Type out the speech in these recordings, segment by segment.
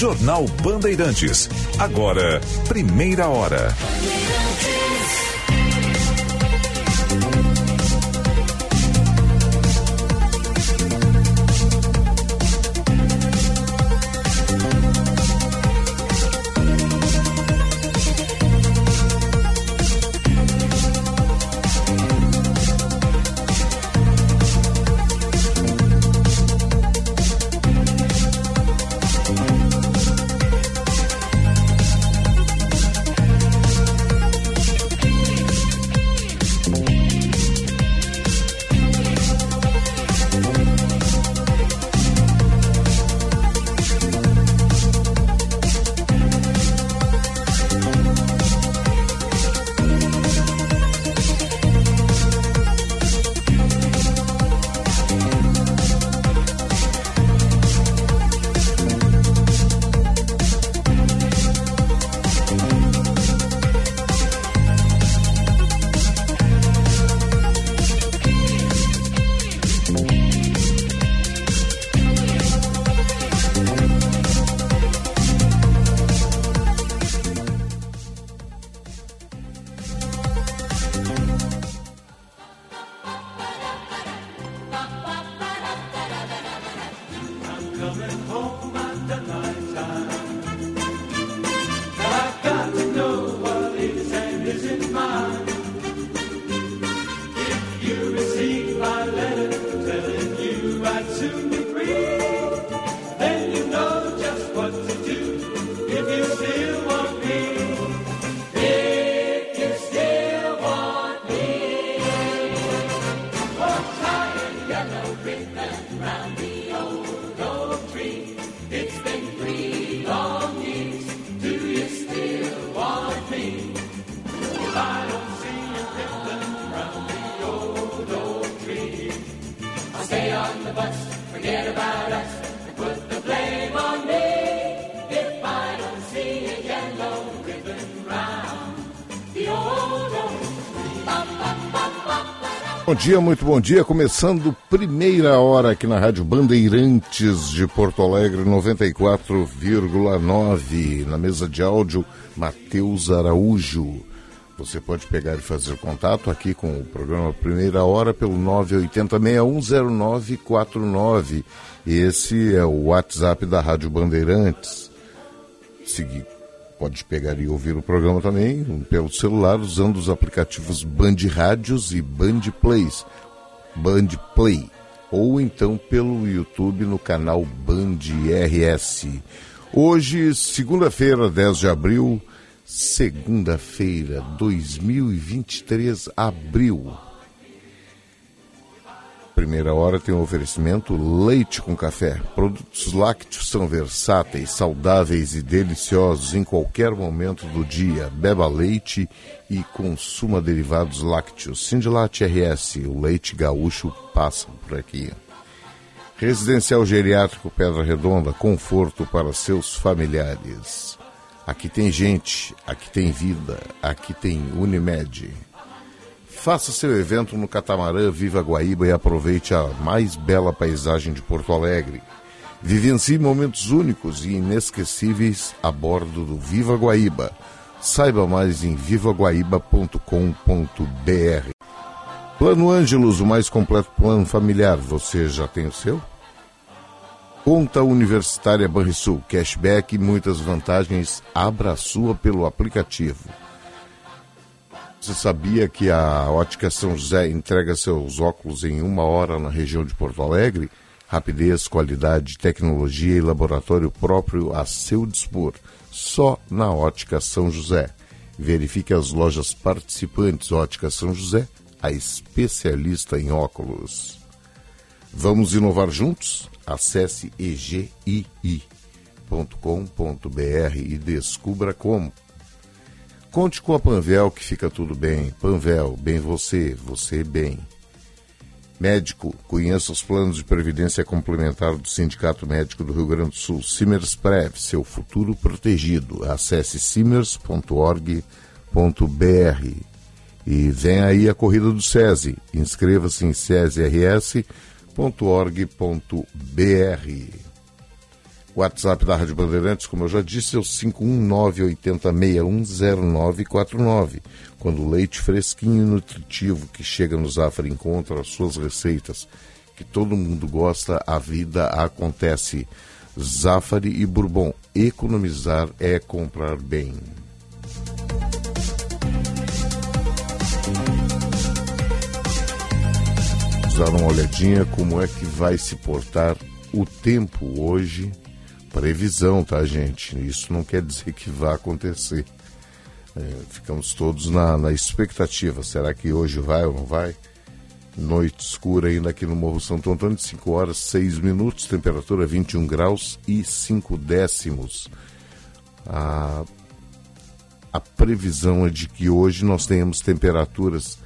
Jornal Bandeirantes. Agora, primeira hora. Dia, muito bom dia. Começando primeira hora aqui na Rádio Bandeirantes de Porto Alegre, 94,9. Na mesa de áudio, Matheus Araújo. Você pode pegar e fazer contato aqui com o programa Primeira Hora pelo 980-610949. Esse é o WhatsApp da Rádio Bandeirantes. Seguir Pode pegar e ouvir o programa também pelo celular usando os aplicativos Band Rádios e Band Plays, Band Play, ou então pelo YouTube no canal Band RS. Hoje, segunda-feira, 10 de abril, segunda-feira, 2023, abril primeira hora tem um oferecimento leite com café. Produtos lácteos são versáteis, saudáveis e deliciosos em qualquer momento do dia. Beba leite e consuma derivados lácteos. Sindilate RS, o leite gaúcho passa por aqui. Residencial Geriátrico Pedra Redonda, conforto para seus familiares. Aqui tem gente, aqui tem vida, aqui tem Unimed. Faça seu evento no catamarã Viva Guaíba e aproveite a mais bela paisagem de Porto Alegre. Vivencie momentos únicos e inesquecíveis a bordo do Viva Guaíba. Saiba mais em vivaguaíba.com.br. Plano Ângelos, o mais completo plano familiar. Você já tem o seu? Conta Universitária Banrisul, cashback e muitas vantagens. Abra a sua pelo aplicativo. Você sabia que a Ótica São José entrega seus óculos em uma hora na região de Porto Alegre? Rapidez, qualidade, tecnologia e laboratório próprio a seu dispor. Só na Ótica São José. Verifique as lojas participantes Ótica São José, a especialista em óculos. Vamos inovar juntos? Acesse egii.com.br e descubra como. Conte com a Panvel que fica tudo bem. Panvel, bem você, você bem. Médico, conheça os planos de previdência complementar do Sindicato Médico do Rio Grande do Sul. Simers Prev, seu futuro protegido. Acesse simers.org.br. E vem aí a corrida do SESI. Inscreva-se em sesrs.org.br. WhatsApp da Rádio Bandeirantes, como eu já disse, é o 51980610949. Quando o leite fresquinho e nutritivo que chega no Zafra encontra as suas receitas, que todo mundo gosta, a vida acontece. Zafari e Bourbon, economizar é comprar bem. Vamos dar uma olhadinha como é que vai se portar o tempo hoje previsão, tá, gente? Isso não quer dizer que vai acontecer. É, ficamos todos na, na expectativa. Será que hoje vai ou não vai? Noite escura ainda aqui no Morro Santo Antônio, 5 horas 6 minutos, temperatura 21 graus e 5 décimos. A, a previsão é de que hoje nós tenhamos temperaturas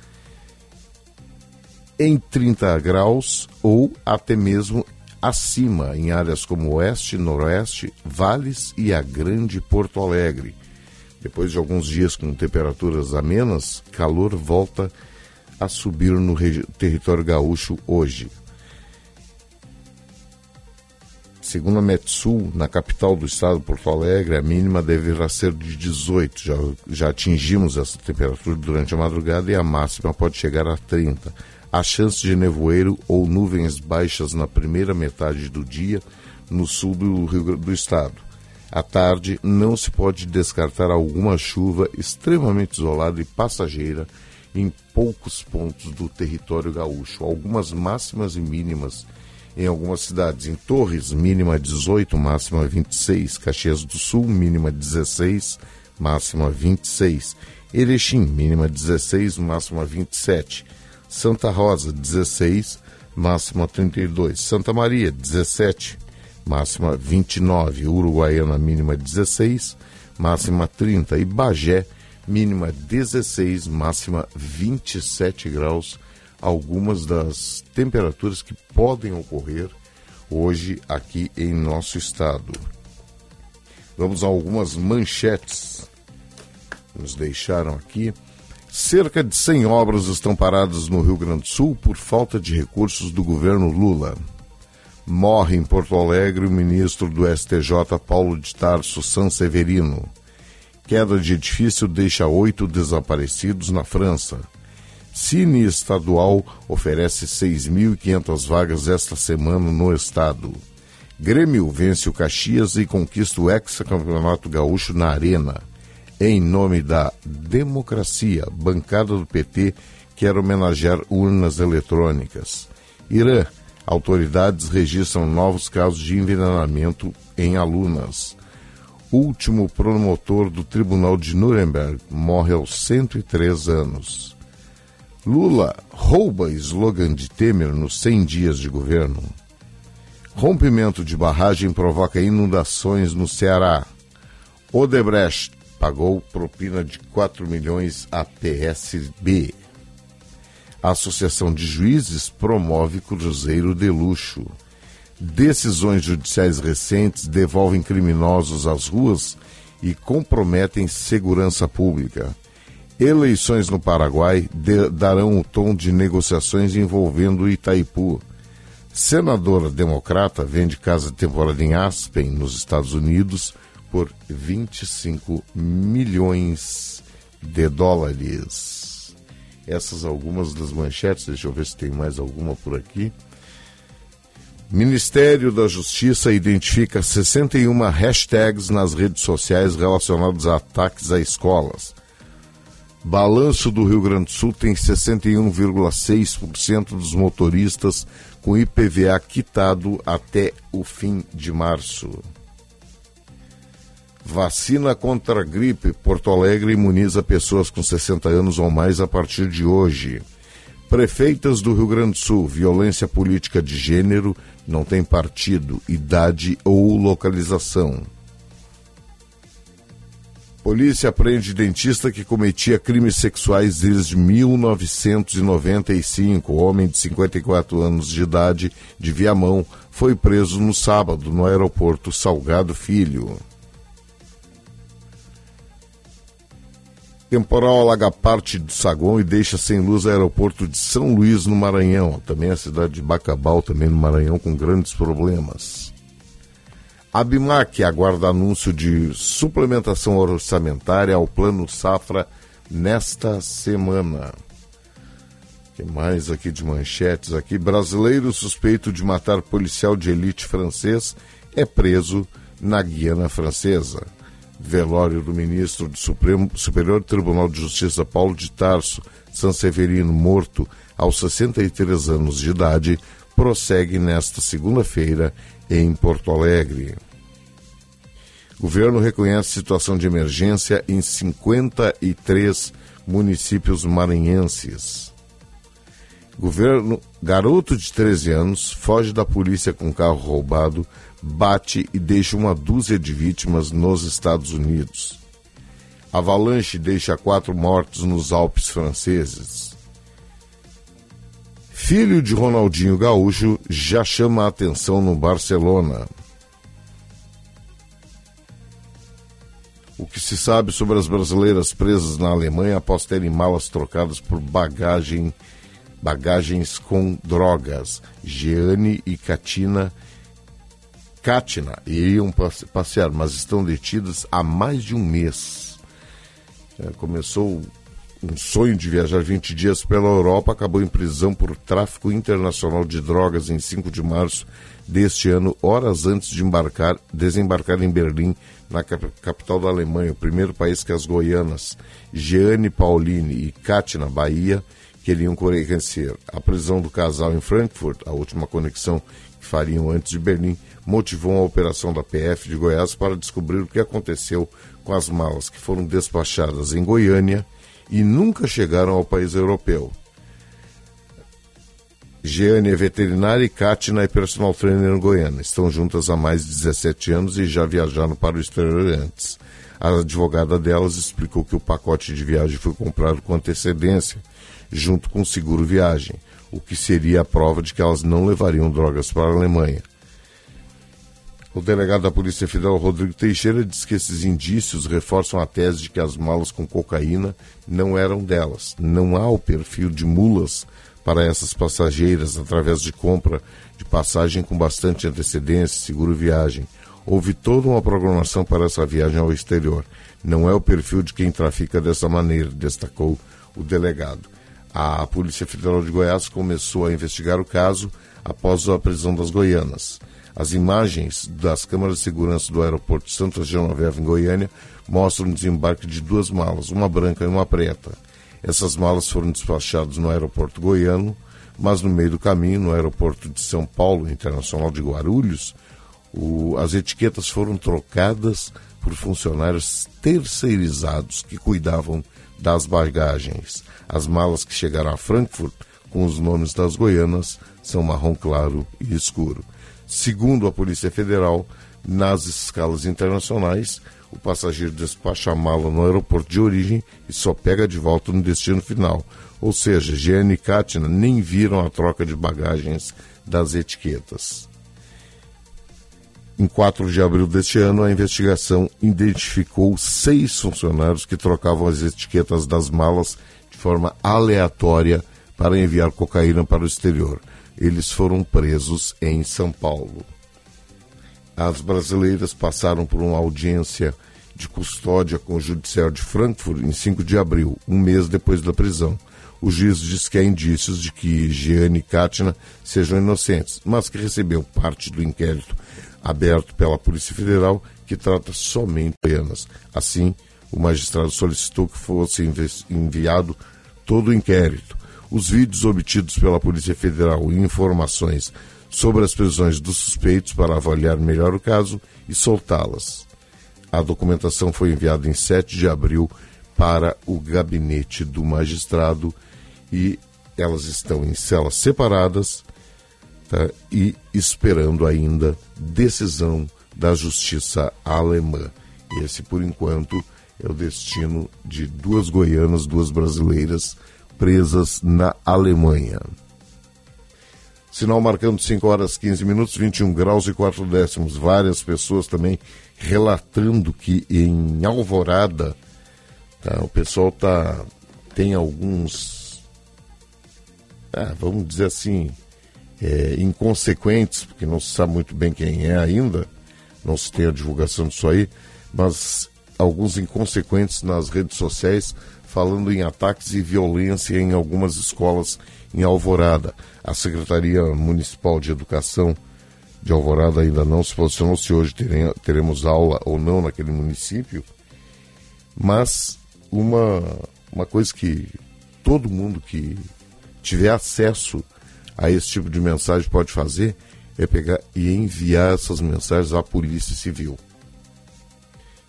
em 30 graus ou até mesmo acima em áreas como Oeste, Noroeste, Vales e a Grande Porto Alegre. Depois de alguns dias com temperaturas amenas, calor volta a subir no território gaúcho hoje. Segundo a Metsul, na capital do estado, Porto Alegre, a mínima deverá ser de 18. Já, já atingimos essa temperatura durante a madrugada e a máxima pode chegar a 30 Há chance de nevoeiro ou nuvens baixas na primeira metade do dia no sul do, Rio, do estado. À tarde, não se pode descartar alguma chuva extremamente isolada e passageira em poucos pontos do território gaúcho. Algumas máximas e mínimas em algumas cidades. Em Torres, mínima 18, máxima 26. Caxias do Sul, mínima 16, máxima 26. Erechim, mínima 16, máxima 27. Santa Rosa, 16, máxima 32. Santa Maria, 17, máxima 29. Uruguaiana, mínima 16, máxima 30. E Bagé, mínima 16, máxima 27 graus. Algumas das temperaturas que podem ocorrer hoje aqui em nosso estado. Vamos a algumas manchetes nos deixaram aqui. Cerca de 100 obras estão paradas no Rio Grande do Sul por falta de recursos do governo Lula. Morre em Porto Alegre o ministro do STJ Paulo de Tarso Sanseverino. Queda de edifício deixa oito desaparecidos na França. Cine Estadual oferece 6.500 vagas esta semana no estado. Grêmio vence o Caxias e conquista o ex-campeonato gaúcho na Arena em nome da democracia, bancada do PT quer homenagear urnas eletrônicas. Irã, autoridades registram novos casos de envenenamento em alunas. Último promotor do Tribunal de Nuremberg morre aos 103 anos. Lula rouba slogan de Temer nos 100 dias de governo. Rompimento de barragem provoca inundações no Ceará. Odebrecht pagou propina de 4 milhões à PSB. A Associação de Juízes promove cruzeiro de luxo. Decisões judiciais recentes devolvem criminosos às ruas e comprometem segurança pública. Eleições no Paraguai darão o tom de negociações envolvendo Itaipu. Senadora democrata vende casa temporária em Aspen, nos Estados Unidos, por 25 milhões de dólares. Essas algumas das manchetes, deixa eu ver se tem mais alguma por aqui. Ministério da Justiça identifica 61 hashtags nas redes sociais relacionados a ataques a escolas. Balanço do Rio Grande do Sul tem 61,6% dos motoristas com IPVA quitado até o fim de março. Vacina contra a gripe. Porto Alegre imuniza pessoas com 60 anos ou mais a partir de hoje. Prefeitas do Rio Grande do Sul, violência política de gênero não tem partido, idade ou localização. Polícia prende dentista que cometia crimes sexuais desde 1995. O homem de 54 anos de idade, de Viamão, foi preso no sábado no aeroporto Salgado Filho. Temporal alaga parte do saguão e deixa sem luz o aeroporto de São Luís, no Maranhão. Também a cidade de Bacabal, também no Maranhão, com grandes problemas. A BIMAC aguarda anúncio de suplementação orçamentária ao Plano Safra nesta semana. que mais aqui de manchetes aqui? Brasileiro suspeito de matar policial de elite francês é preso na Guiana Francesa. Velório do ministro do Supremo, Superior Tribunal de Justiça Paulo de Tarso Sanseverino, morto aos 63 anos de idade, prossegue nesta segunda-feira em Porto Alegre. O governo reconhece situação de emergência em 53 municípios maranhenses. Governo, garoto de 13 anos foge da polícia com carro roubado, bate e deixa uma dúzia de vítimas nos Estados Unidos. Avalanche deixa quatro mortos nos Alpes franceses. Filho de Ronaldinho Gaúcho já chama a atenção no Barcelona. O que se sabe sobre as brasileiras presas na Alemanha após terem malas trocadas por bagagem bagagens com drogas. Jeane e Katina Katina iriam passear, mas estão detidas há mais de um mês. É, começou um sonho de viajar 20 dias pela Europa, acabou em prisão por tráfico internacional de drogas em 5 de março deste ano, horas antes de embarcar, desembarcar em Berlim, na capital da Alemanha, o primeiro país que as goianas Jeane Pauline e Katina Bahia queriam conhecer. A prisão do casal em Frankfurt, a última conexão que fariam antes de Berlim, motivou a operação da PF de Goiás para descobrir o que aconteceu com as malas que foram despachadas em Goiânia e nunca chegaram ao país europeu. Jeane é veterinária e Katina é personal trainer em Goiânia. Estão juntas há mais de 17 anos e já viajaram para o exterior antes. A advogada delas explicou que o pacote de viagem foi comprado com antecedência junto com o seguro viagem, o que seria a prova de que elas não levariam drogas para a Alemanha. O delegado da Polícia Federal, Rodrigo Teixeira, diz que esses indícios reforçam a tese de que as malas com cocaína não eram delas. Não há o perfil de mulas para essas passageiras através de compra de passagem com bastante antecedência, seguro viagem. Houve toda uma programação para essa viagem ao exterior. Não é o perfil de quem trafica dessa maneira, destacou o delegado. A Polícia Federal de Goiás começou a investigar o caso após a prisão das goianas. As imagens das câmaras de segurança do aeroporto Santa Genoveva, em Goiânia, mostram o desembarque de duas malas, uma branca e uma preta. Essas malas foram despachadas no aeroporto goiano, mas no meio do caminho, no aeroporto de São Paulo, Internacional de Guarulhos, o, as etiquetas foram trocadas por funcionários terceirizados que cuidavam das bagagens. As malas que chegaram a Frankfurt com os nomes das goianas são marrom claro e escuro. Segundo a Polícia Federal, nas escalas internacionais, o passageiro despacha a mala no aeroporto de origem e só pega de volta no destino final. Ou seja, Gianni e Katina nem viram a troca de bagagens das etiquetas. Em 4 de abril deste ano, a investigação identificou seis funcionários que trocavam as etiquetas das malas de forma aleatória para enviar cocaína para o exterior. Eles foram presos em São Paulo. As brasileiras passaram por uma audiência de custódia com o Judiciário de Frankfurt em 5 de abril, um mês depois da prisão. O juiz diz que há indícios de que Gianni e Katina sejam inocentes, mas que recebeu parte do inquérito aberto pela Polícia Federal, que trata somente penas. Assim, o magistrado solicitou que fosse enviado todo o inquérito, os vídeos obtidos pela Polícia Federal e informações sobre as prisões dos suspeitos para avaliar melhor o caso e soltá-las. A documentação foi enviada em 7 de abril para o gabinete do magistrado e elas estão em celas separadas tá? e esperando ainda decisão da justiça alemã. Esse, por enquanto, é o destino de duas goianas, duas brasileiras presas na Alemanha. Sinal marcando 5 horas 15 minutos, 21 graus e 4 décimos. Várias pessoas também relatando que em Alvorada, tá, o pessoal tá, tem alguns, ah, vamos dizer assim, é, inconsequentes, porque não se sabe muito bem quem é ainda, não se tem a divulgação disso aí, mas alguns inconsequentes nas redes sociais falando em ataques e violência em algumas escolas em Alvorada. A Secretaria Municipal de Educação de Alvorada ainda não se posicionou se hoje teremos aula ou não naquele município, mas uma, uma coisa que todo mundo que tiver acesso a esse tipo de mensagem pode fazer é pegar e enviar essas mensagens à Polícia Civil.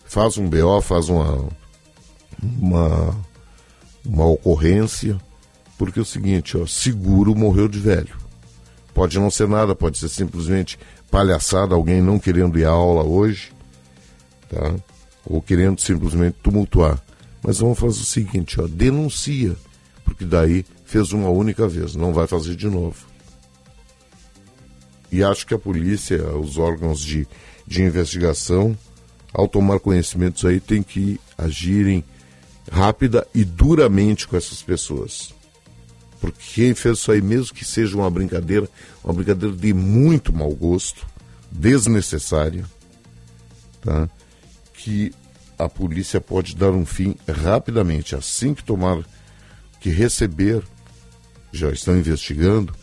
Faz um BO, faz uma, uma, uma ocorrência, porque é o seguinte, ó, seguro morreu de velho. Pode não ser nada, pode ser simplesmente palhaçada, alguém não querendo ir à aula hoje, tá? ou querendo simplesmente tumultuar. Mas vamos fazer o seguinte, ó, denuncia, porque daí fez uma única vez, não vai fazer de novo. E acho que a polícia, os órgãos de, de investigação, ao tomar conhecimento disso aí, tem que agirem rápida e duramente com essas pessoas. Porque quem fez isso aí, mesmo que seja uma brincadeira, uma brincadeira de muito mau gosto, desnecessária, tá? que a polícia pode dar um fim rapidamente, assim que tomar, que receber, já estão investigando,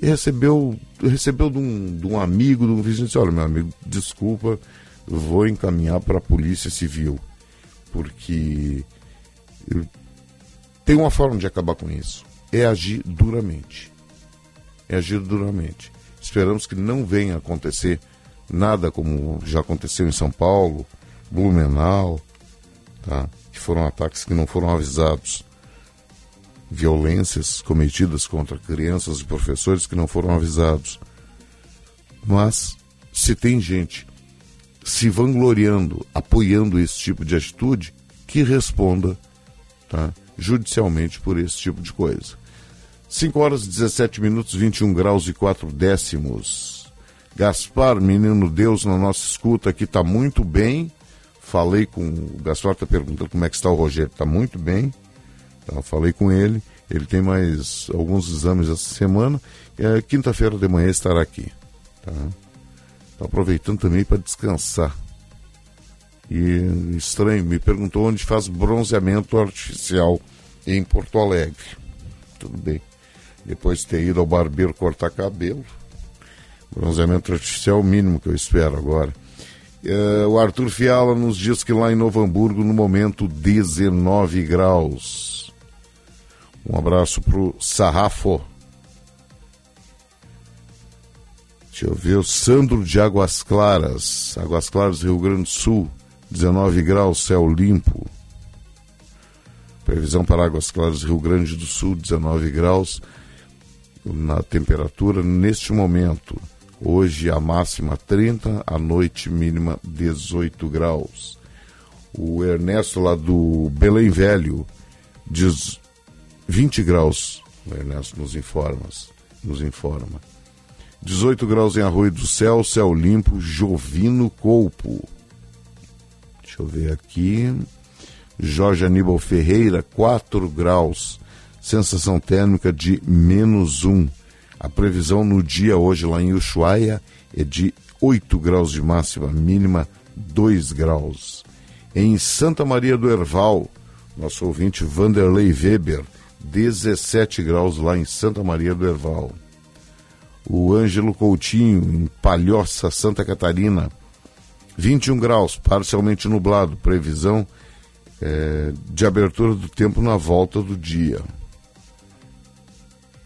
e recebeu, recebeu de um, de um amigo, de um vizinho, disse, olha, meu amigo, desculpa, vou encaminhar para a Polícia Civil, porque tem uma forma de acabar com isso, é agir duramente. É agir duramente. Esperamos que não venha acontecer nada como já aconteceu em São Paulo, Blumenau, tá? que foram ataques que não foram avisados violências cometidas contra crianças e professores que não foram avisados. Mas se tem gente se vangloriando, apoiando esse tipo de atitude, que responda tá, judicialmente por esse tipo de coisa. 5 horas 17 minutos, 21 graus e 4 décimos. Gaspar, menino Deus, na nossa escuta aqui está muito bem. Falei com. O Gaspar está perguntando como é que está o Rogério. Está muito bem. Falei com ele, ele tem mais alguns exames essa semana. É, Quinta-feira de manhã estará aqui. Tá? Tá aproveitando também para descansar. E estranho, me perguntou onde faz bronzeamento artificial em Porto Alegre. Tudo bem. Depois de ter ido ao barbeiro cortar cabelo. Bronzeamento artificial é mínimo que eu espero agora. É, o Arthur Fiala nos diz que lá em Novo Hamburgo, no momento, 19 graus. Um abraço pro Sarrafo. Deixa eu ver, o Sandro de Águas Claras, Águas Claras, Rio Grande do Sul, 19 graus, céu limpo. Previsão para Águas Claras, Rio Grande do Sul, 19 graus na temperatura neste momento. Hoje a máxima 30, a noite mínima 18 graus. O Ernesto lá do Belém Velho diz 20 graus, o Ernesto nos informa, nos informa. 18 graus em Arroio do Céu, céu limpo, Jovino Colpo. Deixa eu ver aqui. Jorge Aníbal Ferreira, 4 graus, sensação térmica de menos 1. A previsão no dia hoje lá em Ushuaia é de 8 graus de máxima, mínima 2 graus. Em Santa Maria do Herval, nosso ouvinte Vanderlei Weber, 17 graus lá em Santa Maria do Herval. O Ângelo Coutinho, em Palhoça, Santa Catarina, 21 graus, parcialmente nublado, previsão é, de abertura do tempo na volta do dia.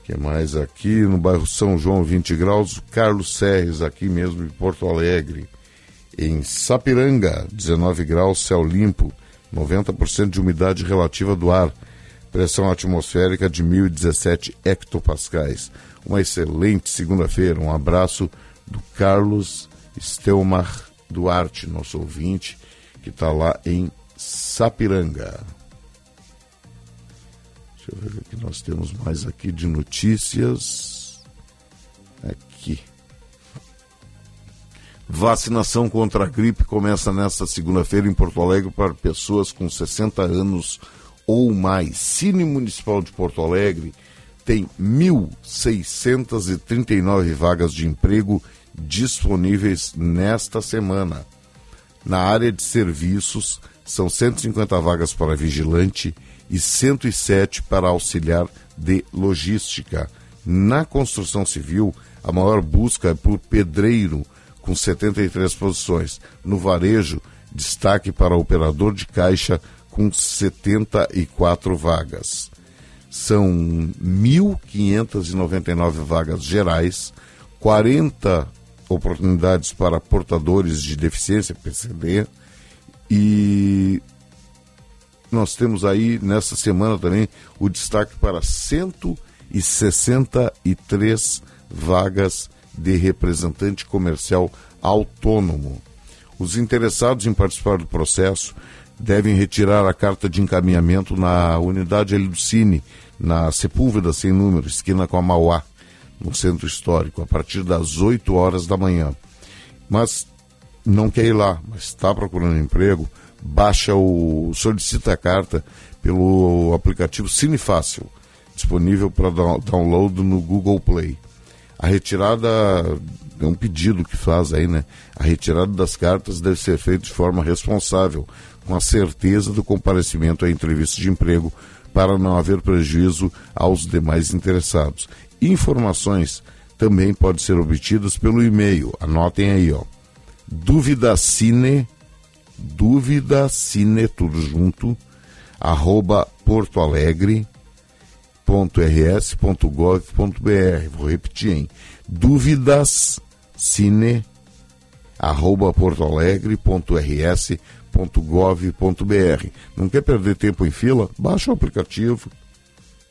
que mais aqui? No bairro São João, 20 graus. Carlos Serres, aqui mesmo em Porto Alegre. Em Sapiranga, 19 graus, céu limpo, 90% de umidade relativa do ar pressão atmosférica de 1017 hectopascais. Uma excelente segunda-feira. Um abraço do Carlos Stelmar Duarte, nosso ouvinte, que está lá em Sapiranga. Deixa eu ver o que nós temos mais aqui de notícias. Aqui. Vacinação contra a gripe começa nesta segunda-feira em Porto Alegre para pessoas com 60 anos ou mais. Cine Municipal de Porto Alegre tem 1.639 vagas de emprego disponíveis nesta semana. Na área de serviços, são 150 vagas para vigilante e 107 para auxiliar de logística. Na construção civil, a maior busca é por pedreiro, com 73 posições. No varejo, destaque para operador de caixa, com 74 vagas. São 1.599 vagas gerais, 40 oportunidades para portadores de deficiência, PCD, e nós temos aí nessa semana também o destaque para 163 vagas de representante comercial autônomo. Os interessados em participar do processo devem retirar a carta de encaminhamento na unidade Elucine, na Sepúlveda Sem Número, esquina com a Mauá, no centro histórico, a partir das 8 horas da manhã. Mas não quer ir lá, mas está procurando emprego, baixa o. solicita a carta pelo aplicativo Cinefácil, disponível para download no Google Play. A retirada é um pedido que faz aí, né? A retirada das cartas deve ser feita de forma responsável, com a certeza do comparecimento à entrevista de emprego, para não haver prejuízo aos demais interessados. Informações também podem ser obtidas pelo e-mail. Anotem aí, ó. Duvidacine, duvidacine, tudo junto, arroba portoalegre.rs.gov.br. Vou repetir, hein? Duvidascine, arroba portoalegre.rs.gov.br. Não quer perder tempo em fila? Baixa o aplicativo,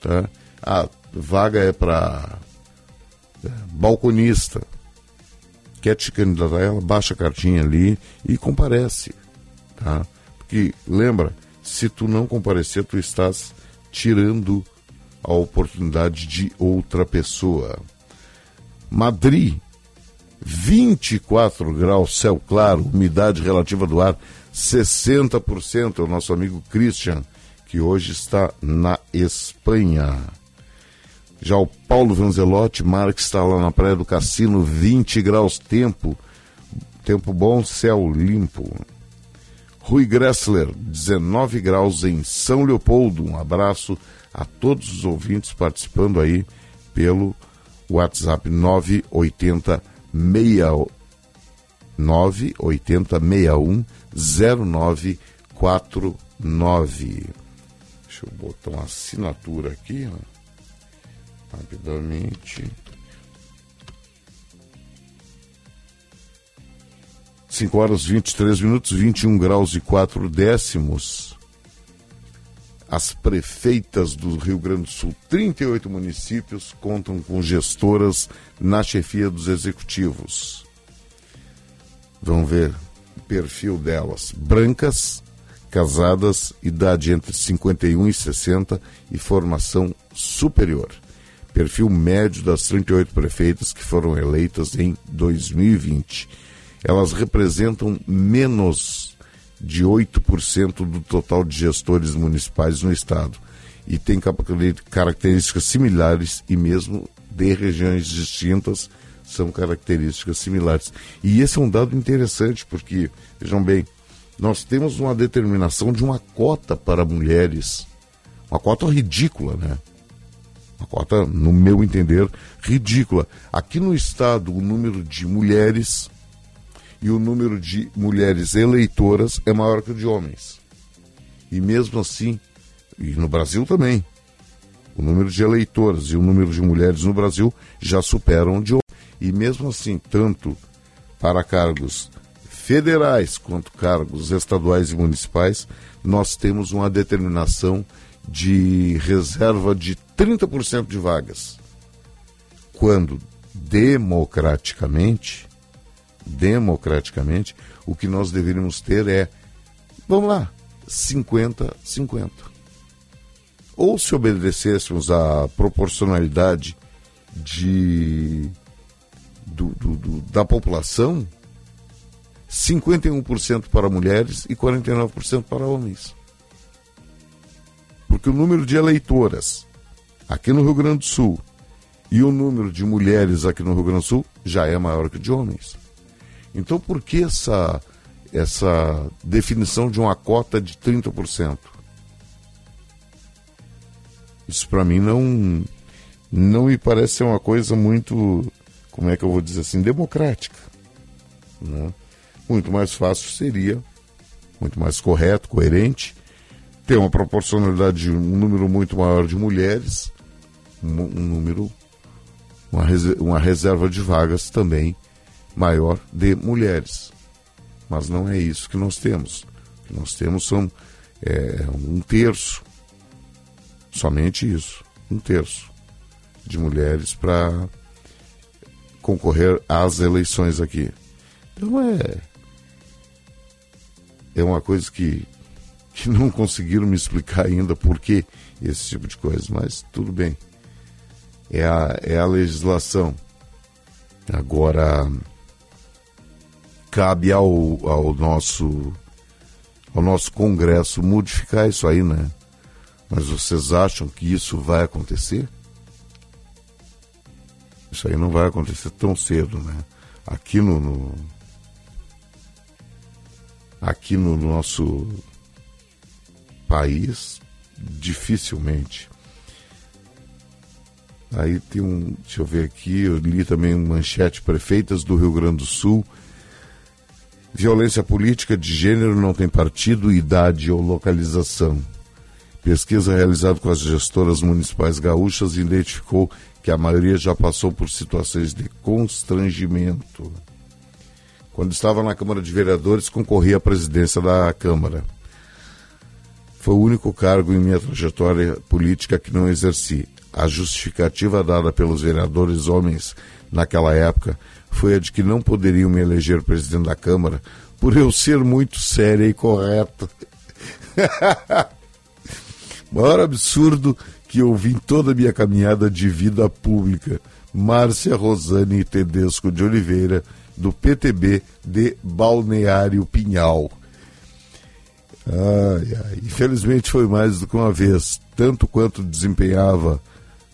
tá? A vaga é para é, balconista, quer te candidatar ela, baixa a cartinha ali e comparece, tá? Porque, lembra, se tu não comparecer, tu estás tirando a oportunidade de outra pessoa. Madrid, 24 graus, céu claro, umidade relativa do ar 60%. É o nosso amigo Christian, que hoje está na Espanha. Já o Paulo Vanzelotti, Marques está lá na Praia do Cassino, 20 graus, tempo, tempo bom, céu limpo. Rui Gressler, 19 graus em São Leopoldo. Um abraço a todos os ouvintes participando aí pelo WhatsApp 980 980 61 0949. Deixa eu botar uma assinatura aqui, ó rapidamente. 5 horas 23 minutos, 21 graus e 4 décimos. As prefeitas do Rio Grande do Sul, 38 municípios, contam com gestoras na chefia dos executivos. Vamos ver perfil delas. Brancas, casadas, idade entre 51 e 60 e formação superior perfil médio das 38 prefeitas que foram eleitas em 2020. Elas representam menos de 8% do total de gestores municipais no estado e têm características similares e mesmo de regiões distintas são características similares. E esse é um dado interessante porque, vejam bem, nós temos uma determinação de uma cota para mulheres, uma cota ridícula, né? Uma cota, no meu entender, ridícula. Aqui no estado, o número de mulheres e o número de mulheres eleitoras é maior que o de homens. E mesmo assim, e no Brasil também, o número de eleitoras e o número de mulheres no Brasil já superam o de. E mesmo assim, tanto para cargos federais quanto cargos estaduais e municipais, nós temos uma determinação de reserva de 30% de vagas. Quando democraticamente, democraticamente, o que nós deveríamos ter é, vamos lá, 50-50. Ou se obedecêssemos à proporcionalidade de, do, do, do, da população, 51% para mulheres e 49% para homens porque o número de eleitoras aqui no Rio Grande do Sul E o número de mulheres aqui no Rio Grande do Sul já é maior que de homens. Então, por que essa, essa definição de uma cota de 30%? Isso para mim não, não me parece ser uma coisa muito, como é que eu vou dizer assim, democrática. Né? Muito mais fácil seria, muito mais correto, coerente, ter uma proporcionalidade de um número muito maior de mulheres, um, um número, uma, uma reserva de vagas também maior de mulheres. Mas não é isso que nós temos. O que nós temos são é, um terço, somente isso, um terço de mulheres para concorrer às eleições aqui. Então é é uma coisa que que não conseguiram me explicar ainda por que esse tipo de coisa, mas tudo bem. É a, é a legislação. Agora, cabe ao, ao, nosso, ao nosso Congresso modificar isso aí, né? Mas vocês acham que isso vai acontecer? Isso aí não vai acontecer tão cedo, né? Aqui no, no aqui no nosso país, dificilmente. Aí tem um, deixa eu ver aqui, eu li também um manchete, prefeitas do Rio Grande do Sul. Violência política de gênero não tem partido, idade ou localização. Pesquisa realizada com as gestoras municipais gaúchas identificou que a maioria já passou por situações de constrangimento. Quando estava na Câmara de Vereadores, concorria à presidência da Câmara. Foi o único cargo em minha trajetória política que não exerci. A justificativa dada pelos vereadores homens naquela época foi a de que não poderiam me eleger presidente da Câmara por eu ser muito séria e correta. Maior absurdo que eu vi em toda a minha caminhada de vida pública. Márcia Rosane Tedesco de Oliveira, do PTB de Balneário Pinhal. Ai, ai. Infelizmente foi mais do que uma vez, tanto quanto desempenhava,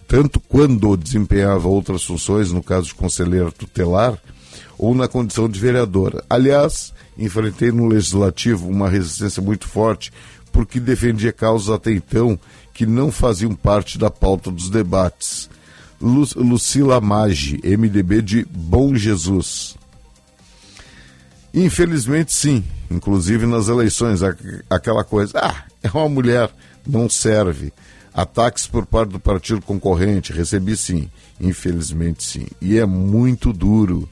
tanto quando desempenhava outras funções, no caso de conselheiro tutelar, ou na condição de vereadora. Aliás, enfrentei no legislativo uma resistência muito forte, porque defendia causas até então que não faziam parte da pauta dos debates. Lu Lucila Maggi, MDB de Bom Jesus. Infelizmente, sim. Inclusive nas eleições, aquela coisa, ah, é uma mulher, não serve. Ataques por parte do partido concorrente, recebi sim. Infelizmente, sim. E é muito duro,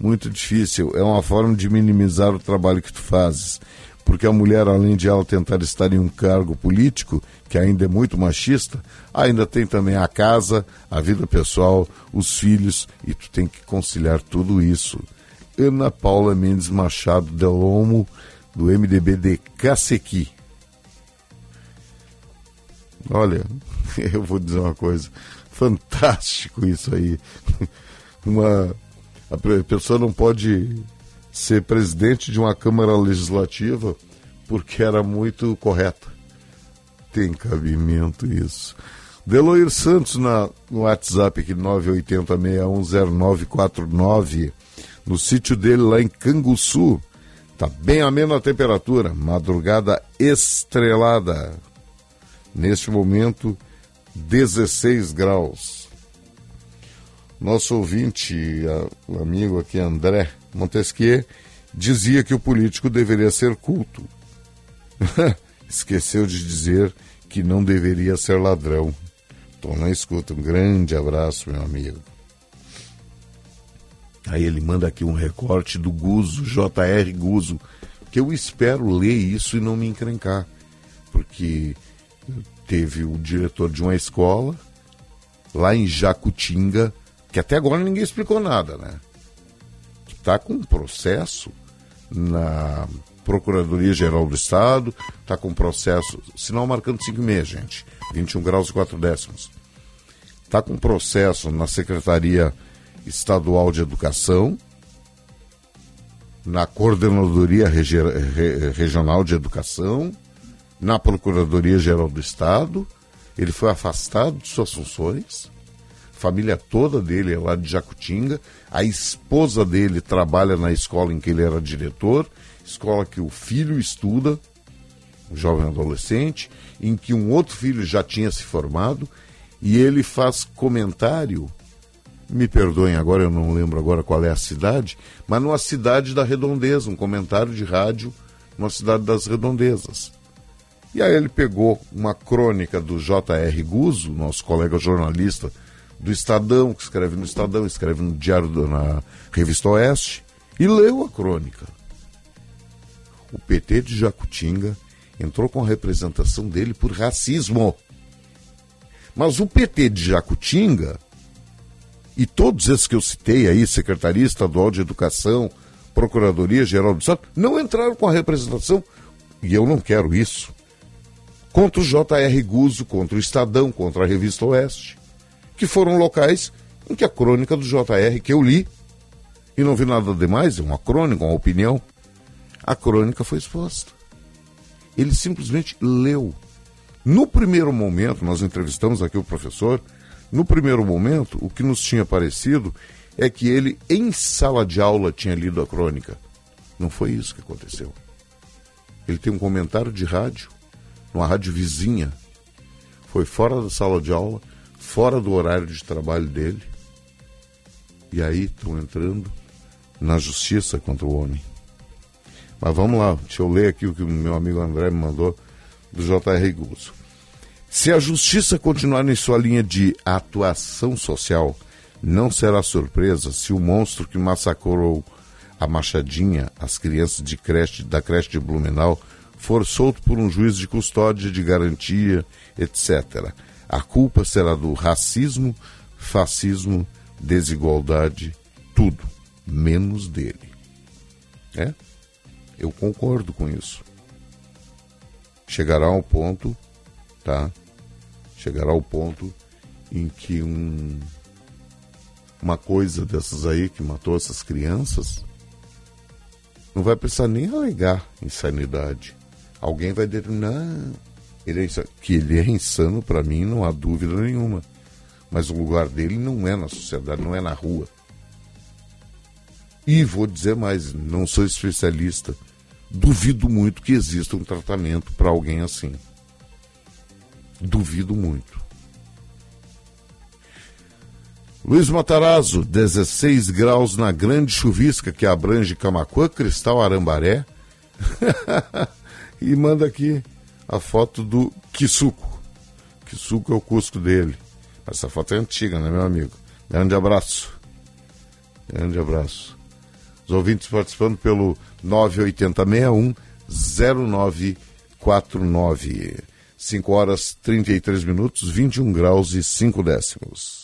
muito difícil. É uma forma de minimizar o trabalho que tu fazes. Porque a mulher, além de ela tentar estar em um cargo político, que ainda é muito machista, ainda tem também a casa, a vida pessoal, os filhos, e tu tem que conciliar tudo isso. Ana Paula Mendes Machado Delomo, do MDB de Cacequi. Olha, eu vou dizer uma coisa, fantástico isso aí. Uma, a pessoa não pode ser presidente de uma Câmara Legislativa porque era muito correta. Tem cabimento isso. Deloir Santos na, no WhatsApp aqui 980610949 no sítio dele lá em Canguçu. Tá bem amena a temperatura, madrugada estrelada. Neste momento, 16 graus. Nosso ouvinte, o amigo aqui André Montesquieu, dizia que o político deveria ser culto. Esqueceu de dizer que não deveria ser ladrão. Tô na escuta. Um grande abraço, meu amigo. Aí ele manda aqui um recorte do Guzo, J.R. Guzo, que eu espero ler isso e não me encrencar, porque teve o diretor de uma escola lá em Jacutinga, que até agora ninguém explicou nada, né? Está com um processo na Procuradoria-Geral do Estado, está com um processo, sinal marcando 5 meses, gente, 21 graus e 4 décimos. Está com um processo na Secretaria Estadual de Educação, na Coordenadoria Regi Regional de Educação, na Procuradoria Geral do Estado. Ele foi afastado de suas funções, família toda dele é lá de Jacutinga, a esposa dele trabalha na escola em que ele era diretor, escola que o filho estuda, um jovem adolescente, em que um outro filho já tinha se formado, e ele faz comentário, me perdoem agora, eu não lembro agora qual é a cidade, mas numa cidade da redondeza, um comentário de rádio numa cidade das redondezas. E aí ele pegou uma crônica do J.R. Guzzo, nosso colega jornalista do Estadão, que escreve no Estadão, escreve no Diário na Revista Oeste, e leu a crônica. O PT de Jacutinga entrou com a representação dele por racismo. Mas o PT de Jacutinga e todos esses que eu citei aí, Secretaria Estadual de Educação, Procuradoria Geral do Estado, não entraram com a representação, e eu não quero isso contra o J.R. Guzzo, contra o Estadão, contra a Revista Oeste, que foram locais em que a crônica do J.R. que eu li, e não vi nada demais, é uma crônica, uma opinião, a crônica foi exposta. Ele simplesmente leu. No primeiro momento, nós entrevistamos aqui o professor, no primeiro momento, o que nos tinha parecido é que ele, em sala de aula, tinha lido a crônica. Não foi isso que aconteceu. Ele tem um comentário de rádio numa rádio vizinha. Foi fora da sala de aula, fora do horário de trabalho dele. E aí estão entrando na justiça contra o homem. Mas vamos lá, deixa eu ler aqui o que o meu amigo André me mandou do J.R. Guzzo. Se a justiça continuar em sua linha de atuação social, não será surpresa se o monstro que massacrou a Machadinha, as crianças de creche, da creche de Blumenau, for solto por um juiz de custódia, de garantia, etc. A culpa será do racismo, fascismo, desigualdade, tudo, menos dele. É? Eu concordo com isso. Chegará ao ponto, tá? Chegará ao ponto em que um, uma coisa dessas aí que matou essas crianças não vai precisar nem alegar insanidade alguém vai não, ele é insano. que ele é insano para mim não há dúvida nenhuma. Mas o lugar dele não é na sociedade, não é na rua. E vou dizer mais, não sou especialista, duvido muito que exista um tratamento para alguém assim. Duvido muito. Luiz Matarazzo, 16 graus na grande chuvisca que abrange Camacuã, Cristal, Arambaré. e manda aqui a foto do Kisuko. Kisuko é o Cusco dele. Essa foto é antiga, né, meu amigo? Grande abraço. Grande abraço. Os ouvintes participando pelo 98061 0949. 5 horas 33 minutos, 21 graus e 5 décimos.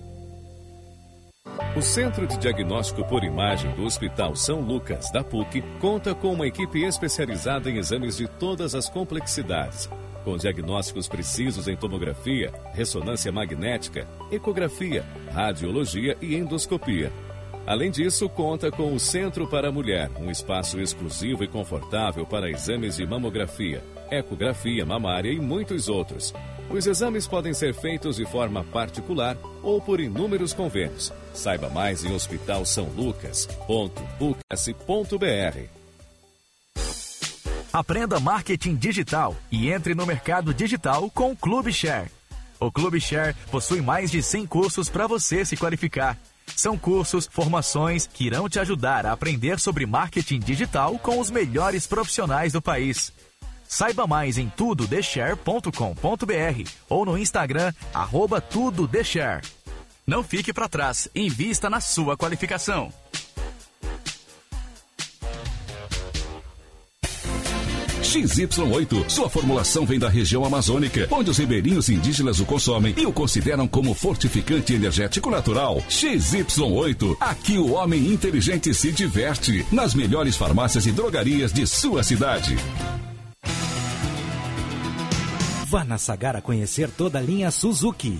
O Centro de Diagnóstico por Imagem do Hospital São Lucas, da PUC, conta com uma equipe especializada em exames de todas as complexidades, com diagnósticos precisos em tomografia, ressonância magnética, ecografia, radiologia e endoscopia. Além disso, conta com o Centro para a Mulher, um espaço exclusivo e confortável para exames de mamografia, ecografia mamária e muitos outros. Os exames podem ser feitos de forma particular ou por inúmeros convênios. Saiba mais em hospitalsaolucas.pucas.br. Aprenda marketing digital e entre no mercado digital com o Clube Share. O Clube Share possui mais de 100 cursos para você se qualificar. São cursos, formações que irão te ajudar a aprender sobre marketing digital com os melhores profissionais do país. Saiba mais em tudodeshare.com.br ou no Instagram, arroba tudodeshare. Não fique para trás, invista na sua qualificação. XY8. Sua formulação vem da região amazônica, onde os ribeirinhos indígenas o consomem e o consideram como fortificante energético natural. XY8. Aqui o homem inteligente se diverte. Nas melhores farmácias e drogarias de sua cidade. Vá na Sagara conhecer toda a linha Suzuki.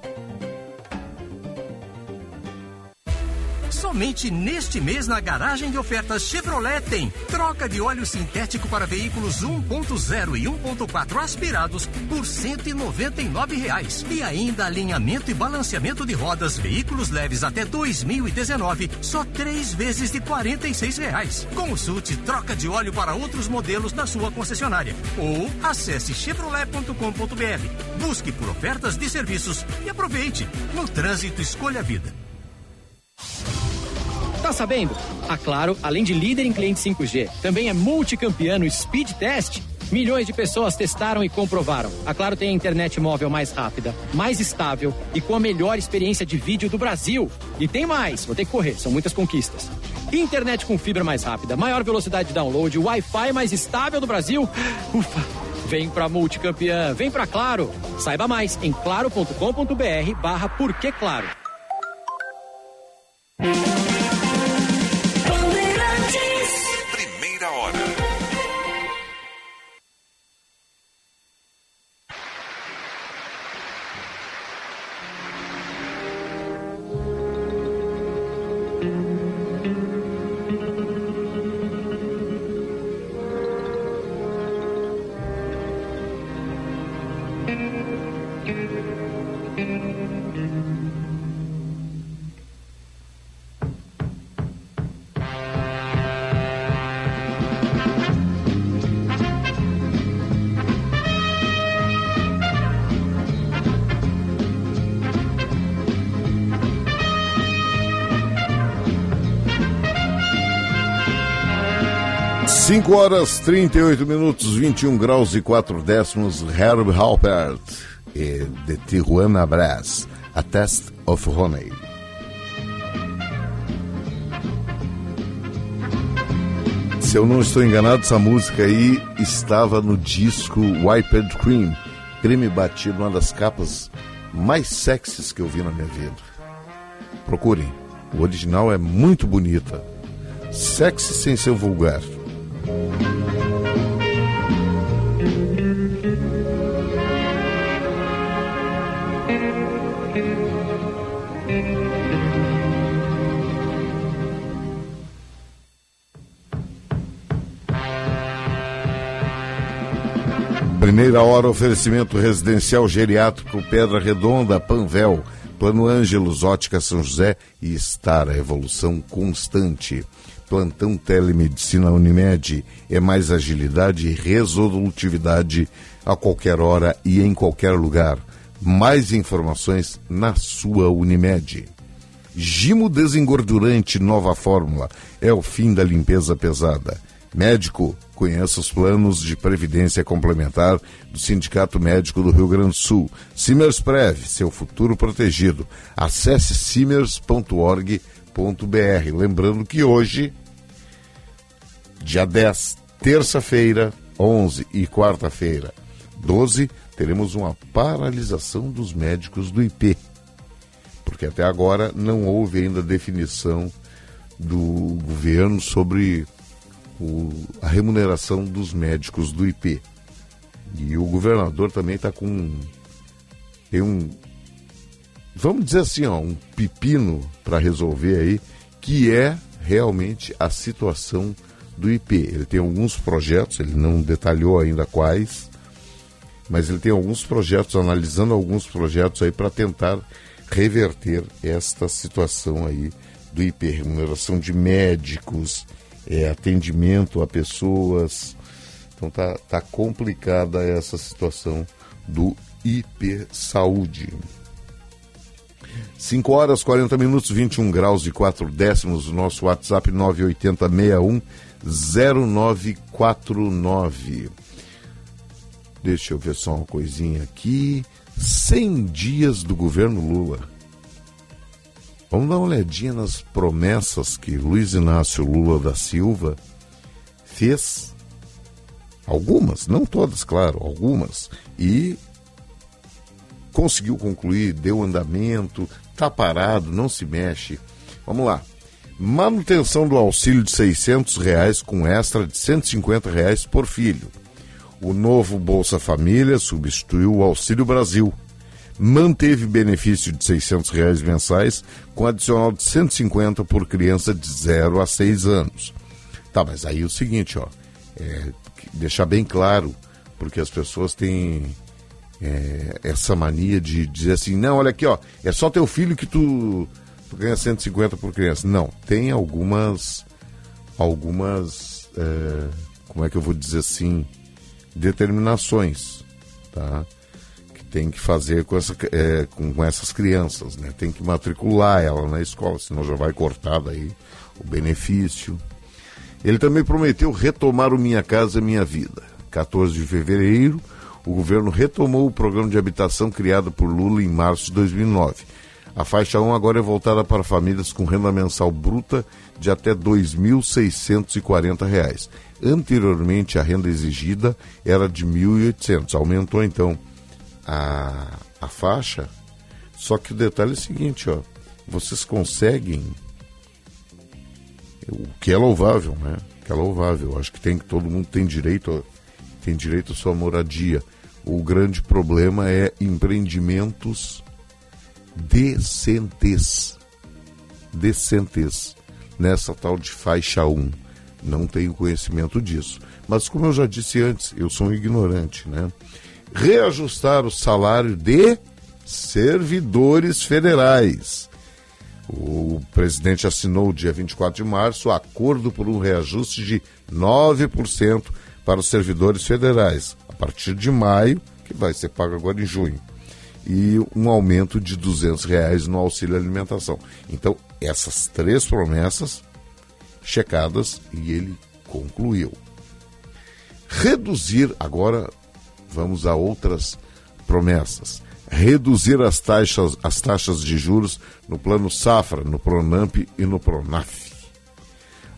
Somente neste mês na garagem de ofertas Chevrolet tem troca de óleo sintético para veículos 1.0 e 1.4 aspirados por 199 reais. e ainda alinhamento e balanceamento de rodas veículos leves até 2019 só três vezes de 46 reais. Consulte troca de óleo para outros modelos na sua concessionária ou acesse chevrolet.com.br. Busque por ofertas de serviços e aproveite. No trânsito escolha a vida. Tá sabendo? A Claro, além de líder em cliente 5G, também é multicampeão no Speed Test. Milhões de pessoas testaram e comprovaram. A Claro tem a internet móvel mais rápida, mais estável e com a melhor experiência de vídeo do Brasil. E tem mais, vou ter que correr, são muitas conquistas. Internet com fibra mais rápida, maior velocidade de download, Wi-Fi mais estável do Brasil. Ufa! Vem pra multicampeã, vem pra Claro. Saiba mais em claro.com.br barra Thank you. 5 horas 38 minutos, 21 graus e 4 décimos. Herb Halpert e de Tijuana Brass, A Test of Honey. Se eu não estou enganado, essa música aí estava no disco Wiped Cream, creme batido, uma das capas mais sexys que eu vi na minha vida. Procurem, o original é muito bonita, sexy sem ser vulgar. Primeira hora, oferecimento residencial geriátrico Pedra Redonda, Panvel, Plano Ângelos, Ótica São José e estar a evolução constante. Plantão Telemedicina Unimed é mais agilidade e resolutividade a qualquer hora e em qualquer lugar. Mais informações na sua Unimed. Gimo desengordurante nova fórmula é o fim da limpeza pesada. Médico, conheça os planos de previdência complementar do Sindicato Médico do Rio Grande do Sul. Simers Prev, seu futuro protegido. Acesse simers.org.br. Lembrando que hoje Dia 10, terça-feira, 11 e quarta-feira, 12, teremos uma paralisação dos médicos do IP. Porque até agora não houve ainda definição do governo sobre o, a remuneração dos médicos do IP. E o governador também está com. tem um vamos dizer assim, ó, um pepino para resolver aí, que é realmente a situação do IP. Ele tem alguns projetos, ele não detalhou ainda quais, mas ele tem alguns projetos, analisando alguns projetos aí para tentar reverter esta situação aí do IP, remuneração de médicos, é, atendimento a pessoas. Então tá, tá complicada essa situação do IP Saúde. 5 horas 40 minutos, 21 graus e 4 décimos, nosso WhatsApp 98061 0949. Deixa eu ver só uma coisinha aqui. 100 dias do governo Lula. Vamos dar uma olhadinha nas promessas que Luiz Inácio Lula da Silva fez. Algumas, não todas, claro, algumas. E conseguiu concluir, deu andamento, está parado, não se mexe. Vamos lá. Manutenção do auxílio de 600 reais com extra de 150 reais por filho. O novo Bolsa Família substituiu o Auxílio Brasil. Manteve benefício de 600 reais mensais com adicional de 150 por criança de 0 a 6 anos. Tá, mas aí é o seguinte, ó, é, deixar bem claro, porque as pessoas têm é, essa mania de dizer assim, não, olha aqui, ó, é só teu filho que tu, tu ganha 150 por criança. Não, tem algumas, algumas, é, como é que eu vou dizer assim, determinações, tá? Tem que fazer com, essa, é, com essas crianças, né? Tem que matricular ela na escola, senão já vai cortar daí o benefício. Ele também prometeu retomar o Minha Casa Minha Vida. 14 de fevereiro, o governo retomou o programa de habitação criado por Lula em março de 2009. A faixa 1 agora é voltada para famílias com renda mensal bruta de até R$ 2.640. Anteriormente, a renda exigida era de R$ 1.800. Aumentou, então, a, a faixa. Só que o detalhe é o seguinte, ó. Vocês conseguem... O que é louvável, né? O que é louvável. Acho que tem que todo mundo tem direito tem direito à sua moradia. O grande problema é empreendimentos decentes. Decentes. Nessa tal de faixa 1. Não tenho conhecimento disso. Mas como eu já disse antes, eu sou um ignorante, né? Reajustar o salário de servidores federais. O presidente assinou dia 24 de março acordo por um reajuste de 9% para os servidores federais, a partir de maio, que vai ser pago agora em junho, e um aumento de 200 reais no auxílio alimentação. Então, essas três promessas checadas e ele concluiu. Reduzir, agora vamos a outras promessas. Reduzir as taxas, as taxas de juros no plano Safra, no Pronamp e no Pronaf.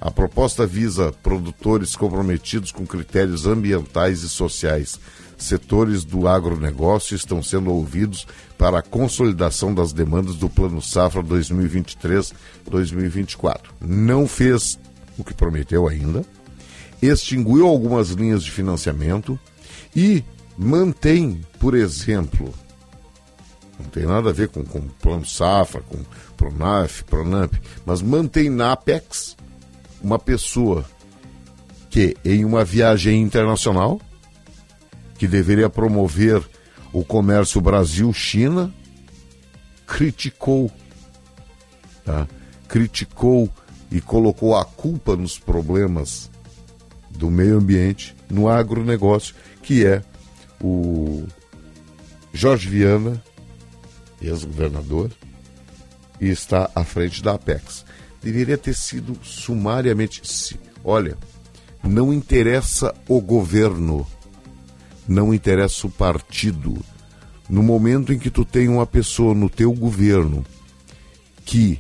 A proposta visa produtores comprometidos com critérios ambientais e sociais. Setores do agronegócio estão sendo ouvidos para a consolidação das demandas do Plano Safra 2023-2024. Não fez o que prometeu ainda, extinguiu algumas linhas de financiamento e mantém, por exemplo, não tem nada a ver com, com Plano Safra, com Pronaf, Pronamp, mas mantém na Apex uma pessoa que, em uma viagem internacional, que deveria promover o comércio Brasil-China, criticou, tá? criticou e colocou a culpa nos problemas do meio ambiente no agronegócio, que é o Jorge Viana, ex-governador, e está à frente da Apex deveria ter sido sumariamente. Olha, não interessa o governo, não interessa o partido. No momento em que tu tem uma pessoa no teu governo que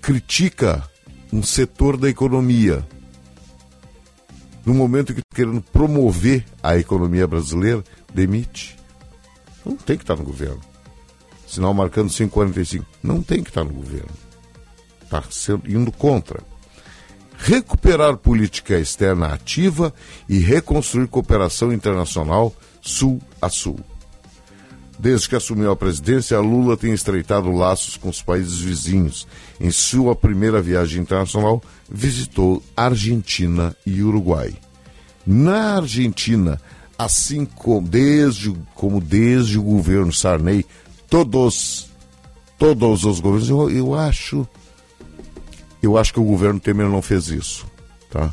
critica um setor da economia, no momento que tá querendo promover a economia brasileira, demite. Não tem que estar no governo. Sinal marcando 5,45. Não tem que estar no governo está indo contra. Recuperar política externa ativa e reconstruir cooperação internacional sul a sul. Desde que assumiu a presidência, Lula tem estreitado laços com os países vizinhos. Em sua primeira viagem internacional, visitou Argentina e Uruguai. Na Argentina, assim como desde, como desde o governo Sarney, todos, todos os governos, eu, eu acho, eu acho que o governo Temer não fez isso, tá?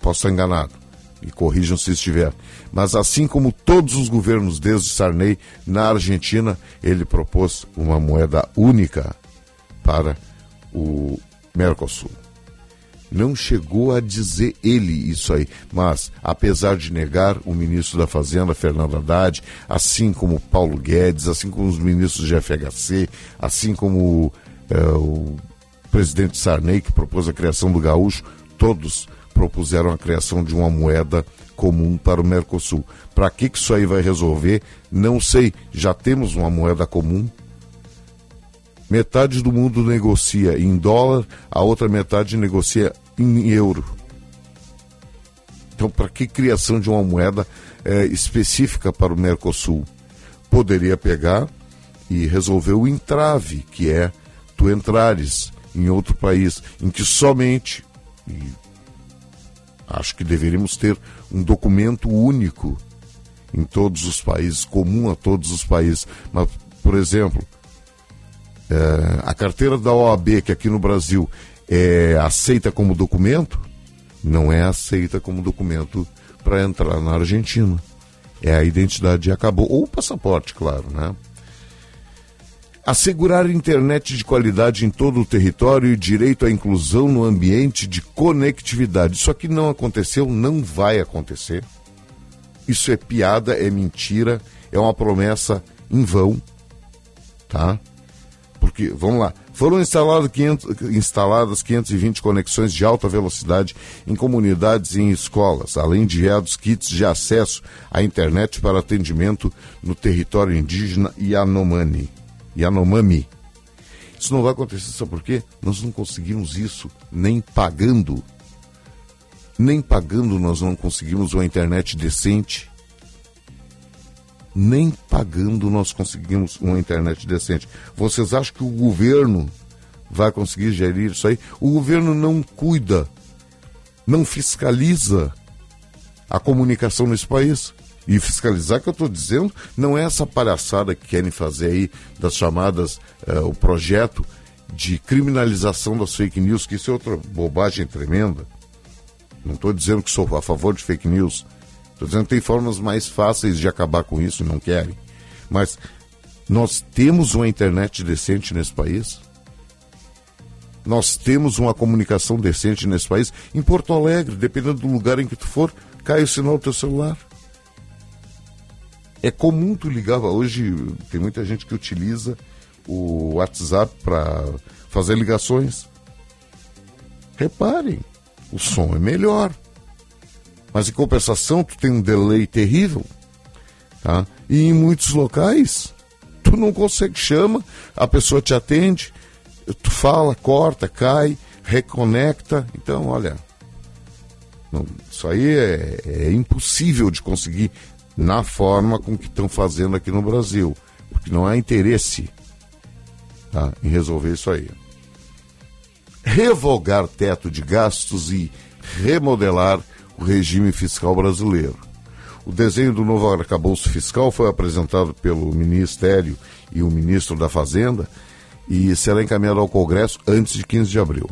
Posso estar enganado e corrijam se estiver. Mas assim como todos os governos desde Sarney, na Argentina, ele propôs uma moeda única para o Mercosul. Não chegou a dizer ele isso aí, mas apesar de negar, o ministro da Fazenda, Fernando Haddad, assim como Paulo Guedes, assim como os ministros de FHC, assim como é, o presidente Sarney, que propôs a criação do gaúcho, todos propuseram a criação de uma moeda comum para o Mercosul. Para que, que isso aí vai resolver? Não sei. Já temos uma moeda comum. Metade do mundo negocia em dólar, a outra metade negocia em euro. Então, para que criação de uma moeda é, específica para o Mercosul? Poderia pegar e resolver o entrave, que é tu entrares em outro país, em que somente, e Acho que deveríamos ter um documento único em todos os países, comum a todos os países. Mas, por exemplo, é, a carteira da OAB, que aqui no Brasil é aceita como documento, não é aceita como documento para entrar na Argentina. É a identidade e acabou. Ou o passaporte, claro, né? Assegurar internet de qualidade em todo o território e direito à inclusão no ambiente de conectividade. Isso aqui não aconteceu, não vai acontecer. Isso é piada, é mentira, é uma promessa em vão, tá? Porque, vamos lá, foram instaladas 500, instaladas 520 conexões de alta velocidade em comunidades e em escolas, além de enviados kits de acesso à internet para atendimento no território indígena Yanomami. Yanomami. Isso não vai acontecer, sabe por quê? Nós não conseguimos isso nem pagando. Nem pagando nós não conseguimos uma internet decente. Nem pagando nós conseguimos uma internet decente. Vocês acham que o governo vai conseguir gerir isso aí? O governo não cuida, não fiscaliza a comunicação nesse país. E fiscalizar que eu estou dizendo não é essa palhaçada que querem fazer aí das chamadas, uh, o projeto de criminalização das fake news, que isso é outra bobagem tremenda. Não estou dizendo que sou a favor de fake news. Estou dizendo que tem formas mais fáceis de acabar com isso e não querem. Mas nós temos uma internet decente nesse país? Nós temos uma comunicação decente nesse país? Em Porto Alegre, dependendo do lugar em que tu for, cai o sinal do teu celular. É comum tu ligar, hoje tem muita gente que utiliza o WhatsApp para fazer ligações. Reparem, o som é melhor. Mas em compensação, tu tem um delay terrível. Tá? E em muitos locais, tu não consegue, chama, a pessoa te atende, tu fala, corta, cai, reconecta. Então, olha, não, isso aí é, é impossível de conseguir na forma com que estão fazendo aqui no Brasil, porque não há interesse tá, em resolver isso aí. Revogar teto de gastos e remodelar o regime fiscal brasileiro. O desenho do novo arcabouço fiscal foi apresentado pelo Ministério e o ministro da Fazenda e será encaminhado ao Congresso antes de 15 de abril.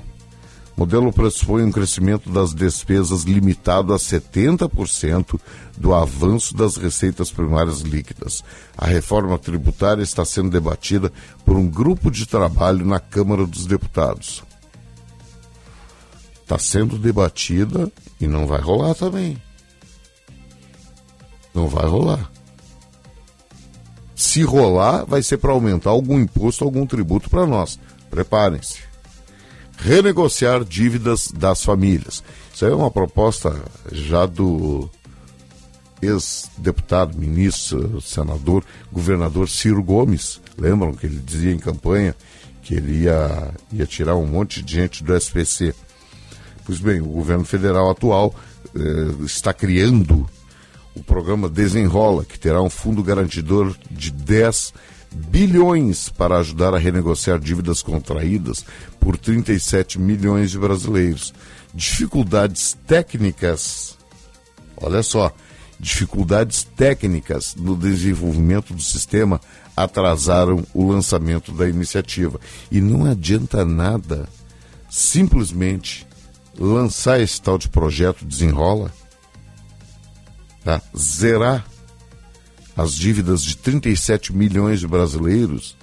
O modelo pressupõe um crescimento das despesas limitado a 70% do avanço das receitas primárias líquidas. A reforma tributária está sendo debatida por um grupo de trabalho na Câmara dos Deputados. Está sendo debatida e não vai rolar também. Não vai rolar. Se rolar, vai ser para aumentar algum imposto, algum tributo para nós. Preparem-se renegociar dívidas das famílias. Isso é uma proposta já do ex-deputado, ministro, senador, governador Ciro Gomes. Lembram que ele dizia em campanha que ele ia, ia tirar um monte de gente do SPC. Pois bem, o governo federal atual eh, está criando o programa Desenrola, que terá um fundo garantidor de 10 bilhões para ajudar a renegociar dívidas contraídas por 37 milhões de brasileiros. Dificuldades técnicas, olha só, dificuldades técnicas no desenvolvimento do sistema atrasaram o lançamento da iniciativa. E não adianta nada simplesmente lançar esse tal de projeto desenrola, tá? zerar as dívidas de 37 milhões de brasileiros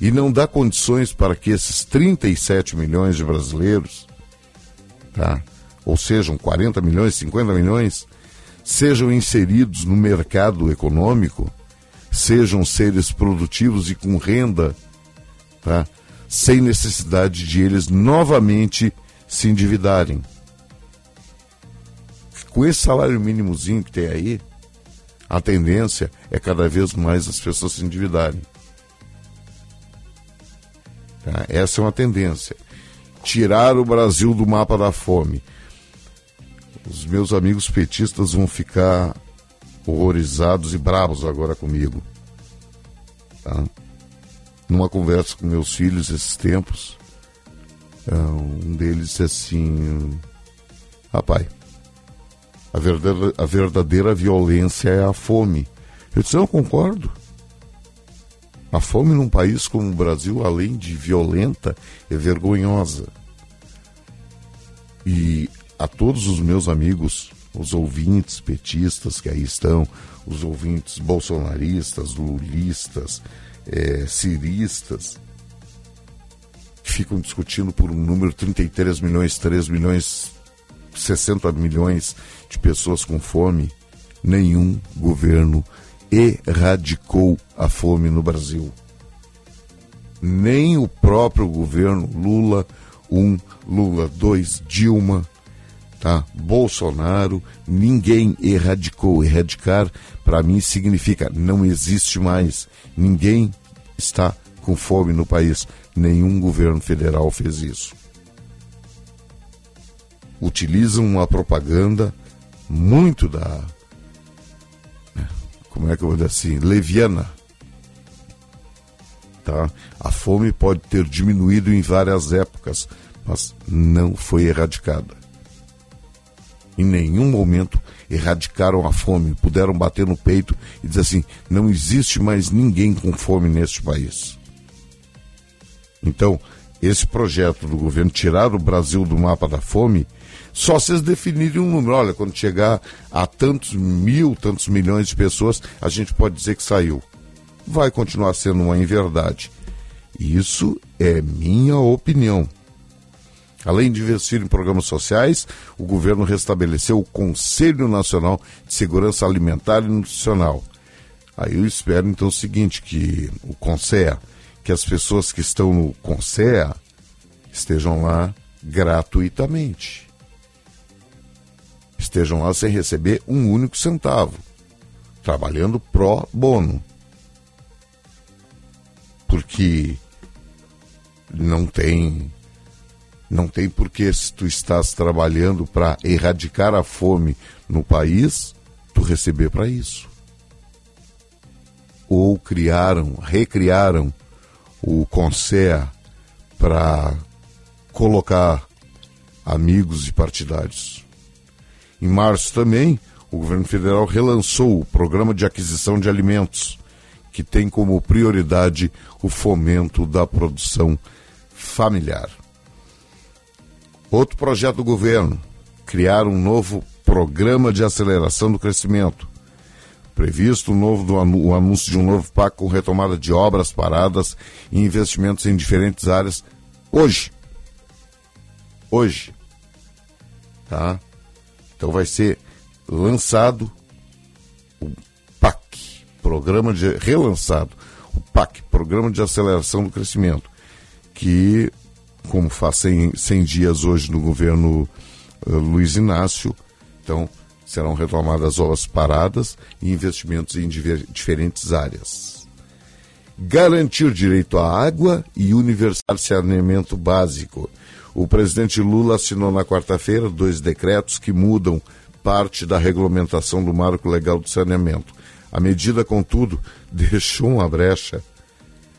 e não dar condições para que esses 37 milhões de brasileiros, tá? ou sejam 40 milhões, 50 milhões, sejam inseridos no mercado econômico, sejam seres produtivos e com renda, tá? sem necessidade de eles novamente se endividarem. Com esse salário mínimozinho que tem aí, a tendência é cada vez mais as pessoas se endividarem. Tá? Essa é uma tendência. Tirar o Brasil do mapa da fome. Os meus amigos petistas vão ficar horrorizados e bravos agora comigo. Tá? Numa conversa com meus filhos esses tempos, é, um deles disse assim: Rapaz, a verdadeira, a verdadeira violência é a fome. Eu disse: Não concordo. A fome num país como o Brasil, além de violenta, é vergonhosa. E a todos os meus amigos, os ouvintes petistas que aí estão, os ouvintes bolsonaristas, lulistas, é, ciristas, que ficam discutindo por um número 33 milhões, 3 milhões, 60 milhões de pessoas com fome, nenhum governo erradicou a fome no Brasil. Nem o próprio governo Lula 1, Lula 2, Dilma, tá? Bolsonaro, ninguém erradicou. Erradicar, para mim, significa não existe mais. Ninguém está com fome no país. Nenhum governo federal fez isso. Utilizam uma propaganda muito da. Como é que eu vou dizer assim? Leviana. Tá? A fome pode ter diminuído em várias épocas, mas não foi erradicada. Em nenhum momento erradicaram a fome, puderam bater no peito e dizer assim: não existe mais ninguém com fome neste país. Então, esse projeto do governo tirar o Brasil do mapa da fome, só eles definirem um número. Olha, quando chegar a tantos mil, tantos milhões de pessoas, a gente pode dizer que saiu. Vai continuar sendo uma inverdade. Isso é minha opinião. Além de investir em programas sociais, o governo restabeleceu o Conselho Nacional de Segurança Alimentar e Nutricional. Aí eu espero então o seguinte, que o CONSEA, que as pessoas que estão no CONSEA estejam lá gratuitamente. Estejam lá sem receber um único centavo, trabalhando pró bono. Porque não tem não tem porque se tu estás trabalhando para erradicar a fome no país, tu receber para isso. Ou criaram, recriaram o CONSEA para colocar amigos e partidários. Em março também, o governo federal relançou o programa de aquisição de alimentos, que tem como prioridade o fomento da produção familiar. Outro projeto do governo: criar um novo programa de aceleração do crescimento. Previsto um novo, o anúncio de um novo pacto com retomada de obras paradas e investimentos em diferentes áreas hoje. Hoje. Tá? Então vai ser lançado o PAC, programa de relançado, o PAC, Programa de Aceleração do Crescimento, que como faz 100, 100 dias hoje no governo uh, Luiz Inácio. Então, serão retomadas obras paradas e investimentos em diver, diferentes áreas. Garantir direito à água e universal saneamento básico. O presidente Lula assinou na quarta-feira dois decretos que mudam parte da regulamentação do marco legal do saneamento. A medida, contudo, deixou uma brecha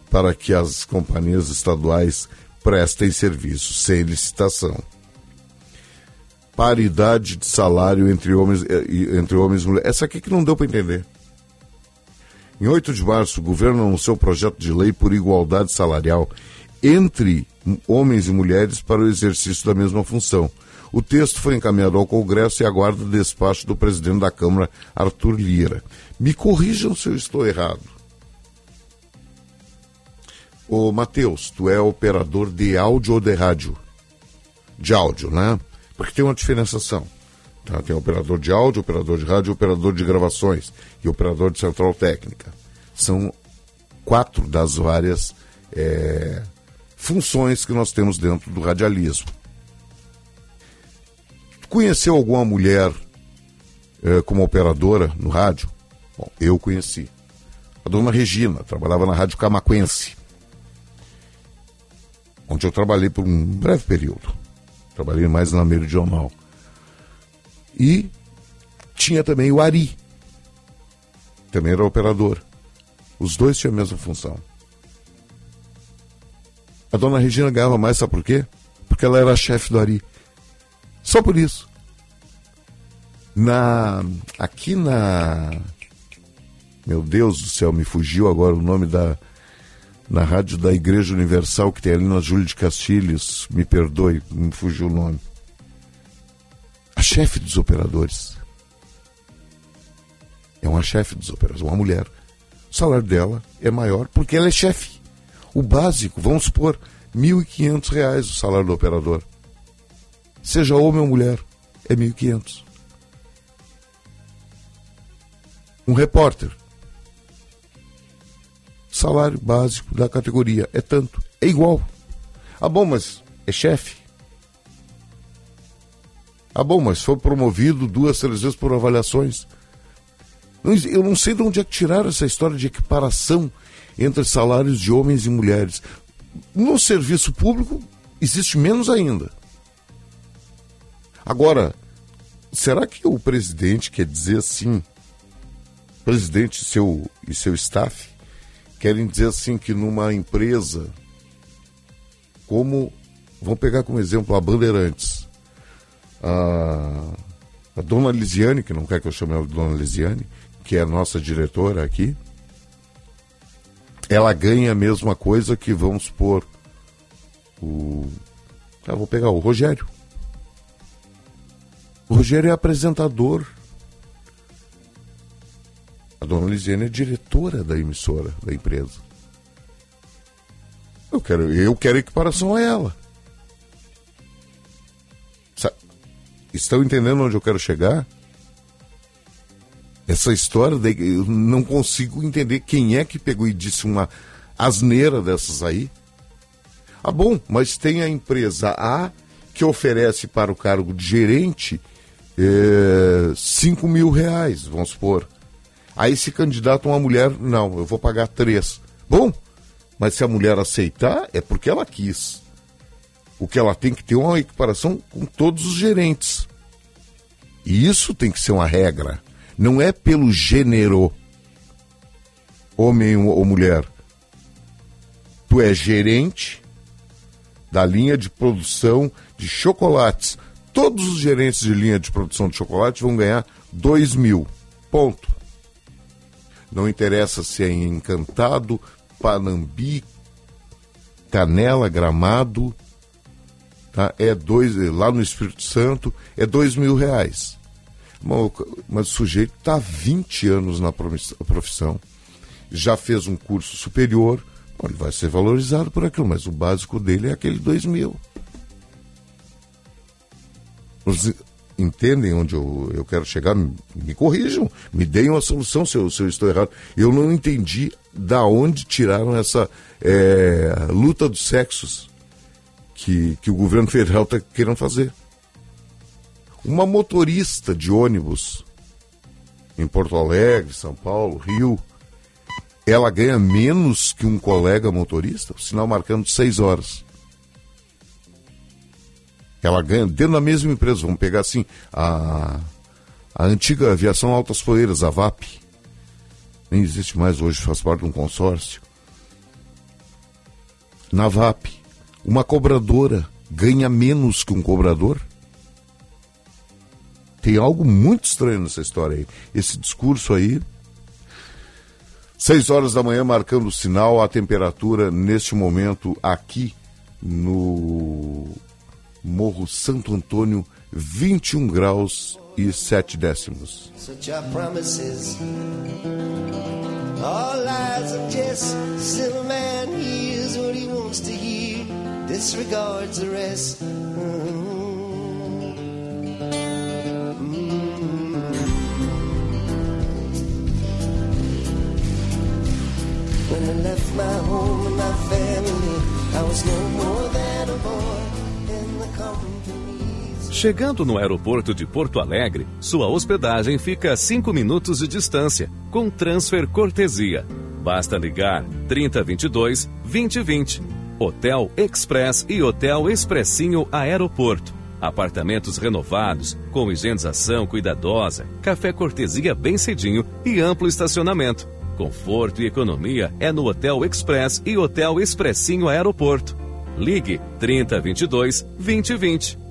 para que as companhias estaduais prestem serviço sem licitação. Paridade de salário entre homens, eh, entre homens e mulheres. Essa aqui que não deu para entender. Em 8 de março, o governo anunciou o projeto de lei por igualdade salarial entre homens e mulheres para o exercício da mesma função. O texto foi encaminhado ao Congresso e aguarda o despacho do presidente da Câmara, Arthur Lira. Me corrijam se eu estou errado. Ô, Matheus, tu é operador de áudio ou de rádio? De áudio, né? Porque tem uma diferenciação. Tá? Tem operador de áudio, operador de rádio, operador de gravações e operador de central técnica. São quatro das várias é, funções que nós temos dentro do radialismo. Conheceu alguma mulher eh, como operadora no rádio? Bom, eu conheci. A dona Regina trabalhava na Rádio Camaquense, onde eu trabalhei por um breve período. Trabalhei mais na Meridional. E tinha também o Ari, também era operador. Os dois tinham a mesma função. A dona Regina ganhava mais, sabe por quê? Porque ela era chefe do Ari. Só por isso. Na aqui na Meu Deus do céu, me fugiu agora o nome da na rádio da Igreja Universal que tem ali na Júlia de Castilhos, me perdoe, me fugiu o nome. A chefe dos operadores. É uma chefe dos operadores, uma mulher. O salário dela é maior porque ela é chefe. O básico, vamos supor, R$ 1.500 o salário do operador seja homem ou mulher, é 1.500. Um repórter. Salário básico da categoria é tanto, é igual. Ah, bom, mas é chefe. Ah, bom, mas foi promovido duas, três vezes por avaliações. Eu não sei de onde é que tiraram essa história de equiparação entre salários de homens e mulheres. No serviço público, existe menos ainda. Agora, será que o presidente quer dizer assim, presidente e seu, e seu staff, querem dizer assim que numa empresa, como, vamos pegar como exemplo a Bandeirantes, a, a dona Lisiane, que não quer que eu chame ela de dona Lisiane, que é a nossa diretora aqui, ela ganha a mesma coisa que, vamos supor, o. Ah, vou pegar o Rogério. O Rogério é apresentador. A dona Lisiane é diretora da emissora, da empresa. Eu quero, eu quero equiparação a ela. Estão entendendo onde eu quero chegar? Essa história, de, eu não consigo entender quem é que pegou e disse uma asneira dessas aí. Ah, bom, mas tem a empresa A que oferece para o cargo de gerente é, 5 mil reais, vamos supor. Aí se candidata uma mulher, não, eu vou pagar três. Bom, mas se a mulher aceitar, é porque ela quis. O que ela tem que ter é uma equiparação com todos os gerentes. E isso tem que ser uma regra. Não é pelo gênero, homem ou mulher. Tu é gerente da linha de produção de chocolates todos os gerentes de linha de produção de chocolate vão ganhar 2 mil. Ponto. Não interessa se é em Encantado, Panambi, Canela, Gramado, tá? É dois, lá no Espírito Santo, é dois mil reais. Mas o sujeito está há 20 anos na profissão, já fez um curso superior, ele vai ser valorizado por aquilo, mas o básico dele é aquele dois mil entendem onde eu, eu quero chegar, me, me, corrijam, me deem uma solução se eu, se eu estou errado. Eu não entendi da onde tiraram essa é, luta dos sexos que, que o governo federal está querendo fazer. Uma motorista de ônibus em Porto Alegre, São Paulo, Rio, ela ganha menos que um colega motorista, o sinal marcando seis horas. Ela ganha dentro da mesma empresa. Vamos pegar assim, a, A antiga aviação Altas Poeiras, a VAP, nem existe mais hoje, faz parte de um consórcio. Na VAP, uma cobradora ganha menos que um cobrador? Tem algo muito estranho nessa história aí. Esse discurso aí. Seis horas da manhã marcando o sinal, a temperatura neste momento aqui no Morro Santo Antônio, 21 graus e 7 décimos. All lies are just silver man hears what he wants to hear, disregards the rest. Mm-hmm. Home. Chegando no aeroporto de Porto Alegre, sua hospedagem fica a 5 minutos de distância, com transfer cortesia. Basta ligar 3022 2020. Hotel Express e Hotel Expressinho Aeroporto. Apartamentos renovados, com higienização cuidadosa, café cortesia bem cedinho e amplo estacionamento. Conforto e economia é no Hotel Express e Hotel Expressinho Aeroporto. Ligue 3022 2020.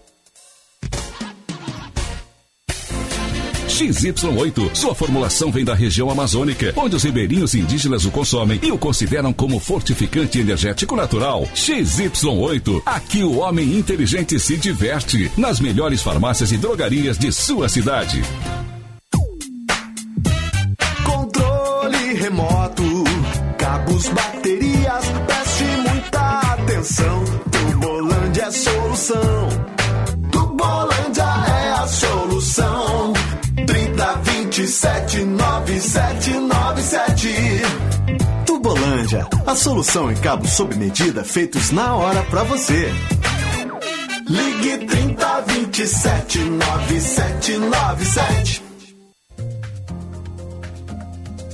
XY8. Sua formulação vem da região amazônica, onde os ribeirinhos indígenas o consomem e o consideram como fortificante energético natural. XY8. Aqui o homem inteligente se diverte. Nas melhores farmácias e drogarias de sua cidade. Controle remoto, cabos, baterias, preste muita atenção. Tubolândia é solução. Tubolândia é a solução. 279797. Tubolândia, a solução em cabos sob medida feitos na hora para você. Ligue 3027 9797.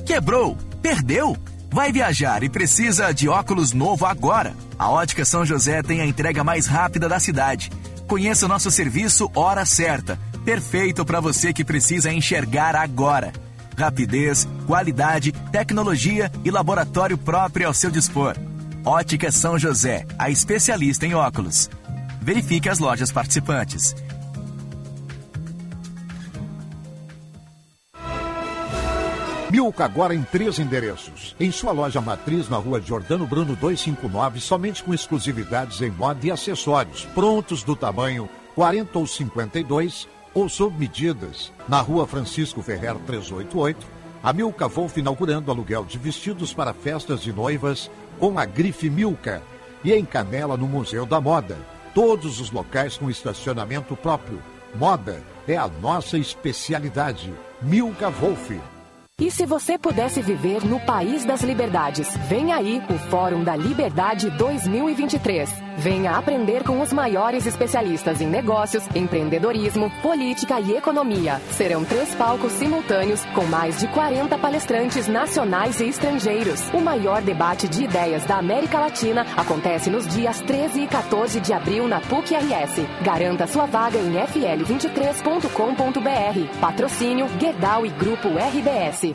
Quebrou? Perdeu? Vai viajar e precisa de óculos novo agora? A Ótica São José tem a entrega mais rápida da cidade. Conheça o nosso serviço Hora Certa perfeito para você que precisa enxergar agora. Rapidez, qualidade, tecnologia e laboratório próprio ao seu dispor. Ótica São José, a especialista em óculos. Verifique as lojas participantes. Milka agora em três endereços. Em sua loja matriz na rua Jordano Bruno 259, somente com exclusividades em moda e acessórios, prontos do tamanho 40 ou 52 ou sob medidas. Na rua Francisco Ferrer 388, a Milka Wolf inaugurando aluguel de vestidos para festas de noivas com a grife Milka. E em Canela, no Museu da Moda. Todos os locais com estacionamento próprio. Moda é a nossa especialidade. Milka Wolf. E se você pudesse viver no país das liberdades? Vem aí o Fórum da Liberdade 2023. Venha aprender com os maiores especialistas em negócios, empreendedorismo, política e economia. Serão três palcos simultâneos com mais de 40 palestrantes nacionais e estrangeiros. O maior debate de ideias da América Latina acontece nos dias 13 e 14 de abril na PUC-RS. Garanta sua vaga em fl23.com.br. Patrocínio Guedal e Grupo RBS.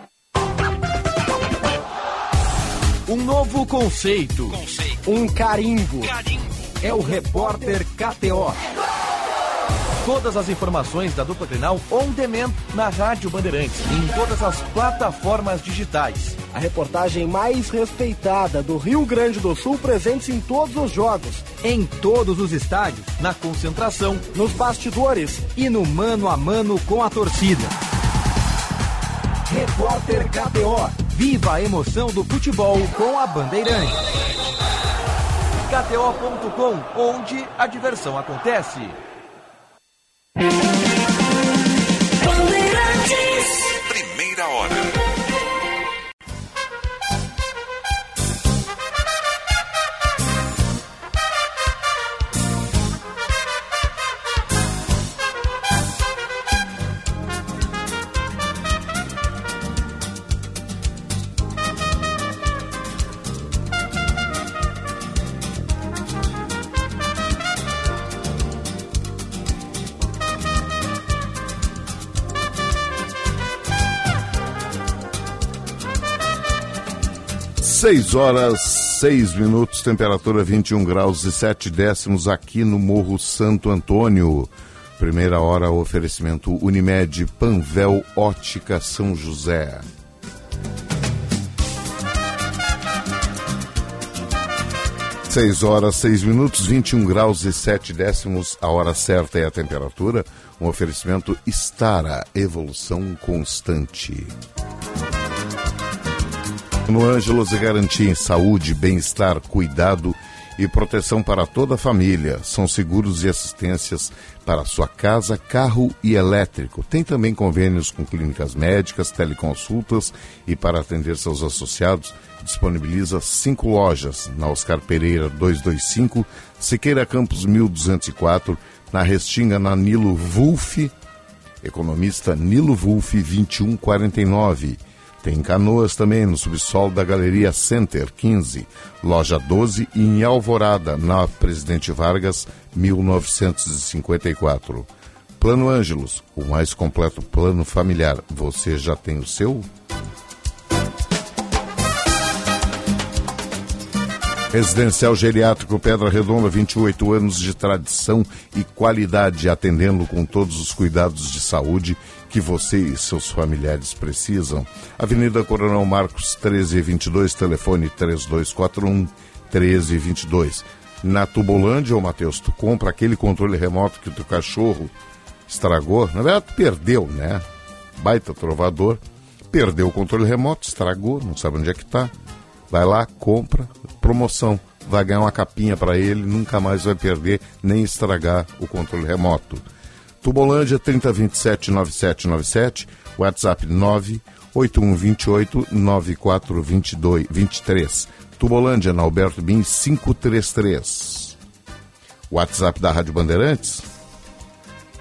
Um novo conceito. conceito. Um carimbo. carimbo é o Repórter KTO. Todas as informações da dupla Grenal on demand na Rádio Bandeirantes e em todas as plataformas digitais. A reportagem mais respeitada do Rio Grande do Sul presente em todos os jogos, em todos os estádios, na concentração, nos bastidores e no mano a mano com a torcida. Repórter KTO. Viva a emoção do futebol com a Bandeirantes. KTO.com, onde a diversão acontece. 6 horas, 6 minutos, temperatura 21 graus e 7 décimos aqui no Morro Santo Antônio. Primeira hora, oferecimento Unimed Panvel Ótica São José. Seis horas, seis minutos, 21 graus e sete décimos, a hora certa é a temperatura. Um oferecimento Estara, evolução constante. No Ângelos é garantia em saúde, bem-estar, cuidado e proteção para toda a família. São seguros e assistências para sua casa, carro e elétrico. Tem também convênios com clínicas médicas, teleconsultas e para atender seus associados, disponibiliza cinco lojas na Oscar Pereira 225, Siqueira Campos 1204, na Restinga na Nilo Wolf, economista Nilo Wolf 2149 tem Canoas também, no subsolo da Galeria Center 15, loja 12 e em Alvorada, na Presidente Vargas, 1954. Plano Ângelos, o mais completo plano familiar. Você já tem o seu? Residencial Geriátrico Pedra Redonda, 28 anos de tradição e qualidade, atendendo com todos os cuidados de saúde que você e seus familiares precisam. Avenida Coronel Marcos 1322, telefone 3241 1322. Na Tubolândia, ô Matheus, tu compra aquele controle remoto que o teu cachorro estragou. Na verdade, tu perdeu, né? Baita trovador. Perdeu o controle remoto, estragou, não sabe onde é que tá. Vai lá, compra, promoção. Vai ganhar uma capinha para ele, nunca mais vai perder nem estragar o controle remoto. Tubolândia 3027 9797, WhatsApp 98128 9422 23. Tubolândia na Alberto Bin 533. WhatsApp da Rádio Bandeirantes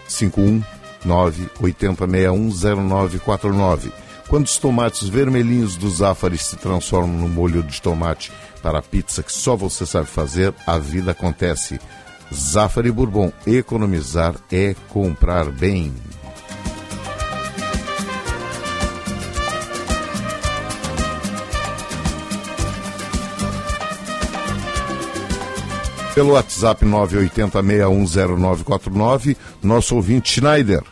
519 80610949. Quando os tomates vermelhinhos do Zafari se transformam no molho de tomate para a pizza que só você sabe fazer, a vida acontece. Zafari Bourbon, economizar é comprar bem. Pelo WhatsApp 980610949, nosso ouvinte Schneider.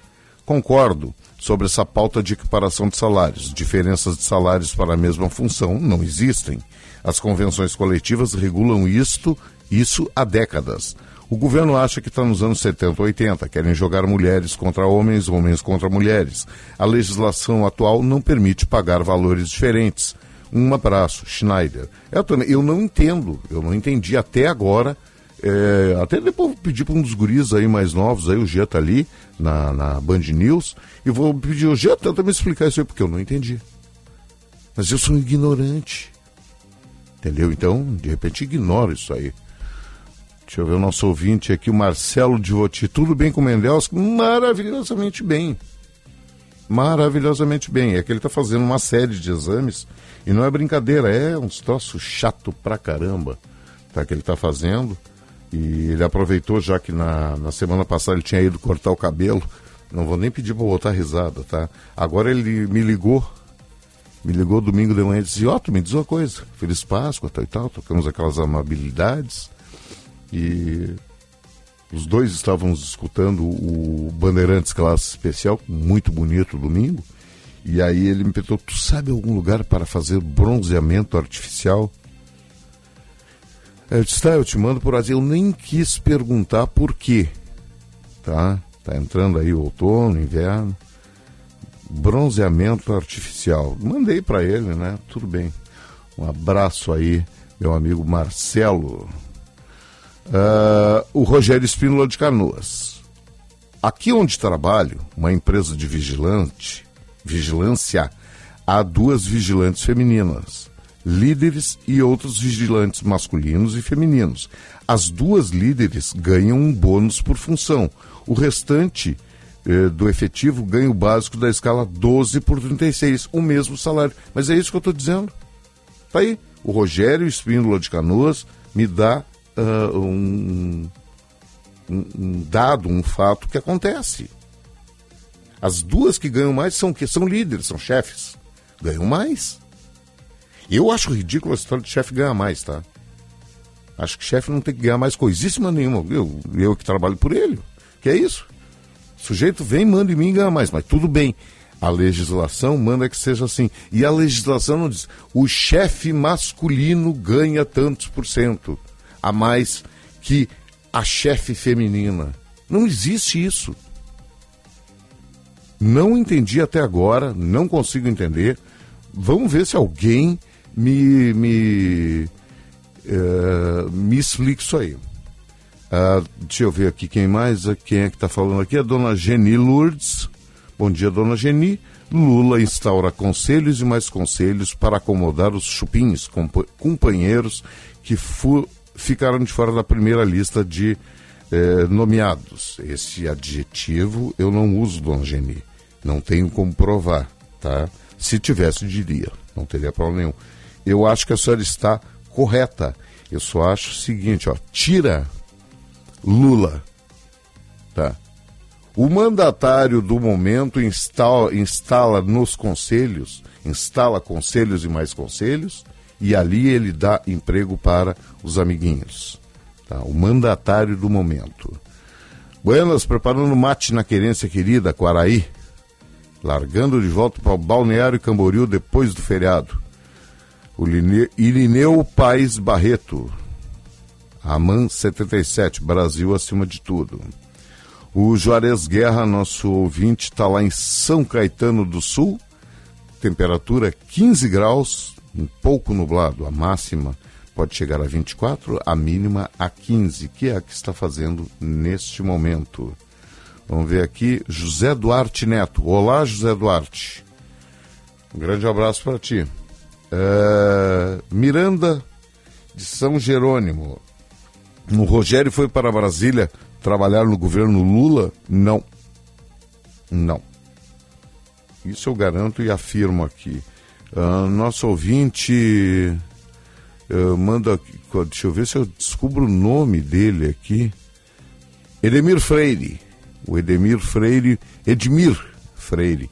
Concordo sobre essa pauta de equiparação de salários. Diferenças de salários para a mesma função não existem. As convenções coletivas regulam isto, isso há décadas. O governo acha que está nos anos 70, 80, querem jogar mulheres contra homens, homens contra mulheres. A legislação atual não permite pagar valores diferentes. Um abraço, Schneider. Eu, também, eu não entendo, eu não entendi até agora. É, até depois vou pedir para um dos guris aí mais novos, aí o Gia tá ali na, na Band News, e vou pedir, o Gia tenta me explicar isso aí, porque eu não entendi. Mas eu sou um ignorante. Entendeu? Então, de repente, ignoro isso aí. Deixa eu ver o nosso ouvinte aqui, o Marcelo Divoti. Tudo bem com o Mendelski? Maravilhosamente bem. Maravilhosamente bem. É que ele está fazendo uma série de exames e não é brincadeira, é um troço chato pra caramba tá, que ele está fazendo. E ele aproveitou, já que na, na semana passada ele tinha ido cortar o cabelo. Não vou nem pedir para botar risada, tá? Agora ele me ligou me ligou domingo de manhã e disse, ó, oh, tu me diz uma coisa, Feliz Páscoa, tal e tal, tocamos aquelas amabilidades. E os dois estávamos escutando o Bandeirantes Classe Especial, muito bonito domingo. E aí ele me perguntou: Tu sabe algum lugar para fazer bronzeamento artificial? Eu disse: Tá, eu te mando por aí. Eu nem quis perguntar por quê. Tá? Tá entrando aí o outono, inverno. Bronzeamento artificial. Mandei para ele, né? Tudo bem. Um abraço aí, meu amigo Marcelo. Uh, o Rogério Espínola de Canoas. Aqui onde trabalho, uma empresa de vigilante, vigilância, há duas vigilantes femininas, líderes e outros vigilantes masculinos e femininos. As duas líderes ganham um bônus por função. O restante eh, do efetivo ganha o básico da escala 12 por 36, o mesmo salário. Mas é isso que eu estou dizendo. Tá aí. O Rogério Espínola de Canoas me dá uh, um, um, dado, um fato que acontece. As duas que ganham mais são que são líderes, são chefes, ganham mais. Eu acho ridículo a história de chefe ganhar mais, tá? Acho que chefe não tem que ganhar mais coisíssima nenhuma. Eu, eu que trabalho por ele. Que é isso? O sujeito vem, manda em mim e ganha mais. Mas tudo bem. A legislação manda que seja assim. E a legislação não diz o chefe masculino ganha tantos por cento a mais que a chefe feminina. Não existe isso. Não entendi até agora, não consigo entender. Vamos ver se alguém me, me, uh, me explica isso aí. Uh, deixa eu ver aqui quem mais, quem é que está falando aqui, a dona Geni Lourdes. Bom dia, dona Geni. Lula instaura conselhos e mais conselhos para acomodar os chupins, comp companheiros que ficaram de fora da primeira lista de eh, nomeados. Esse adjetivo eu não uso, dona Geni. Não tenho como provar, tá? Se tivesse, diria. Não teria problema nenhum. Eu acho que a senhora está correta. Eu só acho o seguinte, ó. Tira Lula, tá? O mandatário do momento instala, instala nos conselhos, instala conselhos e mais conselhos, e ali ele dá emprego para os amiguinhos. Tá? O mandatário do momento. Buenas, preparando mate na querência querida, Quaraí largando de volta para o Balneário Camboriú depois do feriado. O Irineu Paes Barreto, Aman 77, Brasil acima de tudo. O Juarez Guerra, nosso ouvinte, está lá em São Caetano do Sul, temperatura 15 graus, um pouco nublado, a máxima pode chegar a 24, a mínima a 15, que é a que está fazendo neste momento. Vamos ver aqui, José Duarte Neto. Olá, José Duarte. Um grande abraço para ti. É... Miranda de São Jerônimo. O Rogério foi para Brasília trabalhar no governo Lula? Não. Não. Isso eu garanto e afirmo aqui. Uh, nosso ouvinte uh, manda. Deixa eu ver se eu descubro o nome dele aqui. Edemir Freire o Edemir Freire, Edmir Freire.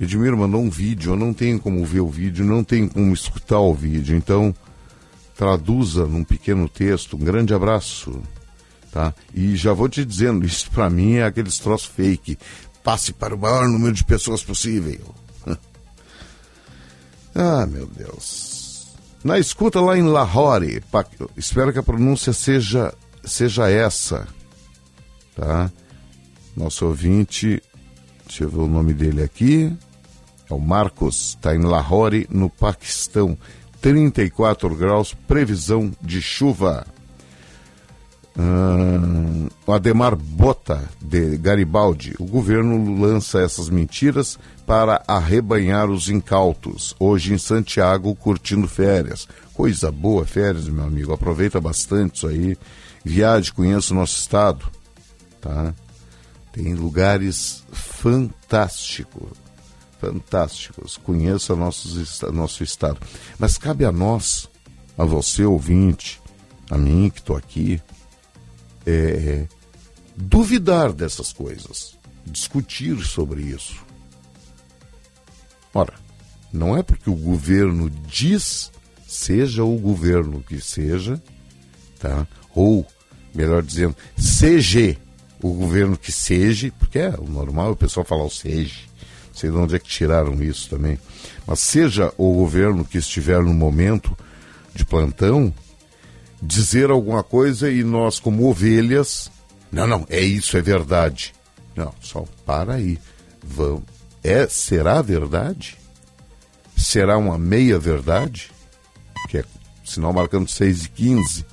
Edmir mandou um vídeo, eu não tenho como ver o vídeo, não tenho como escutar o vídeo, então traduza num pequeno texto. Um grande abraço, tá? E já vou te dizendo, isso para mim é aqueles troços fake. Passe para o maior número de pessoas possível. ah, meu Deus. Na escuta lá em Lahore, espero que a pronúncia seja seja essa, tá? Nosso ouvinte, deixa eu ver o nome dele aqui, é o Marcos, está em Lahore, no Paquistão. 34 graus, previsão de chuva. Hum, Ademar Bota, de Garibaldi. O governo lança essas mentiras para arrebanhar os incautos. Hoje em Santiago, curtindo férias. Coisa boa, férias, meu amigo. Aproveita bastante isso aí. Viaje, conheça o nosso estado. Tá? Tem lugares fantásticos, fantásticos. Conheça nossos, nosso estado. Mas cabe a nós, a você ouvinte, a mim que estou aqui, é, duvidar dessas coisas, discutir sobre isso. Ora, não é porque o governo diz, seja o governo que seja, tá? Ou, melhor dizendo, seja o governo que seja, porque é o normal o pessoal falar o seja, não sei de onde é que tiraram isso também, mas seja o governo que estiver no momento de plantão, dizer alguma coisa e nós, como ovelhas, não, não, é isso, é verdade. Não, só para aí. Vamos. É, será verdade? Será uma meia verdade? Que é sinal marcando 6 e 15.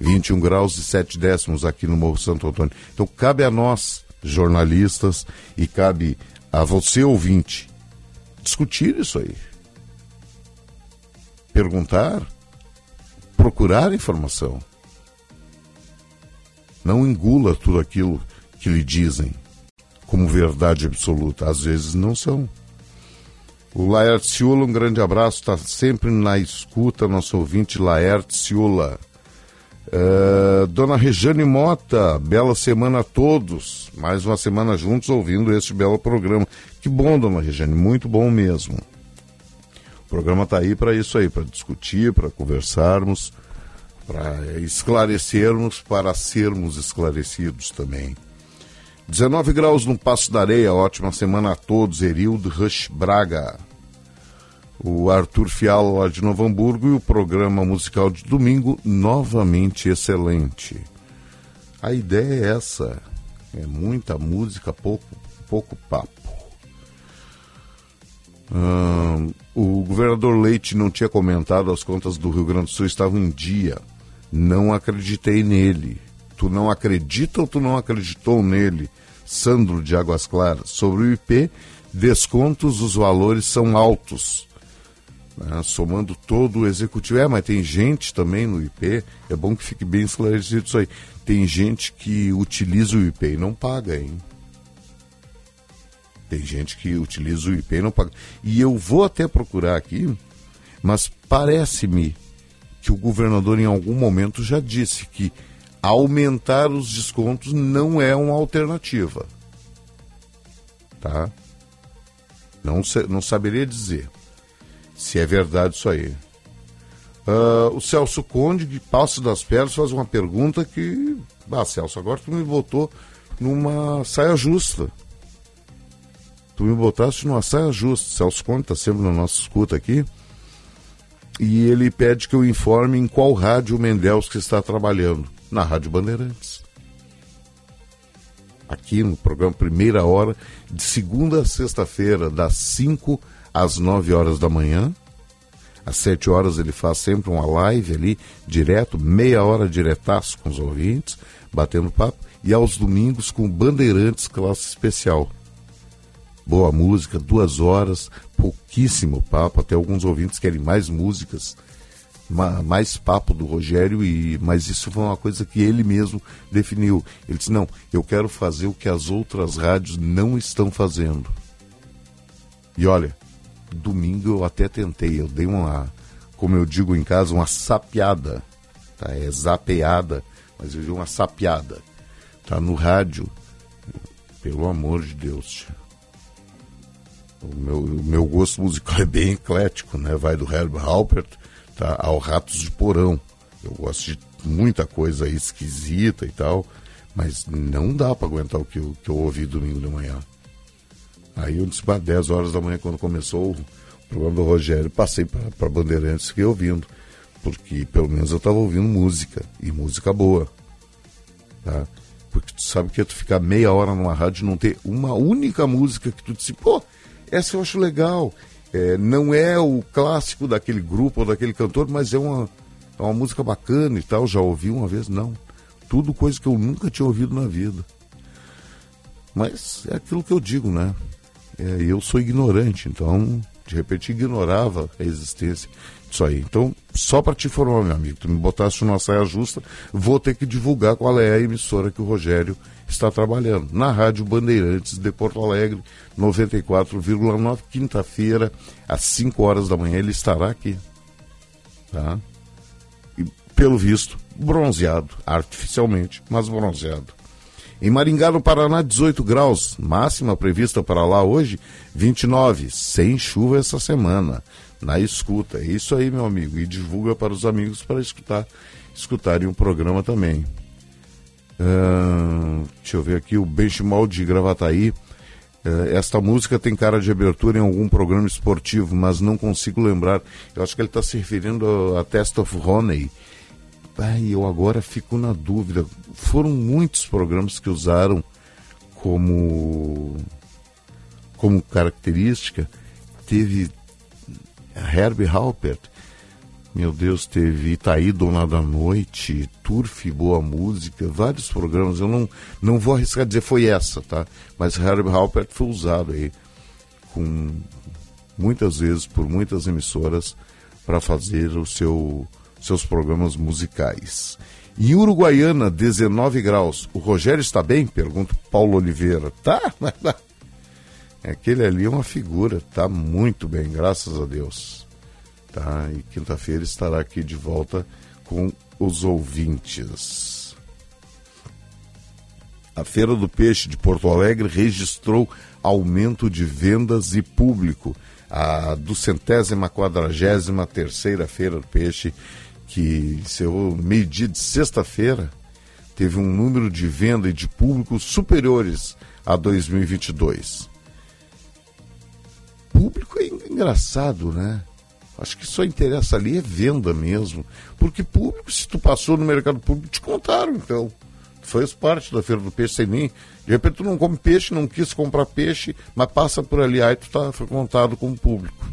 21 graus e 7 décimos aqui no Morro Santo Antônio. Então cabe a nós, jornalistas, e cabe a você, ouvinte, discutir isso aí. Perguntar, procurar informação. Não engula tudo aquilo que lhe dizem como verdade absoluta. Às vezes não são. O Laerte Ciula, um grande abraço, está sempre na escuta, nosso ouvinte Laerte Ciula. Uh, Dona Rejane Mota, bela semana a todos. Mais uma semana juntos ouvindo este belo programa. Que bom, Dona Rejane, muito bom mesmo. programa está aí para isso aí, para discutir, para conversarmos, para esclarecermos, para sermos esclarecidos também. 19 graus no Passo da Areia, ótima semana a todos. Erildo Rush Braga. O Arthur Fiala lá de Novo Hamburgo e o programa musical de domingo novamente excelente. A ideia é essa. É muita música, pouco, pouco papo. Hum, o governador Leite não tinha comentado as contas do Rio Grande do Sul estavam em dia. Não acreditei nele. Tu não acredita ou tu não acreditou nele? Sandro de Águas Claras. Sobre o IP, descontos, os valores são altos. Né? Somando todo o executivo. É, mas tem gente também no IP, é bom que fique bem esclarecido isso aí. Tem gente que utiliza o IP e não paga, hein? Tem gente que utiliza o IP e não paga. E eu vou até procurar aqui, mas parece-me que o governador em algum momento já disse que aumentar os descontos não é uma alternativa. Tá? Não, não saberia dizer se é verdade isso aí. Uh, o Celso Conde, de Passo das Pedras, faz uma pergunta que. Ah, Celso, agora tu me botou numa saia justa tu me botaste numa saia justa. Celso Conde está sempre na nossa escuta aqui. E ele pede que eu informe em qual rádio o Mendelski está trabalhando. Na Rádio Bandeirantes. Aqui no programa Primeira Hora, de segunda a sexta-feira, das 5 às 9 horas da manhã. Às 7 horas ele faz sempre uma live ali, direto, meia hora diretaço com os ouvintes, batendo papo. E aos domingos com Bandeirantes Classe Especial boa música, duas horas, pouquíssimo papo, até alguns ouvintes querem mais músicas, mais papo do Rogério, e mas isso foi uma coisa que ele mesmo definiu. Ele disse, não, eu quero fazer o que as outras rádios não estão fazendo. E olha, domingo eu até tentei, eu dei uma, como eu digo em casa, uma sapeada, tá? É zapeada, mas eu dei uma sapeada. Tá no rádio, pelo amor de Deus, o meu, o meu gosto musical é bem eclético, né? Vai do Herb Halpert tá, ao Ratos de Porão. Eu gosto de muita coisa esquisita e tal, mas não dá para aguentar o que eu, que eu ouvi domingo de manhã. Aí eu disse, 10 horas da manhã, quando começou o programa do Rogério, passei para Bandeirantes e fiquei ouvindo. Porque pelo menos eu estava ouvindo música, e música boa. Tá? Porque tu sabe que é tu ficar meia hora numa rádio e não ter uma única música que tu disse, pô, essa eu acho legal. É, não é o clássico daquele grupo ou daquele cantor, mas é uma, é uma música bacana e tal. Já ouvi uma vez? Não. Tudo coisa que eu nunca tinha ouvido na vida. Mas é aquilo que eu digo, né? É, eu sou ignorante, então de repente ignorava a existência disso aí. Então, só para te informar, meu amigo, tu me botasse numa saia justa, vou ter que divulgar qual é a emissora que o Rogério está trabalhando. Na Rádio Bandeirantes de Porto Alegre, 94,9, quinta-feira, às 5 horas da manhã, ele estará aqui. Tá? E, pelo visto, bronzeado, artificialmente, mas bronzeado. Em Maringá, no Paraná, 18 graus, máxima prevista para lá hoje, 29, sem chuva essa semana. Na escuta, é isso aí, meu amigo, e divulga para os amigos para escutar, escutarem o programa também. Uh, deixa eu ver aqui, o Benchimol de Gravataí. Uh, esta música tem cara de abertura em algum programa esportivo, mas não consigo lembrar. Eu acho que ele está se referindo a, a Test of Honey. Ai, eu agora fico na dúvida. Foram muitos programas que usaram como, como característica. Teve Herbie Halpert, meu Deus, teve Itaí Dona da Noite, Turf Boa Música, vários programas. Eu não, não vou arriscar dizer foi essa, tá? Mas Herb Halpert foi usado aí com muitas vezes por muitas emissoras para fazer o seu, seus programas musicais. Em Uruguaiana, 19 graus. O Rogério está bem? Pergunta Paulo Oliveira. Tá? Aquele ali é uma figura, tá muito bem, graças a Deus. Tá? E quinta-feira estará aqui de volta com os ouvintes. A Feira do Peixe de Porto Alegre registrou aumento de vendas e público. A duzentésima quadragésima terceira Feira do Peixe, que encerrou meio-dia de sexta-feira, teve um número de venda e de público superiores a 2022. Público é engraçado, né? Acho que só interessa ali é venda mesmo. Porque público, se tu passou no mercado público, te contaram, então. Faz parte da feira do peixe sem nem. De repente tu não come peixe, não quis comprar peixe, mas passa por ali, aí tu tá, foi contado como público.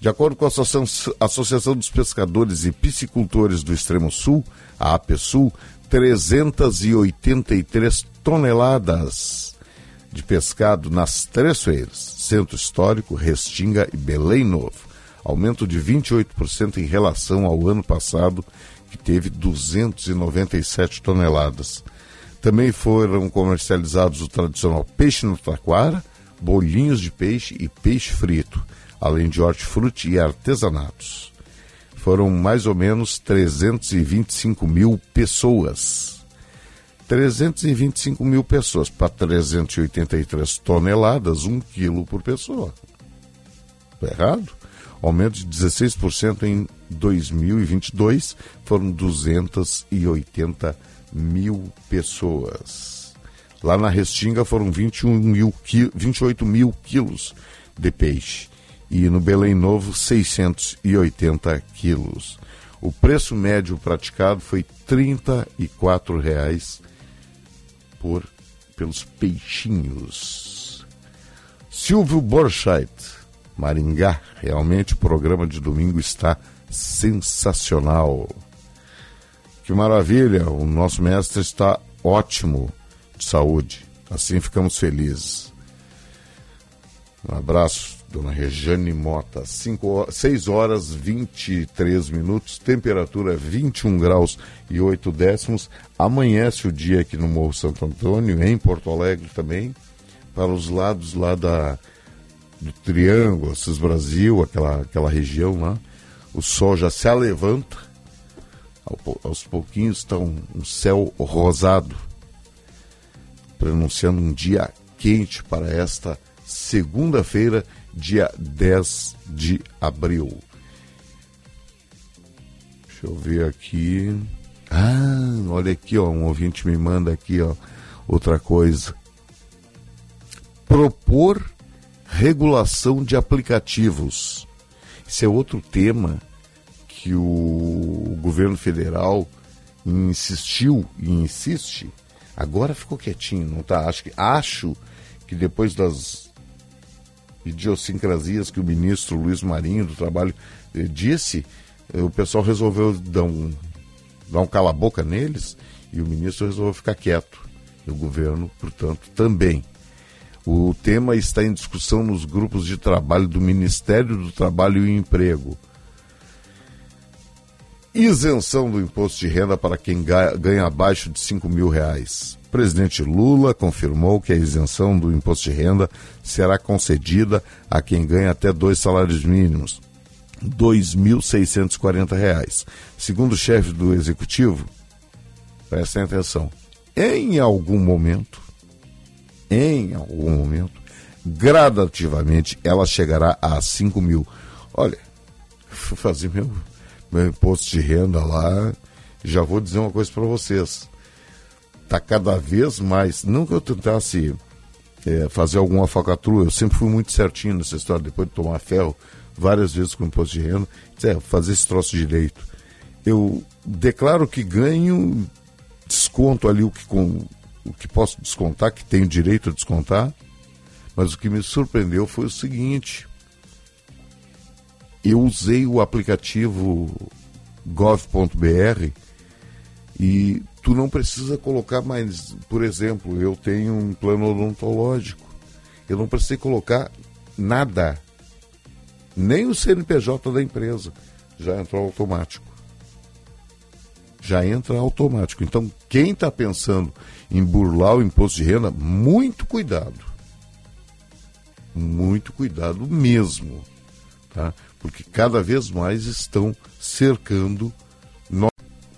De acordo com a Associação, dos Pescadores e Piscicultores do Extremo Sul, a APSUL, 383 toneladas de pescado nas três feiras, Centro Histórico, Restinga e Belém Novo aumento de 28% em relação ao ano passado, que teve 297 toneladas. Também foram comercializados o tradicional peixe no taquara, bolinhos de peixe e peixe frito, além de hortifruti e artesanatos. Foram mais ou menos 325 mil pessoas. 325 mil pessoas para 383 toneladas, um quilo por pessoa. Tá errado? aumento de 16% em 2022, foram 280 mil pessoas. Lá na Restinga foram 21 mil, 28 mil quilos de peixe e no Belém Novo 680 quilos. O preço médio praticado foi R$ 34,00 por pelos peixinhos. Silvio Borchardt Maringá. Realmente o programa de domingo está sensacional. Que maravilha! O nosso mestre está ótimo de saúde. Assim ficamos felizes. Um abraço, dona Rejane Mota. 6 horas 23 minutos, temperatura 21 graus e 8 décimos. Amanhece o dia aqui no Morro Santo Antônio, em Porto Alegre também, para os lados lá da do Triângulo, Assis Brasil, aquela, aquela região lá, o sol já se levanta, aos pouquinhos está um, um céu rosado, pronunciando um dia quente para esta segunda-feira, dia 10 de abril. Deixa eu ver aqui. Ah, olha aqui, ó, um ouvinte me manda aqui, ó, outra coisa. Propor regulação de aplicativos. Esse é outro tema que o governo federal insistiu e insiste. Agora ficou quietinho, não tá? Acho que, acho que depois das idiosincrasias que o ministro Luiz Marinho do Trabalho eh, disse, eh, o pessoal resolveu dar um, dar um cala-boca neles e o ministro resolveu ficar quieto. E o governo, portanto, também. O tema está em discussão nos grupos de trabalho do Ministério do Trabalho e Emprego. Isenção do imposto de renda para quem ganha abaixo de 5 mil reais. O presidente Lula confirmou que a isenção do imposto de renda será concedida a quem ganha até dois salários mínimos, R$ 2.640. Segundo o chefe do executivo, prestem atenção, em algum momento em algum momento, gradativamente, ela chegará a 5 mil. Olha, fui fazer meu, meu imposto de renda lá, já vou dizer uma coisa para vocês. Está cada vez mais, não que eu tentasse é, fazer alguma falcatrua, eu sempre fui muito certinho nessa história, depois de tomar ferro várias vezes com imposto de renda, é, fazer esse troço direito. Eu declaro que ganho, desconto ali o que com, o que posso descontar, que tenho direito a descontar, mas o que me surpreendeu foi o seguinte: eu usei o aplicativo gov.br e tu não precisa colocar mais, por exemplo, eu tenho um plano odontológico, eu não precisei colocar nada, nem o CNPJ da empresa, já entrou automático. Já entra automático. Então, quem está pensando em burlar o imposto de renda, muito cuidado. Muito cuidado mesmo. Tá? Porque cada vez mais estão cercando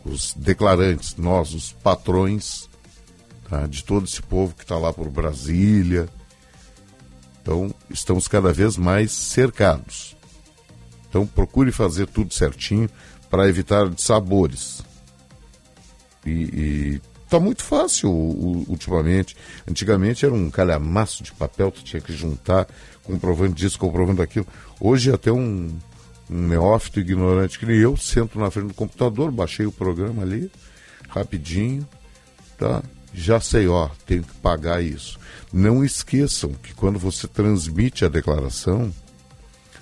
os declarantes, nós, os patrões, tá? de todo esse povo que está lá por Brasília. Então, estamos cada vez mais cercados. Então, procure fazer tudo certinho para evitar sabores. E, está muito fácil ultimamente. Antigamente era um calhamaço de papel, tu tinha que juntar, comprovando disso, comprovando aquilo. Hoje até um, um neófito ignorante que nem eu, sento na frente do computador, baixei o programa ali, rapidinho, tá? Já sei, ó, tenho que pagar isso. Não esqueçam que quando você transmite a declaração,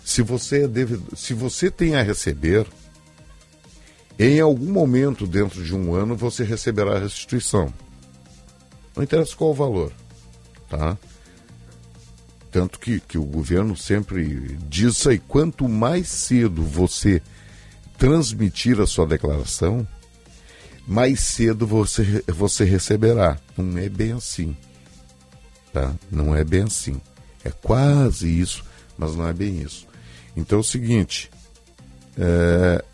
se você, é se você tem a receber, em algum momento dentro de um ano você receberá a restituição. Não interessa qual o valor, tá? Tanto que, que o governo sempre diz isso aí, quanto mais cedo você transmitir a sua declaração, mais cedo você, você receberá. Não é bem assim. Tá? Não é bem assim. É quase isso, mas não é bem isso. Então é o seguinte: é,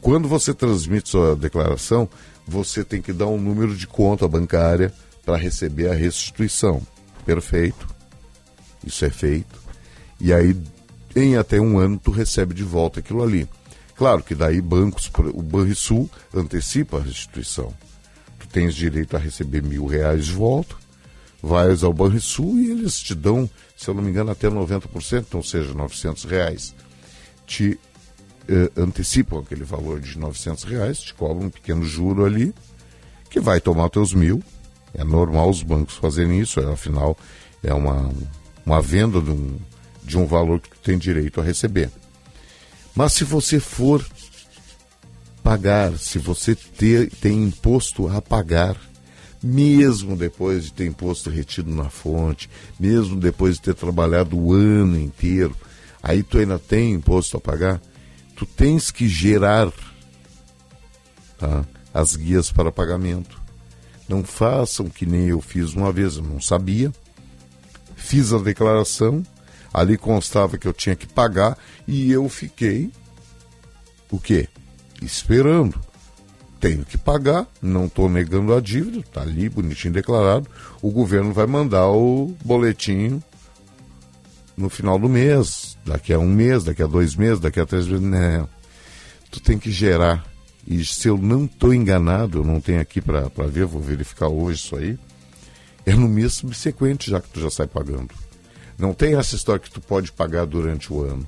quando você transmite sua declaração, você tem que dar um número de conta bancária para receber a restituição. Perfeito? Isso é feito. E aí, em até um ano, tu recebe de volta aquilo ali. Claro que daí bancos, o Banrisul antecipa a restituição. Tu tens direito a receber mil reais de volta, vais ao Banrisul e eles te dão, se eu não me engano, até 90%, ou seja, 900 reais. Te eh, antecipam aquele valor de 900 reais, te cobram um pequeno juro ali, que vai tomar teus mil. É normal os bancos fazerem isso, afinal é uma, uma venda de um, de um valor que tu tem direito a receber. Mas se você for pagar, se você ter, tem imposto a pagar, mesmo depois de ter imposto retido na fonte, mesmo depois de ter trabalhado o ano inteiro, aí tu ainda tem imposto a pagar, tu tens que gerar tá, as guias para pagamento. Não façam que nem eu fiz uma vez, eu não sabia, fiz a declaração, ali constava que eu tinha que pagar e eu fiquei o quê? Esperando. Tenho que pagar, não estou negando a dívida, está ali bonitinho declarado. O governo vai mandar o boletim no final do mês, daqui a um mês, daqui a dois meses, daqui a três meses. Não. Tu tem que gerar. E se eu não estou enganado, eu não tenho aqui para ver, vou verificar hoje isso aí é no mês subsequente, já que tu já sai pagando. Não tem essa história que tu pode pagar durante o ano.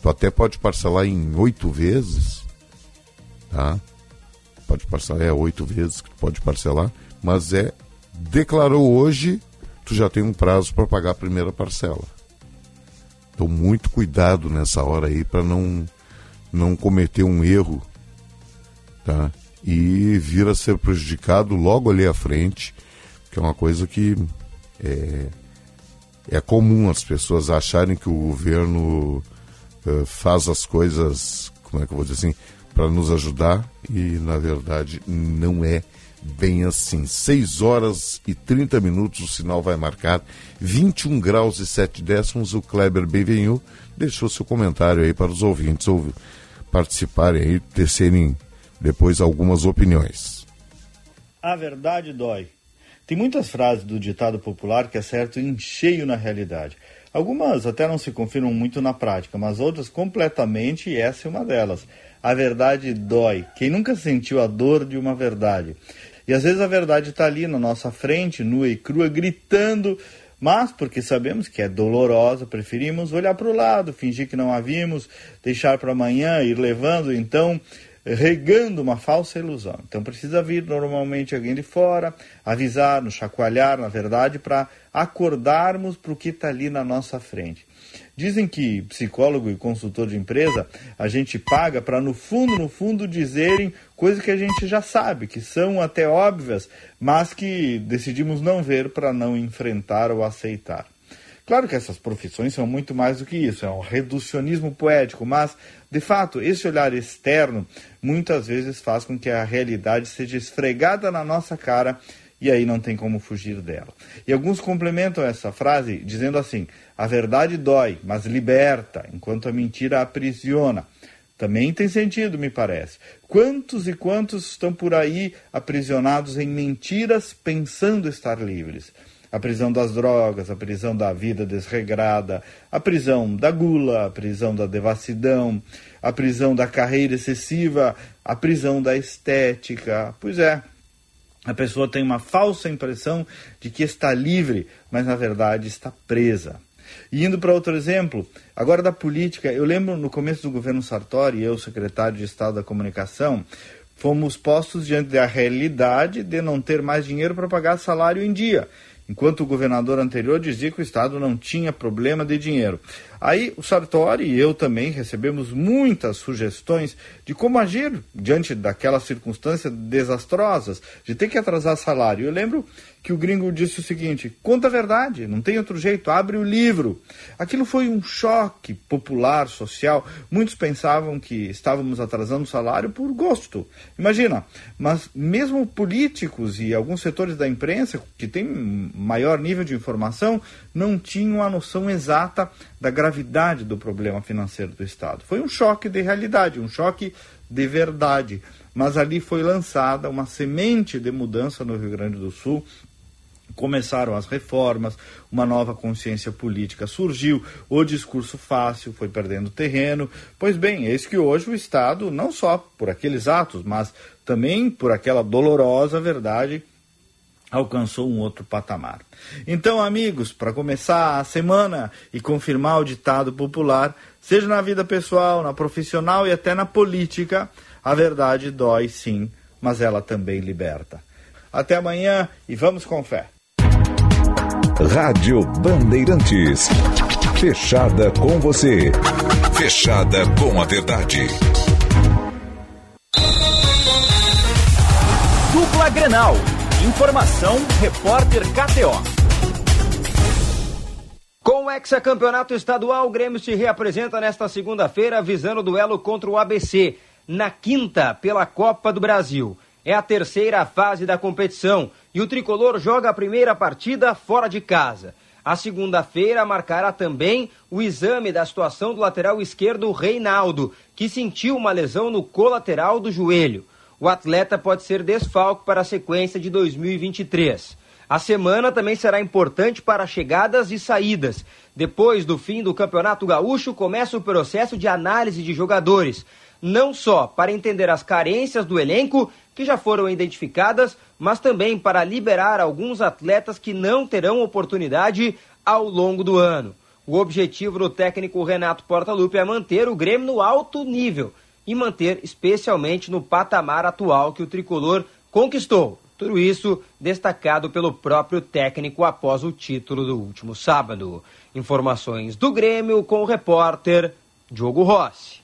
Tu até pode parcelar em oito vezes, tá? Pode parcelar, é oito vezes que tu pode parcelar, mas é, declarou hoje, tu já tem um prazo para pagar a primeira parcela. Então, muito cuidado nessa hora aí para não, não cometer um erro, tá? E vir a ser prejudicado logo ali à frente que é uma coisa que é, é comum as pessoas acharem que o governo uh, faz as coisas, como é que eu vou dizer assim, para nos ajudar e na verdade não é bem assim. 6 horas e 30 minutos o sinal vai marcar 21 graus e 7 décimos. O Kleber Benvenu deixou seu comentário aí para os ouvintes ou participarem aí, tecerem depois algumas opiniões. A verdade dói. Tem muitas frases do ditado popular que acertam em cheio na realidade. Algumas até não se confirmam muito na prática, mas outras completamente, e essa é uma delas. A verdade dói. Quem nunca sentiu a dor de uma verdade? E às vezes a verdade está ali na nossa frente, nua e crua, gritando, mas porque sabemos que é dolorosa, preferimos olhar para o lado, fingir que não a vimos, deixar para amanhã, ir levando então regando uma falsa ilusão. Então precisa vir normalmente alguém de fora, avisar, nos chacoalhar, na verdade, para acordarmos para o que está ali na nossa frente. Dizem que psicólogo e consultor de empresa a gente paga para no fundo, no fundo dizerem coisas que a gente já sabe, que são até óbvias, mas que decidimos não ver para não enfrentar ou aceitar. Claro que essas profissões são muito mais do que isso, é um reducionismo poético, mas, de fato, esse olhar externo muitas vezes faz com que a realidade seja esfregada na nossa cara e aí não tem como fugir dela. E alguns complementam essa frase dizendo assim: a verdade dói, mas liberta, enquanto a mentira aprisiona. Também tem sentido, me parece. Quantos e quantos estão por aí aprisionados em mentiras pensando estar livres? A prisão das drogas, a prisão da vida desregrada, a prisão da gula, a prisão da devassidão, a prisão da carreira excessiva, a prisão da estética. Pois é, a pessoa tem uma falsa impressão de que está livre, mas na verdade está presa. E indo para outro exemplo, agora da política, eu lembro no começo do governo Sartori, eu, secretário de Estado da Comunicação, fomos postos diante da realidade de não ter mais dinheiro para pagar salário em dia enquanto o governador anterior dizia que o Estado não tinha problema de dinheiro. Aí o Sartori e eu também recebemos muitas sugestões de como agir diante daquelas circunstâncias desastrosas, de ter que atrasar salário. Eu lembro que o gringo disse o seguinte: conta a verdade, não tem outro jeito, abre o livro. Aquilo foi um choque popular, social. Muitos pensavam que estávamos atrasando o salário por gosto. Imagina, mas mesmo políticos e alguns setores da imprensa, que têm maior nível de informação, não tinham a noção exata da gravidade do problema financeiro do Estado. Foi um choque de realidade, um choque de verdade. Mas ali foi lançada uma semente de mudança no Rio Grande do Sul começaram as reformas, uma nova consciência política surgiu, o discurso fácil foi perdendo terreno. Pois bem, eis que hoje o Estado, não só por aqueles atos, mas também por aquela dolorosa verdade, alcançou um outro patamar. Então, amigos, para começar a semana e confirmar o ditado popular, seja na vida pessoal, na profissional e até na política, a verdade dói sim, mas ela também liberta. Até amanhã e vamos com fé. Rádio Bandeirantes. Fechada com você. Fechada com a verdade. Dupla Grenal. Informação, repórter KTO. Com o hexacampeonato estadual, o Grêmio se reapresenta nesta segunda-feira visando o duelo contra o ABC, na quinta pela Copa do Brasil. É a terceira fase da competição e o tricolor joga a primeira partida fora de casa. A segunda-feira marcará também o exame da situação do lateral esquerdo Reinaldo, que sentiu uma lesão no colateral do joelho. O atleta pode ser desfalque para a sequência de 2023. A semana também será importante para chegadas e saídas. Depois do fim do Campeonato Gaúcho, começa o processo de análise de jogadores, não só para entender as carências do elenco, que já foram identificadas, mas também para liberar alguns atletas que não terão oportunidade ao longo do ano. O objetivo do técnico Renato Portaluppi é manter o Grêmio no alto nível e manter especialmente no patamar atual que o tricolor conquistou. Tudo isso destacado pelo próprio técnico após o título do último sábado. Informações do Grêmio com o repórter Diogo Rossi.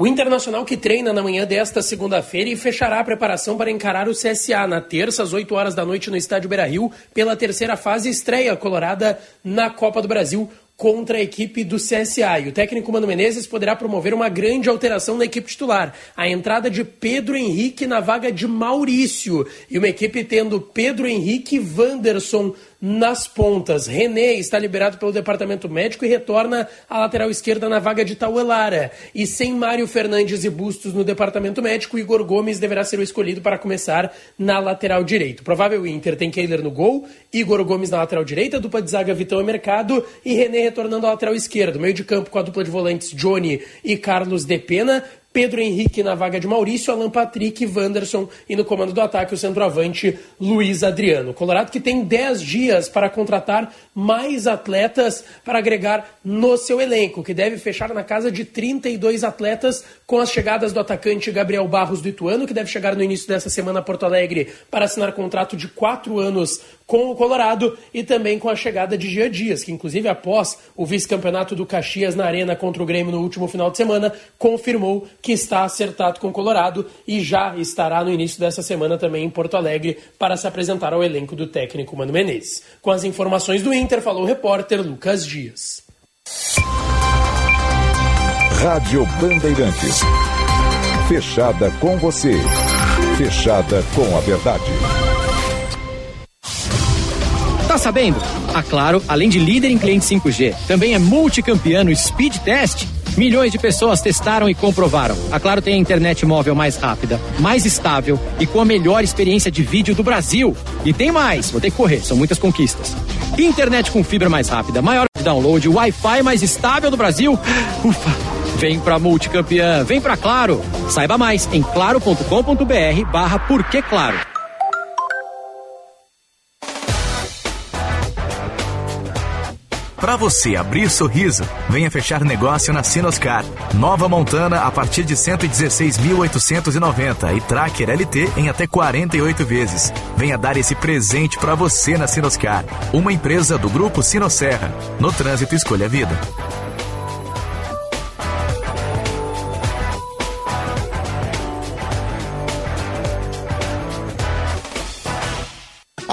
O Internacional que treina na manhã desta segunda-feira e fechará a preparação para encarar o CSA na terça às 8 horas da noite no Estádio Beira-Rio pela terceira fase estreia colorada na Copa do Brasil contra a equipe do CSA. E o técnico Mano Menezes poderá promover uma grande alteração na equipe titular. A entrada de Pedro Henrique na vaga de Maurício. E uma equipe tendo Pedro Henrique e Wanderson nas pontas. René está liberado pelo departamento médico e retorna à lateral esquerda na vaga de Tauelara. E sem Mário Fernandes e Bustos no departamento médico, Igor Gomes deverá ser o escolhido para começar na lateral direita. Provável Inter tem Keiler no gol, Igor Gomes na lateral direita, dupla de zaga Vitão e Mercado e René retornando à lateral esquerda. Meio de campo com a dupla de volantes Johnny e Carlos De Pena. Pedro Henrique na vaga de Maurício, Alan Patrick, Wanderson e no comando do ataque o centroavante Luiz Adriano. Colorado que tem 10 dias para contratar mais atletas para agregar no seu elenco, que deve fechar na casa de 32 atletas com as chegadas do atacante Gabriel Barros do Ituano, que deve chegar no início dessa semana a Porto Alegre para assinar contrato de 4 anos com o Colorado e também com a chegada de Jean Dias, que inclusive após o vice-campeonato do Caxias na Arena contra o Grêmio no último final de semana, confirmou que está acertado com o Colorado e já estará no início dessa semana também em Porto Alegre para se apresentar ao elenco do técnico Mano Menezes. Com as informações do Inter, falou o repórter Lucas Dias. Rádio Bandeirantes. Fechada com você. Fechada com a verdade. Tá sabendo? A Claro, além de líder em cliente 5G, também é multicampeão no Speed Test Milhões de pessoas testaram e comprovaram. A Claro tem a internet móvel mais rápida, mais estável e com a melhor experiência de vídeo do Brasil. E tem mais, vou ter que correr, são muitas conquistas. Internet com fibra mais rápida, maior download, Wi-Fi mais estável do Brasil. Ufa! Vem pra multicampeã, vem pra Claro. Saiba mais em claro.com.br barra Claro. Para você abrir sorriso, venha fechar negócio na Sinoscar. Nova Montana a partir de 116.890 e Tracker LT em até 48 vezes. Venha dar esse presente para você na Sinoscar, uma empresa do grupo Sinosserra. No trânsito escolha a vida.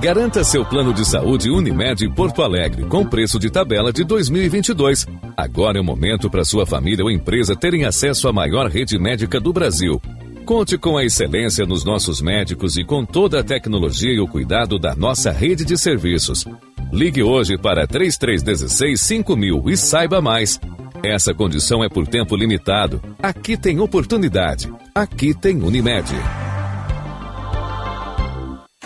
Garanta seu plano de saúde Unimed Porto Alegre com preço de tabela de 2022. Agora é o momento para sua família ou empresa terem acesso à maior rede médica do Brasil. Conte com a excelência nos nossos médicos e com toda a tecnologia e o cuidado da nossa rede de serviços. Ligue hoje para 3316 5000 e saiba mais. Essa condição é por tempo limitado. Aqui tem oportunidade. Aqui tem Unimed.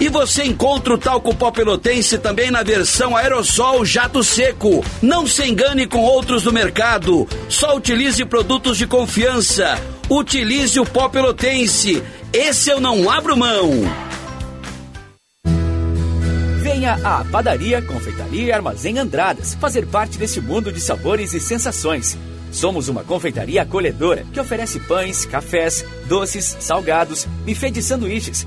E você encontra o talco pó pelotense também na versão aerossol jato seco. Não se engane com outros do mercado. Só utilize produtos de confiança. Utilize o pó pelotense. Esse eu não abro mão. Venha à Padaria, Confeitaria e Armazém Andradas fazer parte desse mundo de sabores e sensações. Somos uma confeitaria acolhedora que oferece pães, cafés, doces, salgados, buffet de sanduíches,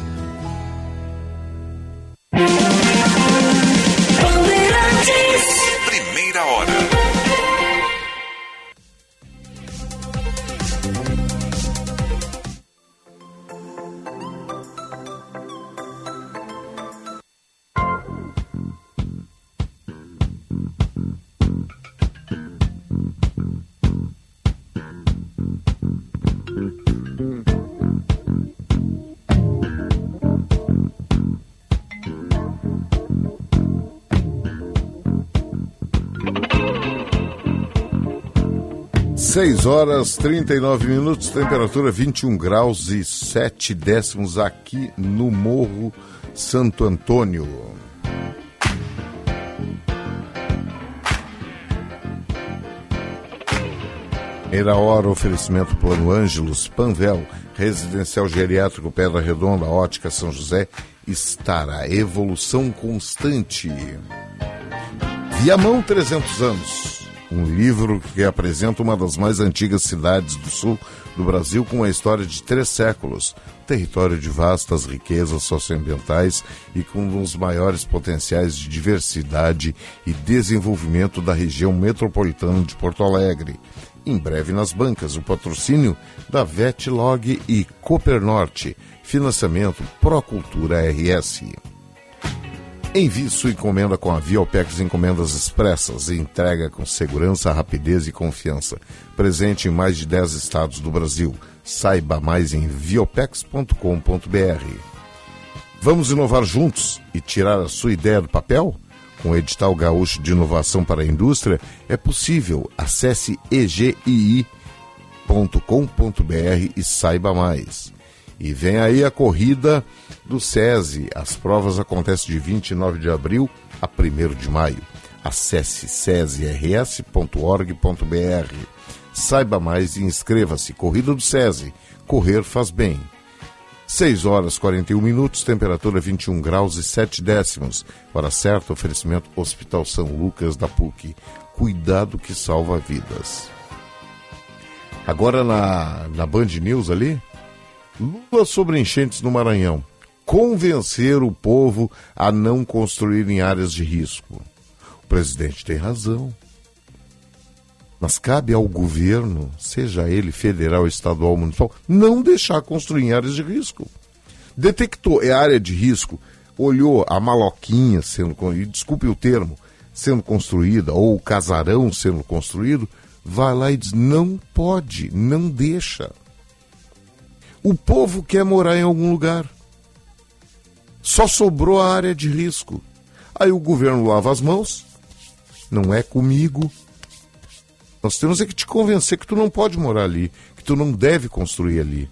0058. Primeira 6 horas 39 minutos, temperatura 21 graus e 7 décimos aqui no Morro Santo Antônio. Era hora, oferecimento Plano Ângelos, Panvel, Residencial Geriátrico Pedra Redonda, Ótica São José, estará evolução constante. Viamão 300 anos um livro que apresenta uma das mais antigas cidades do sul do Brasil com uma história de três séculos, território de vastas riquezas socioambientais e com um dos maiores potenciais de diversidade e desenvolvimento da região metropolitana de Porto Alegre. Em breve nas bancas, o patrocínio da Vetlog e Coopernorte. Financiamento Procultura RS. Envie sua encomenda com a Viopex Encomendas Expressas e entrega com segurança, rapidez e confiança. Presente em mais de 10 estados do Brasil. Saiba mais em viopex.com.br. Vamos inovar juntos e tirar a sua ideia do papel? Com o edital gaúcho de inovação para a indústria, é possível. Acesse egii.com.br e saiba mais. E vem aí a corrida do SESI. As provas acontecem de 29 de abril a 1 de maio. Acesse sesirs.org.br. Saiba mais e inscreva-se. Corrida do SESI. Correr faz bem. 6 horas 41 minutos, temperatura 21 graus e 7 décimos. Hora certa, oferecimento Hospital São Lucas da PUC. Cuidado que salva vidas. Agora na, na Band News ali, Lula sobre enchentes no Maranhão. Convencer o povo a não construir em áreas de risco. O presidente tem razão. Mas cabe ao governo, seja ele federal, estadual, municipal, não deixar construir em áreas de risco. Detectou, é área de risco, olhou a maloquinha sendo, desculpe o termo, sendo construída, ou o casarão sendo construído, vai lá e diz: não pode, não deixa. O povo quer morar em algum lugar. Só sobrou a área de risco. Aí o governo lava as mãos. Não é comigo. Nós temos é que te convencer que tu não pode morar ali, que tu não deve construir ali.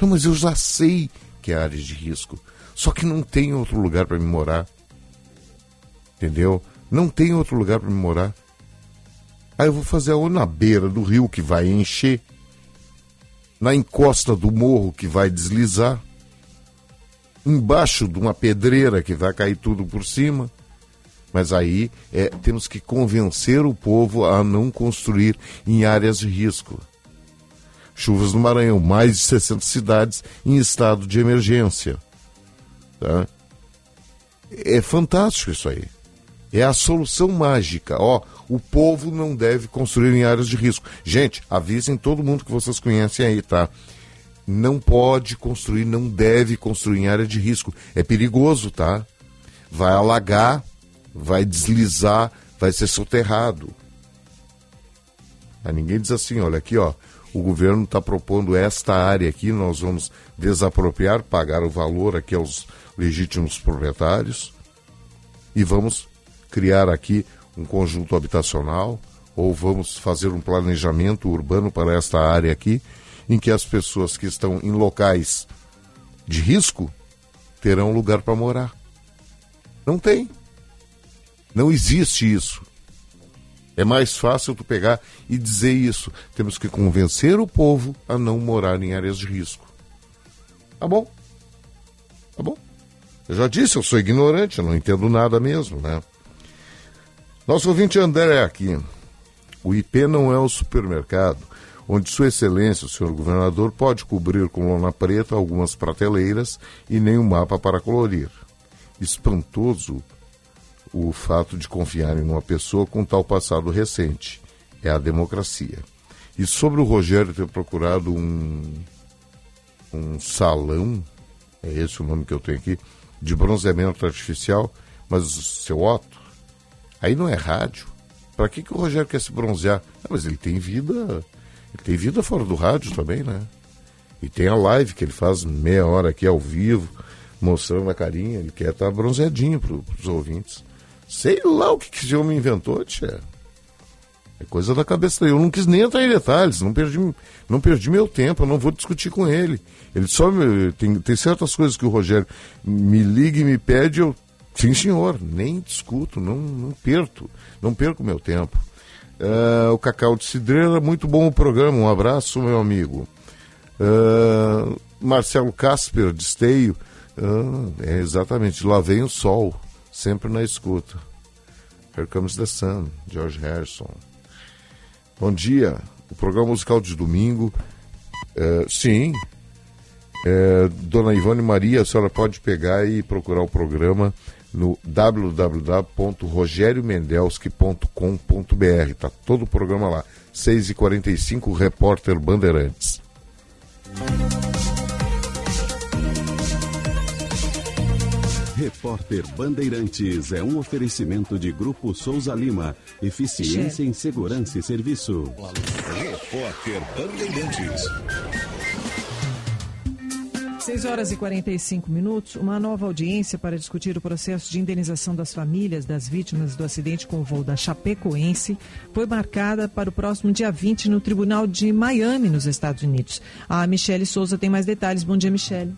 Não, mas eu já sei que é área de risco. Só que não tem outro lugar para me morar. Entendeu? Não tem outro lugar para me morar. Aí eu vou fazer ou na beira do rio que vai encher na encosta do morro que vai deslizar, embaixo de uma pedreira que vai cair tudo por cima. Mas aí é, temos que convencer o povo a não construir em áreas de risco. Chuvas no Maranhão, mais de 60 cidades em estado de emergência. Tá? É fantástico isso aí. É a solução mágica. Ó, o povo não deve construir em áreas de risco. Gente, avisem todo mundo que vocês conhecem aí, tá? Não pode construir, não deve construir em área de risco. É perigoso, tá? Vai alagar, vai deslizar, vai ser soterrado. Aí ninguém diz assim, olha aqui, ó, o governo está propondo esta área aqui, nós vamos desapropriar, pagar o valor aqui aos legítimos proprietários e vamos criar aqui um conjunto habitacional ou vamos fazer um planejamento urbano para esta área aqui, em que as pessoas que estão em locais de risco terão lugar para morar. Não tem. Não existe isso. É mais fácil tu pegar e dizer isso. Temos que convencer o povo a não morar em áreas de risco. Tá bom? Tá bom? Eu já disse, eu sou ignorante, eu não entendo nada mesmo, né? Nosso ouvinte André é aqui. O IP não é o supermercado onde Sua Excelência, o senhor governador, pode cobrir com lona preta algumas prateleiras e nem um mapa para colorir. Espantoso o fato de confiarem numa pessoa com tal passado recente. É a democracia. E sobre o Rogério ter procurado um, um salão, é esse o nome que eu tenho aqui, de bronzeamento artificial, mas seu Otto, Aí não é rádio. Para que, que o Rogério quer se bronzear? Ah, mas ele tem vida. Ele tem vida fora do rádio também, né? E tem a live que ele faz meia hora aqui ao vivo, mostrando a carinha. Ele quer estar tá bronzeadinho para os ouvintes. Sei lá o que, que esse homem inventou, tia. É coisa da cabeça dele. Eu não quis nem entrar em detalhes, não perdi, não perdi meu tempo, eu não vou discutir com ele. Ele só tem, tem certas coisas que o Rogério me liga e me pede, eu Sim, senhor, nem discuto, não, não perco, não perco meu tempo. Uh, o Cacau de Cidreira, muito bom o programa, um abraço, meu amigo. Uh, Marcelo Casper, de Esteio, uh, é exatamente, lá vem o sol, sempre na escuta. Here Comes the Sun, George Harrison. Bom dia, o programa musical de domingo, sim, Dona Ivone Maria, a senhora pode pegar e procurar o programa no www.rogeriomendelski.com.br. Tá todo o programa lá. 6h45, Repórter Bandeirantes. Repórter Bandeirantes é um oferecimento de Grupo Souza Lima. Eficiência em Segurança e Serviço. Repórter Bandeirantes. 6 horas e 45 minutos. Uma nova audiência para discutir o processo de indenização das famílias das vítimas do acidente com o voo da Chapecoense foi marcada para o próximo dia 20 no Tribunal de Miami, nos Estados Unidos. A Michele Souza tem mais detalhes. Bom dia, Michele.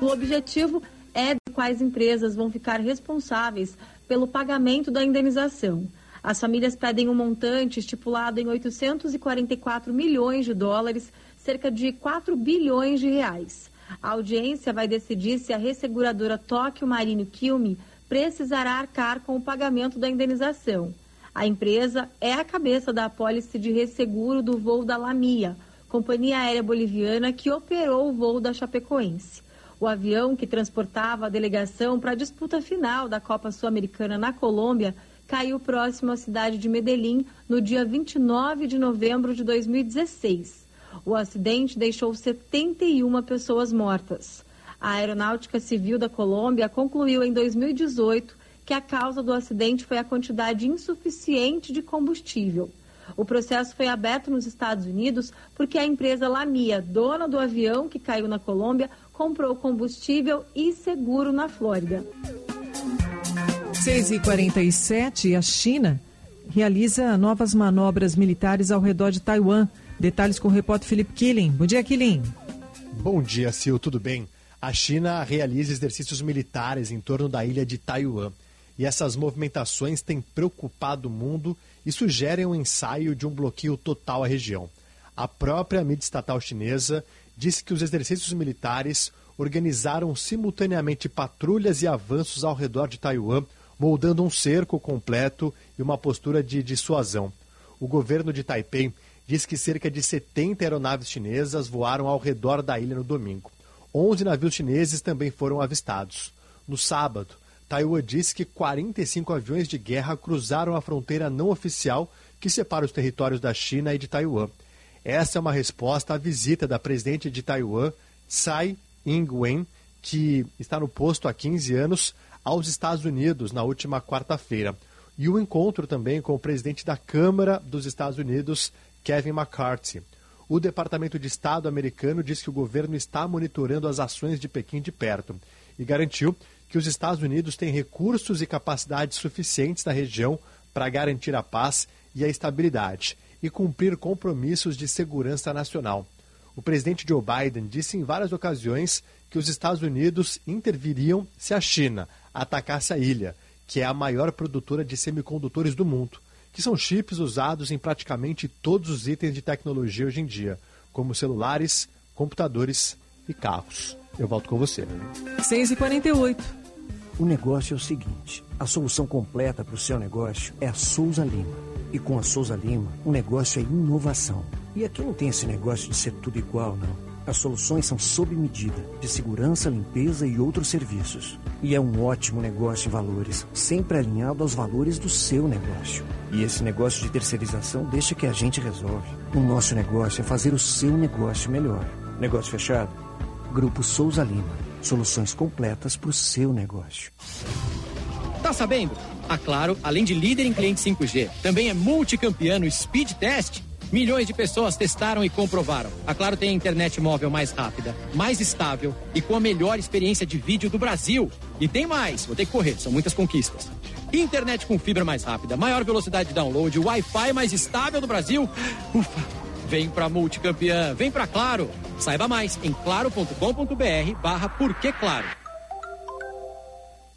O objetivo é de quais empresas vão ficar responsáveis pelo pagamento da indenização. As famílias pedem um montante estipulado em 844 milhões de dólares, cerca de 4 bilhões de reais. A audiência vai decidir se a resseguradora Tóquio Marine Kilme precisará arcar com o pagamento da indenização. A empresa é a cabeça da apólice de resseguro do voo da Lamia, companhia aérea boliviana que operou o voo da Chapecoense. O avião que transportava a delegação para a disputa final da Copa Sul-Americana na Colômbia caiu próximo à cidade de Medellín no dia 29 de novembro de 2016. O acidente deixou 71 pessoas mortas. A Aeronáutica Civil da Colômbia concluiu em 2018 que a causa do acidente foi a quantidade insuficiente de combustível. O processo foi aberto nos Estados Unidos porque a empresa Lamia, dona do avião que caiu na Colômbia, comprou combustível e seguro na Flórida. 6h47, a China realiza novas manobras militares ao redor de Taiwan. Detalhes com o repórter Felipe Killing. Bom dia, Killing. Bom dia, Sil, tudo bem? A China realiza exercícios militares em torno da ilha de Taiwan. E essas movimentações têm preocupado o mundo e sugerem um ensaio de um bloqueio total à região. A própria mídia estatal chinesa disse que os exercícios militares organizaram simultaneamente patrulhas e avanços ao redor de Taiwan, moldando um cerco completo e uma postura de dissuasão. O governo de Taipei diz que cerca de 70 aeronaves chinesas voaram ao redor da ilha no domingo. 11 navios chineses também foram avistados. No sábado, Taiwan disse que 45 aviões de guerra cruzaram a fronteira não oficial que separa os territórios da China e de Taiwan. Essa é uma resposta à visita da presidente de Taiwan, Tsai Ing-wen, que está no posto há 15 anos, aos Estados Unidos na última quarta-feira. E o encontro também com o presidente da Câmara dos Estados Unidos, Kevin McCarthy. O Departamento de Estado americano diz que o governo está monitorando as ações de Pequim de perto e garantiu que os Estados Unidos têm recursos e capacidades suficientes na região para garantir a paz e a estabilidade e cumprir compromissos de segurança nacional. O presidente Joe Biden disse em várias ocasiões que os Estados Unidos interviriam se a China atacasse a ilha, que é a maior produtora de semicondutores do mundo que são chips usados em praticamente todos os itens de tecnologia hoje em dia, como celulares, computadores e carros. Eu volto com você. 6h48. O negócio é o seguinte: a solução completa para o seu negócio é a Souza Lima. E com a Souza Lima, o negócio é inovação. E aqui não tem esse negócio de ser tudo igual, não. As soluções são sob medida, de segurança, limpeza e outros serviços. E é um ótimo negócio em valores, sempre alinhado aos valores do seu negócio. E esse negócio de terceirização deixa que a gente resolve. O nosso negócio é fazer o seu negócio melhor. Negócio fechado? Grupo Souza Lima. Soluções completas para o seu negócio. Tá sabendo? A Claro, além de líder em cliente 5G, também é multicampeão no Speed Test Milhões de pessoas testaram e comprovaram. A Claro tem a internet móvel mais rápida, mais estável e com a melhor experiência de vídeo do Brasil. E tem mais, vou ter que correr, são muitas conquistas. Internet com fibra mais rápida, maior velocidade de download, Wi-Fi mais estável do Brasil. Ufa! Vem pra multicampeã, vem pra Claro. Saiba mais em claro.com.br barra Claro.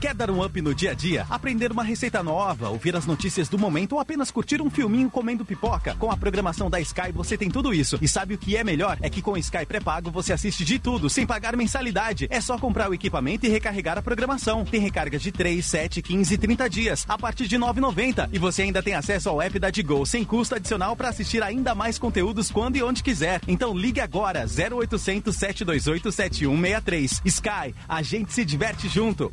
Quer dar um up no dia a dia? Aprender uma receita nova, ouvir as notícias do momento ou apenas curtir um filminho comendo pipoca? Com a programação da Sky você tem tudo isso. E sabe o que é melhor? É que com Sky pré-pago você assiste de tudo, sem pagar mensalidade. É só comprar o equipamento e recarregar a programação. Tem recargas de 3, 7, 15 e 30 dias, a partir de R$ 9,90. E você ainda tem acesso ao app da Digo, sem custo adicional para assistir ainda mais conteúdos quando e onde quiser. Então ligue agora, 0800 728 7163. Sky, a gente se diverte junto.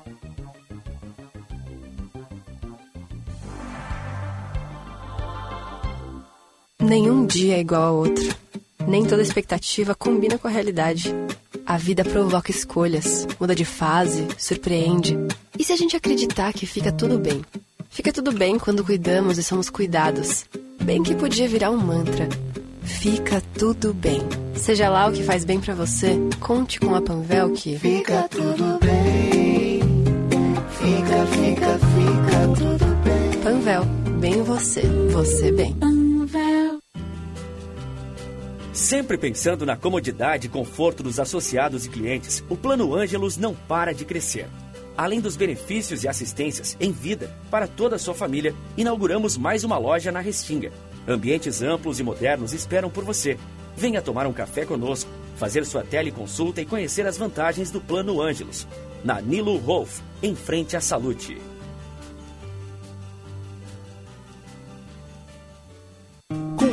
Nenhum dia é igual ao outro. Nem toda expectativa combina com a realidade. A vida provoca escolhas, muda de fase, surpreende. E se a gente acreditar que fica tudo bem? Fica tudo bem quando cuidamos e somos cuidados. Bem que podia virar um mantra. Fica tudo bem. Seja lá o que faz bem para você, conte com a Panvel que Fica tudo bem. Fica, fica, fica tudo bem. Panvel, bem você, você bem. Sempre pensando na comodidade e conforto dos associados e clientes, o Plano Ângelos não para de crescer. Além dos benefícios e assistências em vida para toda a sua família, inauguramos mais uma loja na Restinga. Ambientes amplos e modernos esperam por você. Venha tomar um café conosco, fazer sua teleconsulta e conhecer as vantagens do Plano Ângelos. Na Nilo Wolf, em frente à Salute.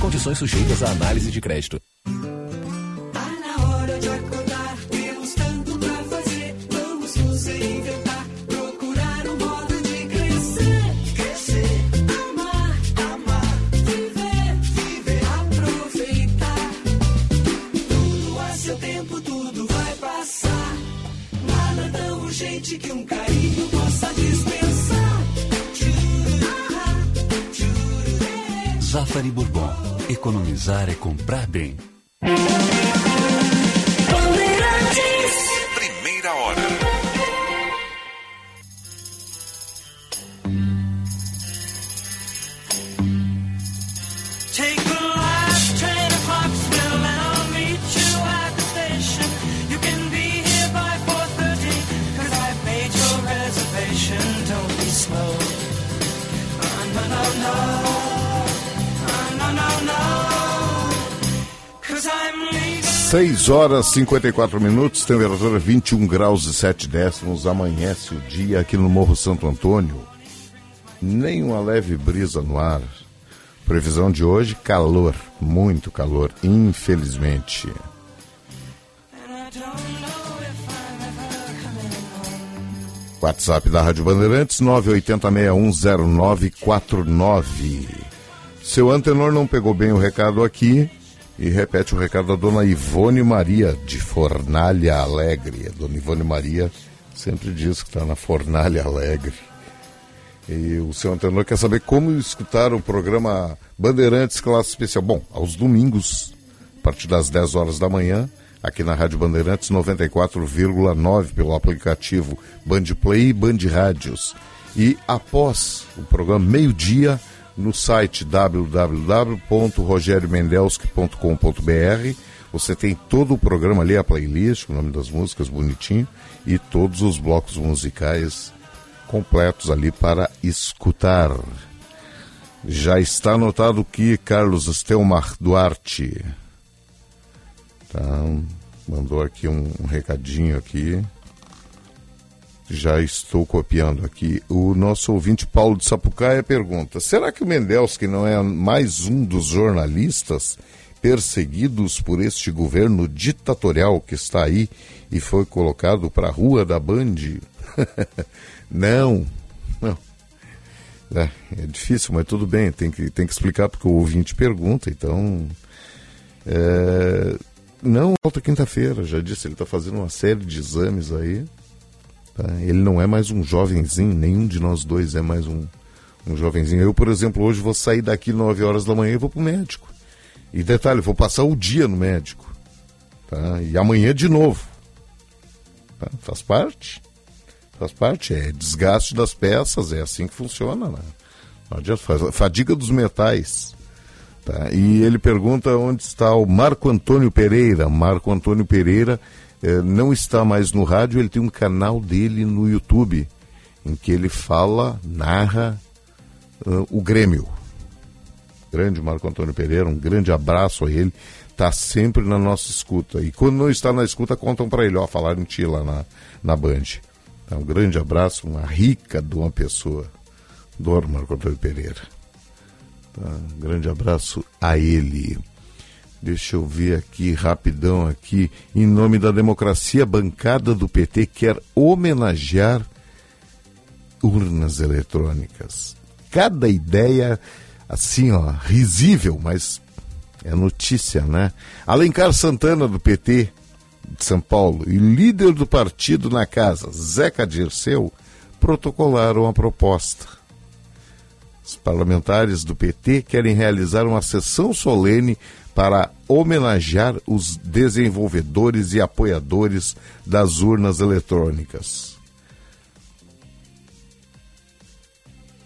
Condições sujeitas à análise de crédito. Hora de acordar, temos tanto Zafari Bourbon. Economizar é comprar bem. 6 horas e 54 minutos, temperatura 21 graus e 7 décimos. Amanhece o dia aqui no Morro Santo Antônio. Nem uma leve brisa no ar. Previsão de hoje: calor, muito calor, infelizmente. WhatsApp da Rádio Bandeirantes 980610949. Seu antenor não pegou bem o recado aqui e repete o recado da dona Ivone Maria de Fornalha Alegre. A dona Ivone Maria sempre diz que está na Fornalha Alegre. E o seu antenor quer saber como escutar o programa Bandeirantes Classe Especial. Bom, aos domingos, a partir das 10 horas da manhã, aqui na Rádio Bandeirantes 94,9 pelo aplicativo Band Play e Band Rádios. E após o programa, meio-dia, no site www.rogeriomendelski.com.br, você tem todo o programa ali, a playlist, o nome das músicas bonitinho, e todos os blocos musicais completos ali para escutar. Já está anotado que Carlos Estelmar Duarte tá, mandou aqui um, um recadinho aqui. Já estou copiando aqui. O nosso ouvinte Paulo de Sapucaia pergunta: será que o Mendelski não é mais um dos jornalistas perseguidos por este governo ditatorial que está aí e foi colocado para a rua da Band? não, não. É, é, difícil, mas tudo bem, tem que, tem que explicar porque o ouvinte pergunta, então. É, não, volta quinta-feira, já disse, ele está fazendo uma série de exames aí. Tá? Ele não é mais um jovenzinho, nenhum de nós dois é mais um, um jovenzinho. Eu, por exemplo, hoje vou sair daqui 9 horas da manhã e vou para o médico. E detalhe, vou passar o dia no médico. Tá? E amanhã de novo. Tá? Faz parte. Faz parte. É desgaste das peças, é assim que funciona. Né? Não adianta, faz, fadiga dos metais. Tá? E ele pergunta onde está o Marco Antônio Pereira. Marco Antônio Pereira eh, não está mais no rádio, ele tem um canal dele no YouTube, em que ele fala, narra uh, o Grêmio grande Marco Antônio Pereira, um grande abraço a ele, está sempre na nossa escuta. E quando não está na escuta, contam para ele, ó, falaram em ti lá na, na Band. Então, um grande abraço, uma rica de uma pessoa, Dor Marco Antônio Pereira. Tá? Um grande abraço a ele. Deixa eu ver aqui, rapidão aqui. Em nome da democracia, a bancada do PT quer homenagear urnas eletrônicas. Cada ideia assim, ó, risível, mas é notícia, né? Alencar Santana, do PT de São Paulo, e líder do partido na casa, Zeca Dirceu, protocolaram a proposta. Os parlamentares do PT querem realizar uma sessão solene para homenagear os desenvolvedores e apoiadores das urnas eletrônicas.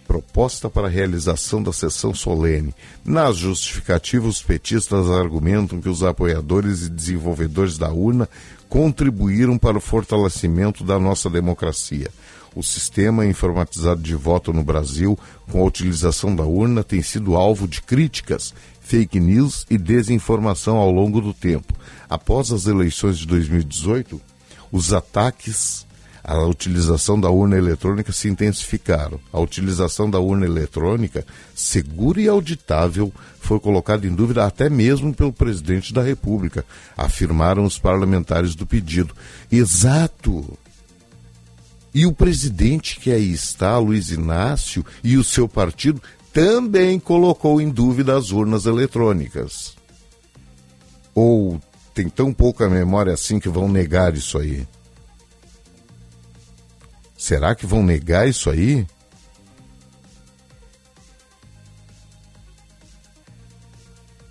proposta para a realização da sessão solene. Nas justificativas, os petistas argumentam que os apoiadores e desenvolvedores da urna contribuíram para o fortalecimento da nossa democracia. O sistema informatizado de voto no Brasil, com a utilização da urna, tem sido alvo de críticas, fake news e desinformação ao longo do tempo. Após as eleições de 2018, os ataques a utilização da urna eletrônica se intensificaram. A utilização da urna eletrônica, segura e auditável, foi colocada em dúvida até mesmo pelo presidente da República, afirmaram os parlamentares do pedido. Exato! E o presidente que aí está, Luiz Inácio, e o seu partido também colocou em dúvida as urnas eletrônicas. Ou tem tão pouca memória assim que vão negar isso aí? Será que vão negar isso aí?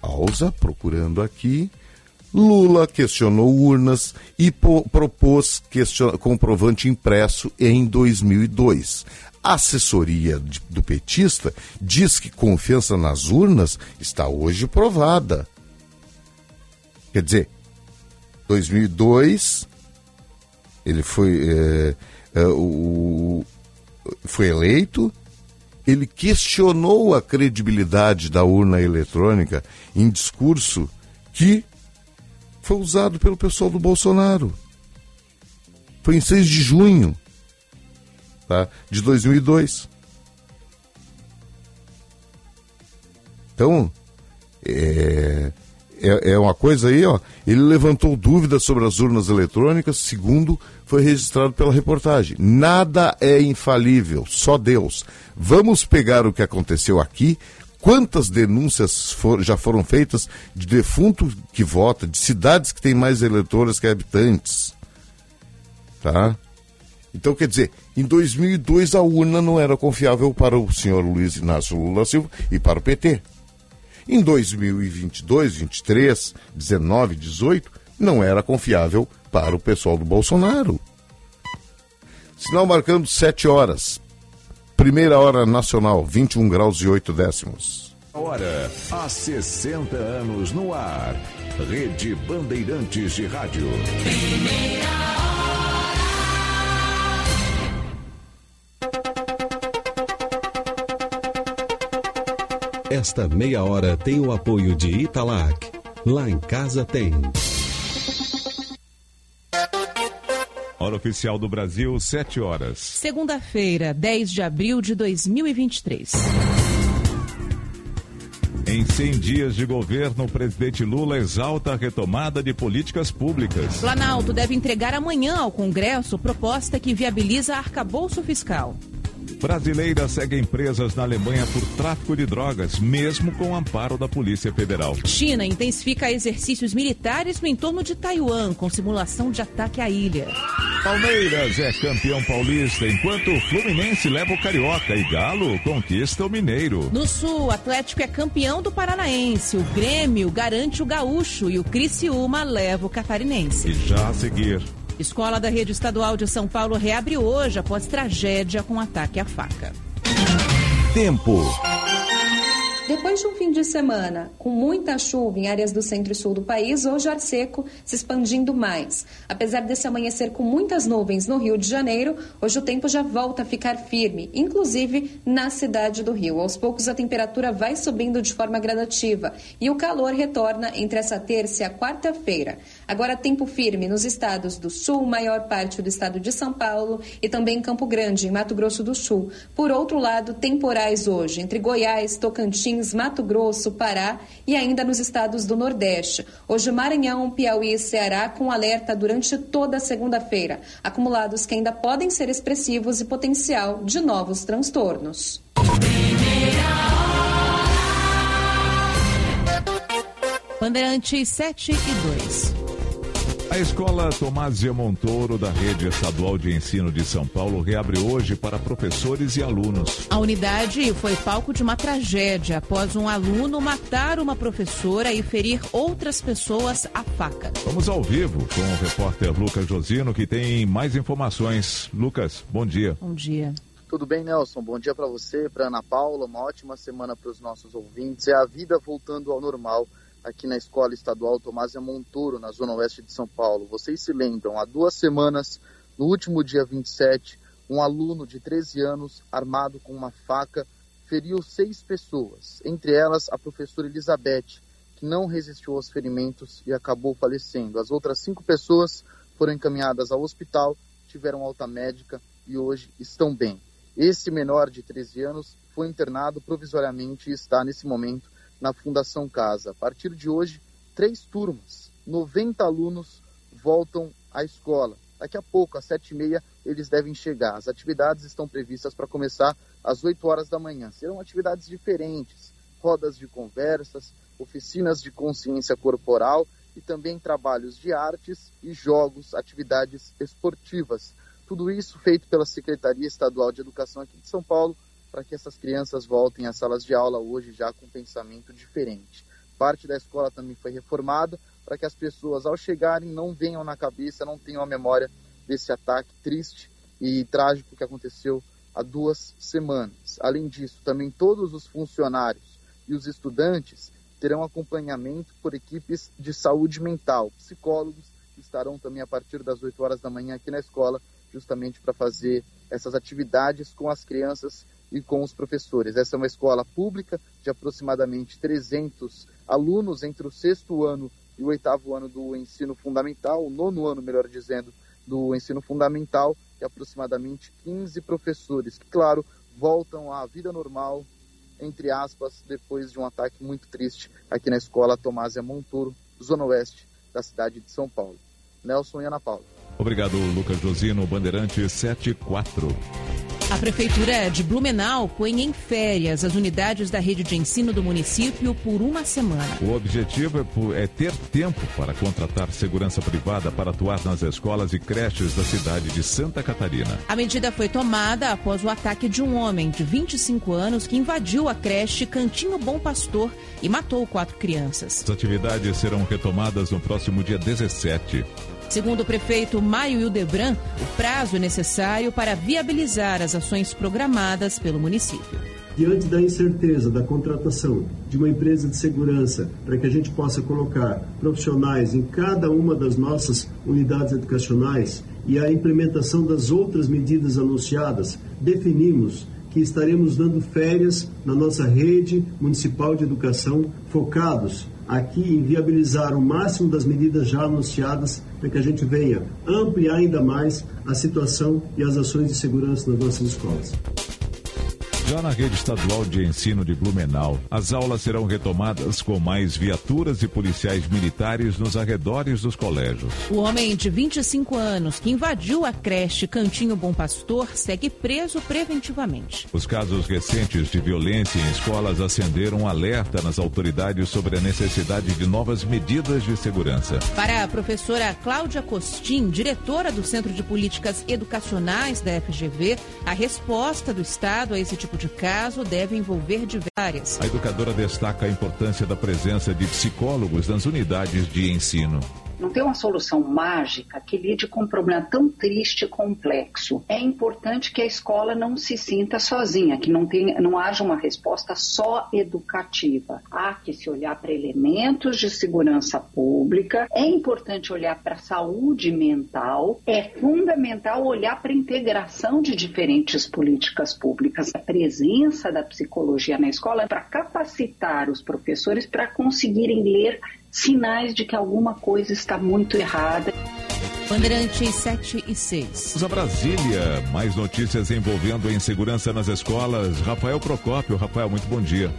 Pausa, procurando aqui. Lula questionou urnas e propôs comprovante impresso em 2002. A assessoria do petista diz que confiança nas urnas está hoje provada. Quer dizer, 2002 ele foi é, é, o, foi eleito, ele questionou a credibilidade da urna eletrônica em discurso que foi usado pelo pessoal do Bolsonaro. Foi em 6 de junho tá, de 2002. Então, é, é, é, uma coisa aí, ó. Ele levantou dúvidas sobre as urnas eletrônicas, segundo foi registrado pela reportagem. Nada é infalível, só Deus. Vamos pegar o que aconteceu aqui. Quantas denúncias for, já foram feitas de defunto que vota, de cidades que têm mais eleitores que habitantes? Tá? Então, quer dizer, em 2002 a urna não era confiável para o senhor Luiz Inácio Lula Silva e para o PT. Em 2022, 23, 19, 18, não era confiável para o pessoal do Bolsonaro. Sinal marcando 7 horas. Primeira hora nacional, 21 graus e 8 décimos. Hora, há 60 anos no ar. Rede Bandeirantes de Rádio. Esta meia hora tem o apoio de Italac. Lá em casa tem. Hora oficial do Brasil, 7 horas. Segunda-feira, 10 de abril de 2023. Em 100 dias de governo, o presidente Lula exalta a retomada de políticas públicas. Planalto deve entregar amanhã ao Congresso proposta que viabiliza arcabouço fiscal. Brasileira segue presas na Alemanha por tráfico de drogas, mesmo com o amparo da Polícia Federal. China intensifica exercícios militares no entorno de Taiwan, com simulação de ataque à ilha. Palmeiras é campeão paulista, enquanto o Fluminense leva o Carioca e Galo conquista o Mineiro. No Sul, o Atlético é campeão do Paranaense, o Grêmio garante o Gaúcho e o Criciúma leva o Catarinense. E já a seguir, Escola da Rede Estadual de São Paulo reabre hoje após tragédia com ataque à faca. Tempo. Depois de um fim de semana com muita chuva em áreas do centro e sul do país, hoje ar seco se expandindo mais. Apesar desse amanhecer com muitas nuvens no Rio de Janeiro, hoje o tempo já volta a ficar firme, inclusive na cidade do Rio. Aos poucos a temperatura vai subindo de forma gradativa e o calor retorna entre essa terça e a quarta-feira. Agora tempo firme nos estados do Sul, maior parte do estado de São Paulo e também Campo Grande, em Mato Grosso do Sul. Por outro lado, temporais hoje entre Goiás, Tocantins, Mato Grosso, Pará e ainda nos estados do Nordeste. Hoje, Maranhão, Piauí e Ceará com alerta durante toda a segunda-feira. Acumulados que ainda podem ser expressivos e potencial de novos transtornos. Bandeirantes 7 e 2. A escola Tomásia Montoro, da Rede Estadual de Ensino de São Paulo, reabre hoje para professores e alunos. A unidade foi palco de uma tragédia após um aluno matar uma professora e ferir outras pessoas à faca. Vamos ao vivo com o repórter Lucas Josino, que tem mais informações. Lucas, bom dia. Bom dia. Tudo bem, Nelson? Bom dia para você, para Ana Paula. Uma ótima semana para os nossos ouvintes. É a vida voltando ao normal aqui na Escola Estadual Tomásia Montoro, na Zona Oeste de São Paulo. Vocês se lembram, há duas semanas, no último dia 27, um aluno de 13 anos, armado com uma faca, feriu seis pessoas, entre elas a professora Elizabeth, que não resistiu aos ferimentos e acabou falecendo. As outras cinco pessoas foram encaminhadas ao hospital, tiveram alta médica e hoje estão bem. Esse menor de 13 anos foi internado provisoriamente e está, nesse momento, na Fundação Casa. A partir de hoje, três turmas, 90 alunos voltam à escola. Daqui a pouco, às sete e meia, eles devem chegar. As atividades estão previstas para começar às 8 horas da manhã. Serão atividades diferentes, rodas de conversas, oficinas de consciência corporal e também trabalhos de artes e jogos, atividades esportivas. Tudo isso feito pela Secretaria Estadual de Educação aqui de São Paulo, para que essas crianças voltem às salas de aula hoje já com um pensamento diferente. Parte da escola também foi reformada para que as pessoas, ao chegarem, não venham na cabeça, não tenham a memória desse ataque triste e trágico que aconteceu há duas semanas. Além disso, também todos os funcionários e os estudantes terão acompanhamento por equipes de saúde mental. Psicólogos estarão também a partir das 8 horas da manhã aqui na escola, justamente para fazer essas atividades com as crianças e com os professores. Essa é uma escola pública de aproximadamente 300 alunos entre o sexto ano e o oitavo ano do ensino fundamental, o nono ano, melhor dizendo, do ensino fundamental, e aproximadamente 15 professores, que, claro, voltam à vida normal, entre aspas, depois de um ataque muito triste aqui na escola Tomásia Monturo, zona oeste da cidade de São Paulo. Nelson e Ana Paula. Obrigado, Lucas Josino, Bandeirante 74. A Prefeitura de Blumenau põe em férias as unidades da rede de ensino do município por uma semana. O objetivo é, é, ter tempo para contratar segurança privada para atuar nas escolas e creches da cidade de Santa Catarina. A medida foi tomada após o ataque de um homem de 25 anos que invadiu a creche Cantinho Bom Pastor e matou quatro crianças. As atividades serão retomadas no próximo dia 17. Segundo o prefeito Maio Hildebrand, o prazo é necessário para viabilizar as ações programadas pelo município. Diante da incerteza da contratação de uma empresa de segurança para que a gente possa colocar profissionais em cada uma das nossas unidades educacionais e a implementação das outras medidas anunciadas, definimos que estaremos dando férias na nossa rede municipal de educação, focados aqui em viabilizar o máximo das medidas já anunciadas para que a gente venha ampliar ainda mais a situação e as ações de segurança nas nossas escolas. Já na rede estadual de ensino de Blumenau, as aulas serão retomadas com mais viaturas e policiais militares nos arredores dos colégios. O homem de 25 anos que invadiu a creche Cantinho Bom Pastor segue preso preventivamente. Os casos recentes de violência em escolas acenderam um alerta nas autoridades sobre a necessidade de novas medidas de segurança. Para a professora Cláudia Costin, diretora do Centro de Políticas Educacionais da FGV, a resposta do Estado a esse tipo de caso deve envolver diversas. A educadora destaca a importância da presença de psicólogos nas unidades de ensino. Não tem uma solução mágica que lide com um problema tão triste e complexo. É importante que a escola não se sinta sozinha, que não, tenha, não haja uma resposta só educativa. Há que se olhar para elementos de segurança pública, é importante olhar para a saúde mental, é fundamental olhar para a integração de diferentes políticas públicas. A presença da psicologia na escola para capacitar os professores para conseguirem ler sinais de que alguma coisa está muito errada. Bandeirantes 7 e 6. Vamos a Brasília. Mais notícias envolvendo a insegurança nas escolas. Rafael Procópio. Rafael, muito bom dia.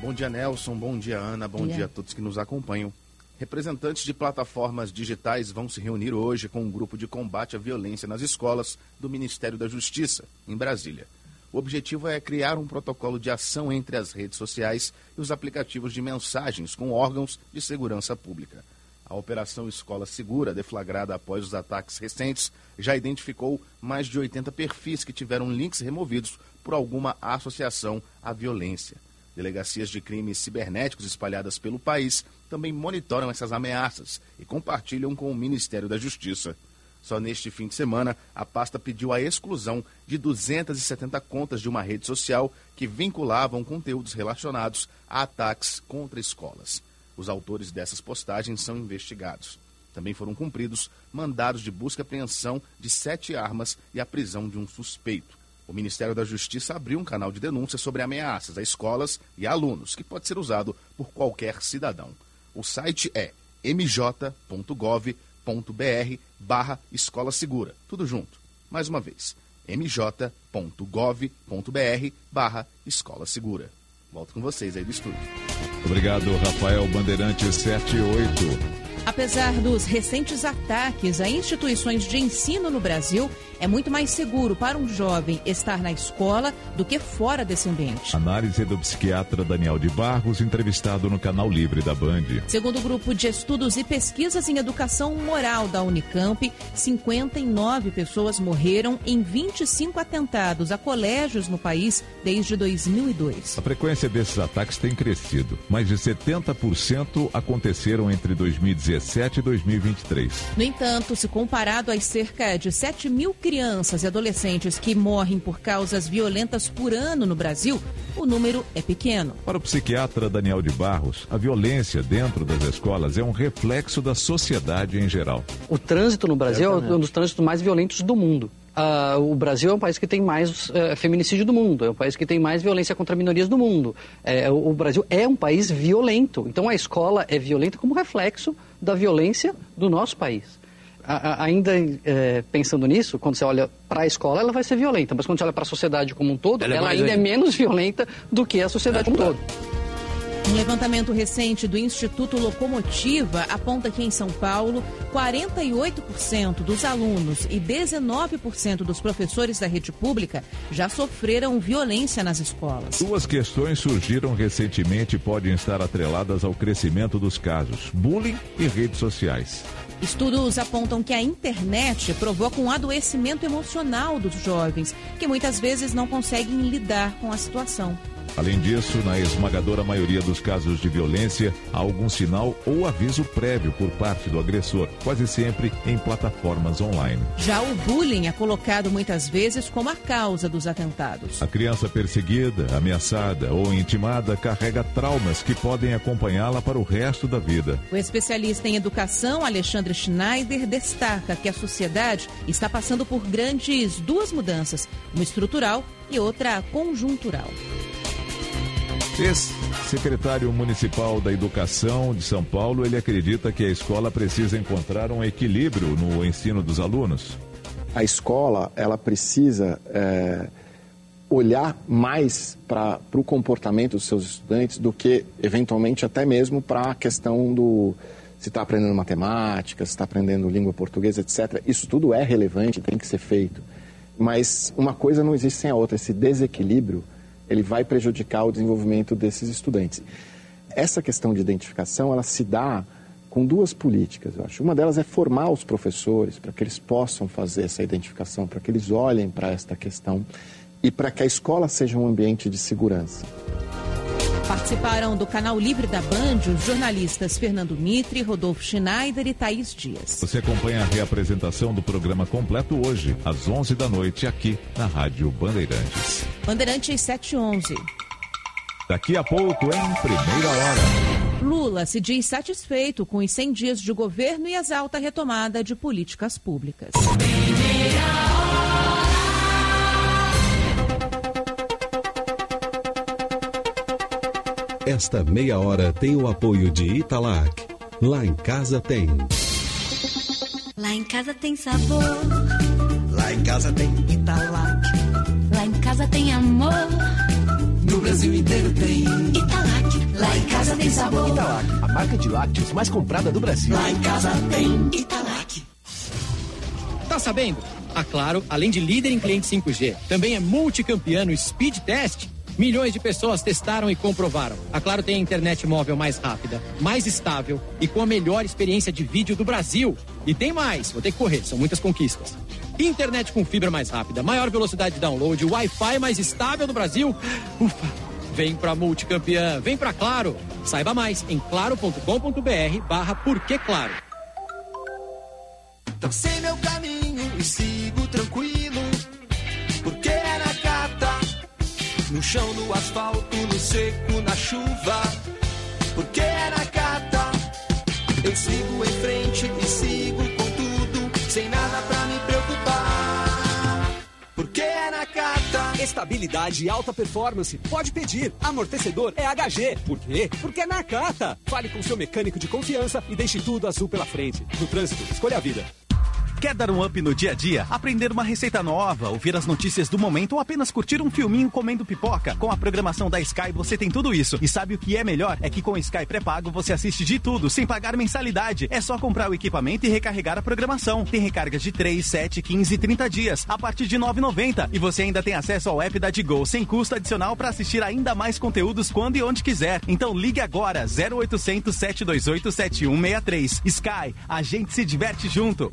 Bom dia, Nelson. Bom dia, Ana. Bom dia, dia a todos que nos acompanham. Representantes de plataformas digitais vão se reunir hoje com um grupo de combate à violência nas escolas do Ministério da Justiça, em Brasília. O objetivo é criar um protocolo de ação entre as redes sociais e os aplicativos de mensagens com órgãos de segurança pública. A Operação Escola Segura, deflagrada após os ataques recentes, já identificou mais de 80 perfis que tiveram links removidos por alguma associação à violência. Delegacias de crimes cibernéticos espalhadas pelo país também monitoram essas ameaças e compartilham com o Ministério da Justiça. Só neste fim de semana, a pasta pediu a exclusão de 270 contas de uma rede social que vinculavam conteúdos relacionados a ataques contra escolas. Os autores dessas postagens são investigados. Também foram cumpridos mandados de busca e apreensão de sete armas e a prisão de um suspeito. O Ministério da Justiça abriu um canal de denúncia sobre ameaças a escolas e alunos, que pode ser usado por qualquer cidadão. O site é mj.gov.br barra Escola Segura. Tudo junto. Mais uma vez, mj.gov.br barra Escola Segura. Volto com vocês aí do estúdio. Obrigado, Rafael Bandeirante 78. Apesar dos recentes ataques a instituições de ensino no Brasil, é muito mais seguro para um jovem estar na escola do que fora desse ambiente. Análise do psiquiatra Daniel de Barros, entrevistado no canal Livre da Band. Segundo o grupo de estudos e pesquisas em educação moral da Unicamp, 59 pessoas morreram em 25 atentados a colégios no país desde 2002. A frequência desses ataques tem crescido. Mais de 70% aconteceram entre 2017 2017 e 2023. No entanto, se comparado às cerca de 7 mil crianças e adolescentes que morrem por causas violentas por ano no Brasil, o número é pequeno. Para o psiquiatra Daniel de Barros, a violência dentro das escolas é um reflexo da sociedade em geral. O trânsito no Brasil é um dos trânsitos mais violentos do mundo. Uh, o Brasil é um país que tem mais uh, feminicídio do mundo, é um país que tem mais violência contra minorias do mundo. É, o Brasil é um país violento. Então a escola é violenta como reflexo da violência do nosso país. A, ainda é, pensando nisso, quando você olha para a escola, ela vai ser violenta, mas quando você olha para a sociedade como um todo, ela, é ela ainda é menos violenta do que a sociedade como um todo. Um levantamento recente do Instituto Locomotiva aponta que em São Paulo, 48% dos alunos e 19% dos professores da rede pública já sofreram violência nas escolas. Duas questões surgiram recentemente e podem estar atreladas ao crescimento dos casos: bullying e redes sociais. Estudos apontam que a internet provoca um adoecimento emocional dos jovens, que muitas vezes não conseguem lidar com a situação. Além disso, na esmagadora maioria dos casos de violência, há algum sinal ou aviso prévio por parte do agressor, quase sempre em plataformas online. Já o bullying é colocado muitas vezes como a causa dos atentados. A criança perseguida, ameaçada ou intimada carrega traumas que podem acompanhá-la para o resto da vida. O especialista em educação, Alexandre Schneider, destaca que a sociedade está passando por grandes duas mudanças, uma estrutural e outra conjuntural. Ex-secretário municipal da Educação de São Paulo, ele acredita que a escola precisa encontrar um equilíbrio no ensino dos alunos. A escola, ela precisa é, olhar mais para o comportamento dos seus estudantes do que, eventualmente, até mesmo para a questão do se está aprendendo matemática, se está aprendendo língua portuguesa, etc. Isso tudo é relevante, tem que ser feito. Mas uma coisa não existe sem a outra. Esse desequilíbrio ele vai prejudicar o desenvolvimento desses estudantes. Essa questão de identificação, ela se dá com duas políticas, eu acho. Uma delas é formar os professores para que eles possam fazer essa identificação, para que eles olhem para esta questão e para que a escola seja um ambiente de segurança. Participaram do canal Livre da Band os jornalistas Fernando Mitre, Rodolfo Schneider e Thaís Dias. Você acompanha a reapresentação do programa completo hoje, às 11 da noite, aqui na Rádio Bandeirantes. Bandeirantes 711. Daqui a pouco, em primeira hora. Lula se diz satisfeito com os 100 dias de governo e exalta a retomada de políticas públicas. Esta meia hora tem o apoio de Italac. Lá em casa tem. Lá em casa tem sabor. Lá em casa tem Italac. Lá em casa tem amor. No Brasil inteiro tem Italac. Lá em casa tem sabor. Italac, a marca de lácteos mais comprada do Brasil. Lá em casa tem Italac. Tá sabendo? A Claro, além de líder em cliente 5G, também é multicampeão no Speed Test. Milhões de pessoas testaram e comprovaram. A Claro tem a internet móvel mais rápida, mais estável e com a melhor experiência de vídeo do Brasil. E tem mais, vou ter que correr, são muitas conquistas. Internet com fibra mais rápida, maior velocidade de download, Wi-Fi mais estável do Brasil. Ufa! Vem pra multicampeã, vem pra Claro. Saiba mais em claro.com.br barra Porquê Claro. Tracei meu caminho e sigo tranquilo, no chão, no asfalto, no seco, na chuva, porque é na cata. Eu sigo em frente e sigo com tudo, sem nada pra me preocupar. Porque é na cata. Estabilidade e alta performance. Pode pedir. Amortecedor é HG. Por quê? Porque é na Cata. Fale com seu mecânico de confiança e deixe tudo azul pela frente. No trânsito, escolha a vida. Quer dar um up no dia a dia? Aprender uma receita nova, ouvir as notícias do momento ou apenas curtir um filminho comendo pipoca? Com a programação da Sky você tem tudo isso. E sabe o que é melhor? É que com o Sky pré-pago você assiste de tudo, sem pagar mensalidade. É só comprar o equipamento e recarregar a programação. Tem recargas de 3, 7, 15 e 30 dias, a partir de R$ 9,90. E você ainda tem acesso ao app da Digo, sem custo adicional para assistir ainda mais conteúdos quando e onde quiser. Então ligue agora, 0800 728 7163. Sky, a gente se diverte junto.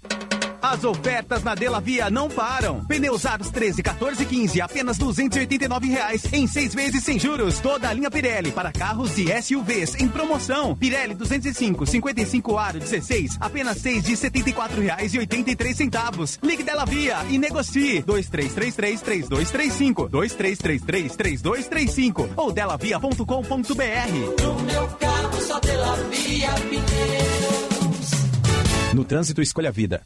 As ofertas na Dela Via não param. Pneus aros 13, 14 e 15, apenas 289 reais, em seis vezes sem juros. Toda a linha Pirelli para carros e SUVs em promoção. Pirelli 205, 55 aro 16, apenas seis de 74 reais e 83 centavos. Ligue Dela Via e negocie. 2333 3235, 2333 3235 ou delavia.com.br. No meu carro só Dela Via Pneus. No trânsito, escolha a vida.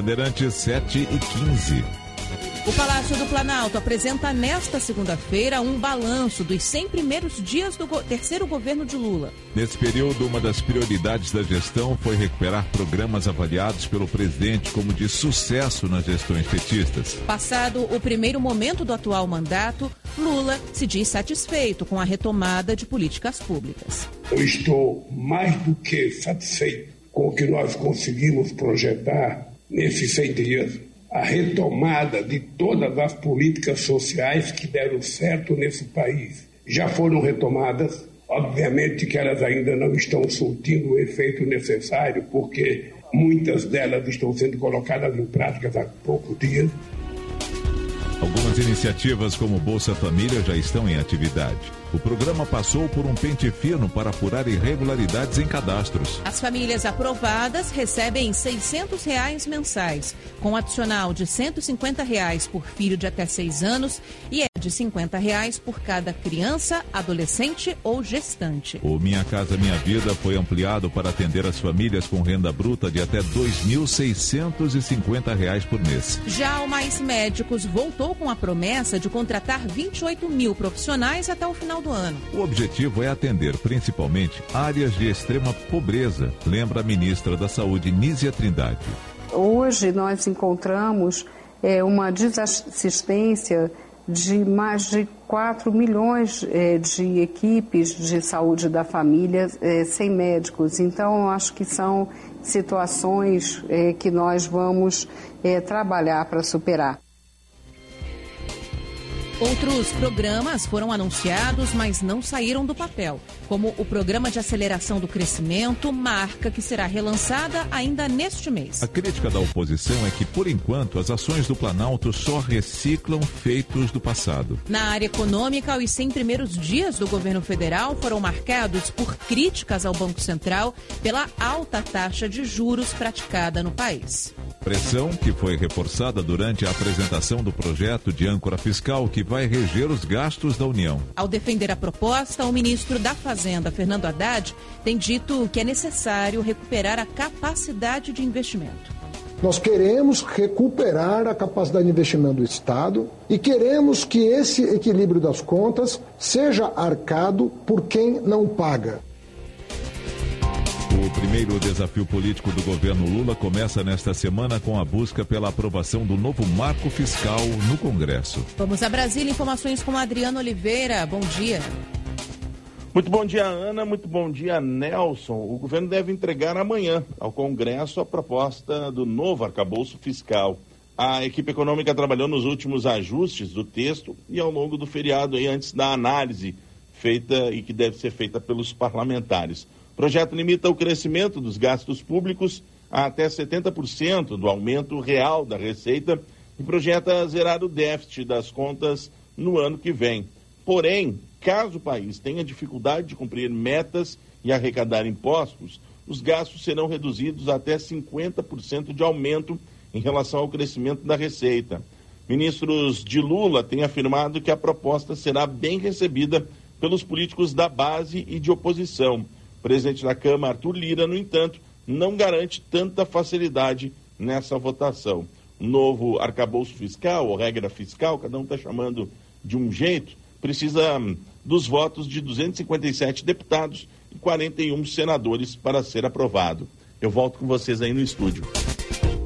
bandeirantes. Bandeirantes 7 e 15. O Palácio do Planalto apresenta nesta segunda-feira um balanço dos 100 primeiros dias do go terceiro governo de Lula. Nesse período, uma das prioridades da gestão foi recuperar programas avaliados pelo presidente como de sucesso nas gestões petistas. Passado o primeiro momento do atual mandato, Lula se diz satisfeito com a retomada de políticas públicas. Eu estou mais do que satisfeito com o que nós conseguimos projetar nesses 100 dias a retomada de todas as políticas sociais que deram certo nesse país. Já foram retomadas, obviamente que elas ainda não estão surtindo o efeito necessário, porque muitas delas estão sendo colocadas em prática há poucos dias. Algumas iniciativas como Bolsa Família já estão em atividade. O programa passou por um pente fino para apurar irregularidades em cadastros. As famílias aprovadas recebem 600 reais mensais, com adicional de 150 reais por filho de até 6 anos e de 50 reais por cada criança, adolescente ou gestante. O Minha Casa Minha Vida foi ampliado para atender as famílias com renda bruta de até 2.650 reais por mês. Já o Mais Médicos voltou com a promessa de contratar 28 mil profissionais até o final do ano. O objetivo é atender principalmente áreas de extrema pobreza, lembra a ministra da Saúde, Nízia Trindade. Hoje nós encontramos é, uma desassistência de mais de 4 milhões é, de equipes de saúde da família é, sem médicos. Então, acho que são situações é, que nós vamos trabalhar para superar. Outros programas foram anunciados, mas não saíram do papel, como o Programa de Aceleração do Crescimento, marca que será relançada ainda neste mês. A crítica da oposição é que, por enquanto, as ações do Planalto só reciclam feitos do passado. Na área econômica, os 100 primeiros dias do governo federal foram marcados por críticas ao Banco Central pela alta taxa de juros praticada no país. Pressão que foi reforçada durante a apresentação do projeto de âncora fiscal que vai reger os gastos da União. Ao defender a proposta, o ministro da Fazenda, Fernando Haddad, tem dito que é necessário recuperar a capacidade de investimento. Nós queremos recuperar a capacidade de investimento do Estado e queremos que esse equilíbrio das contas seja arcado por quem não paga. O primeiro desafio político do governo Lula começa nesta semana com a busca pela aprovação do novo marco fiscal no Congresso. Vamos a Brasília, informações com Adriano Oliveira. Bom dia. Muito bom dia, Ana. Muito bom dia, Nelson. O governo deve entregar amanhã ao Congresso a proposta do novo arcabouço fiscal. A equipe econômica trabalhou nos últimos ajustes do texto e ao longo do feriado aí, antes da análise feita e que deve ser feita pelos parlamentares. O projeto limita o crescimento dos gastos públicos a até 70% do aumento real da receita e projeta zerar o déficit das contas no ano que vem. Porém, caso o país tenha dificuldade de cumprir metas e arrecadar impostos, os gastos serão reduzidos até 50% de aumento em relação ao crescimento da receita. Ministros de Lula têm afirmado que a proposta será bem recebida pelos políticos da base e de oposição. O presidente da Câmara, Arthur Lira, no entanto, não garante tanta facilidade nessa votação. O novo arcabouço fiscal, ou regra fiscal, cada um está chamando de um jeito, precisa hum, dos votos de 257 deputados e 41 senadores para ser aprovado. Eu volto com vocês aí no estúdio.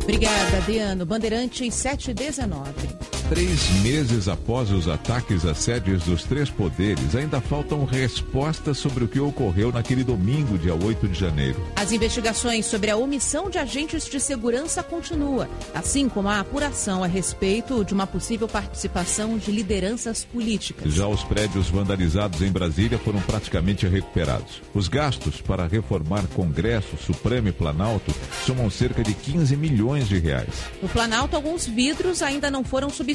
Obrigada, Adriano. Bandeirantes 719. Três meses após os ataques às sedes dos três poderes, ainda faltam respostas sobre o que ocorreu naquele domingo, dia 8 de janeiro. As investigações sobre a omissão de agentes de segurança continua, assim como a apuração a respeito de uma possível participação de lideranças políticas. Já os prédios vandalizados em Brasília foram praticamente recuperados. Os gastos para reformar Congresso, Supremo e Planalto somam cerca de 15 milhões de reais. No Planalto, alguns vidros ainda não foram substituídos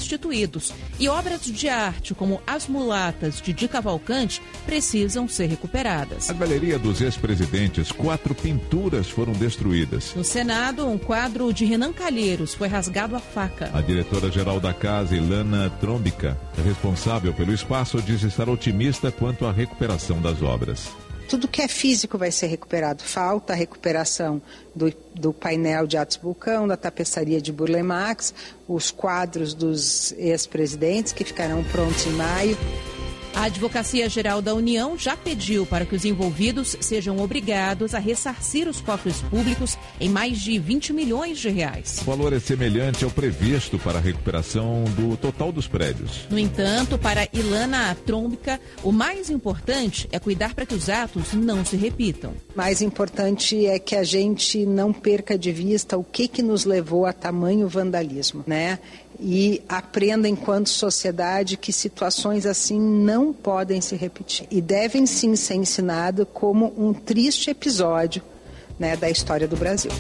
e obras de arte, como as mulatas de Di Cavalcante, precisam ser recuperadas. Na galeria dos ex-presidentes, quatro pinturas foram destruídas. No Senado, um quadro de Renan Calheiros foi rasgado a faca. A diretora-geral da casa, Ilana Trombica, responsável pelo espaço, diz estar otimista quanto à recuperação das obras. Tudo que é físico vai ser recuperado. Falta a recuperação do, do painel de Atos Vulcão, da tapeçaria de Burle Marx, os quadros dos ex-presidentes que ficarão prontos em maio. A Advocacia Geral da União já pediu para que os envolvidos sejam obrigados a ressarcir os cofres públicos em mais de 20 milhões de reais. O valor é semelhante ao previsto para a recuperação do total dos prédios. No entanto, para Ilana Trômbica, o mais importante é cuidar para que os atos não se repitam. Mais importante é que a gente não perca de vista o que, que nos levou a tamanho vandalismo, né? E aprenda enquanto sociedade que situações assim não podem se repetir e devem sim ser ensinadas como um triste episódio né, da história do Brasil.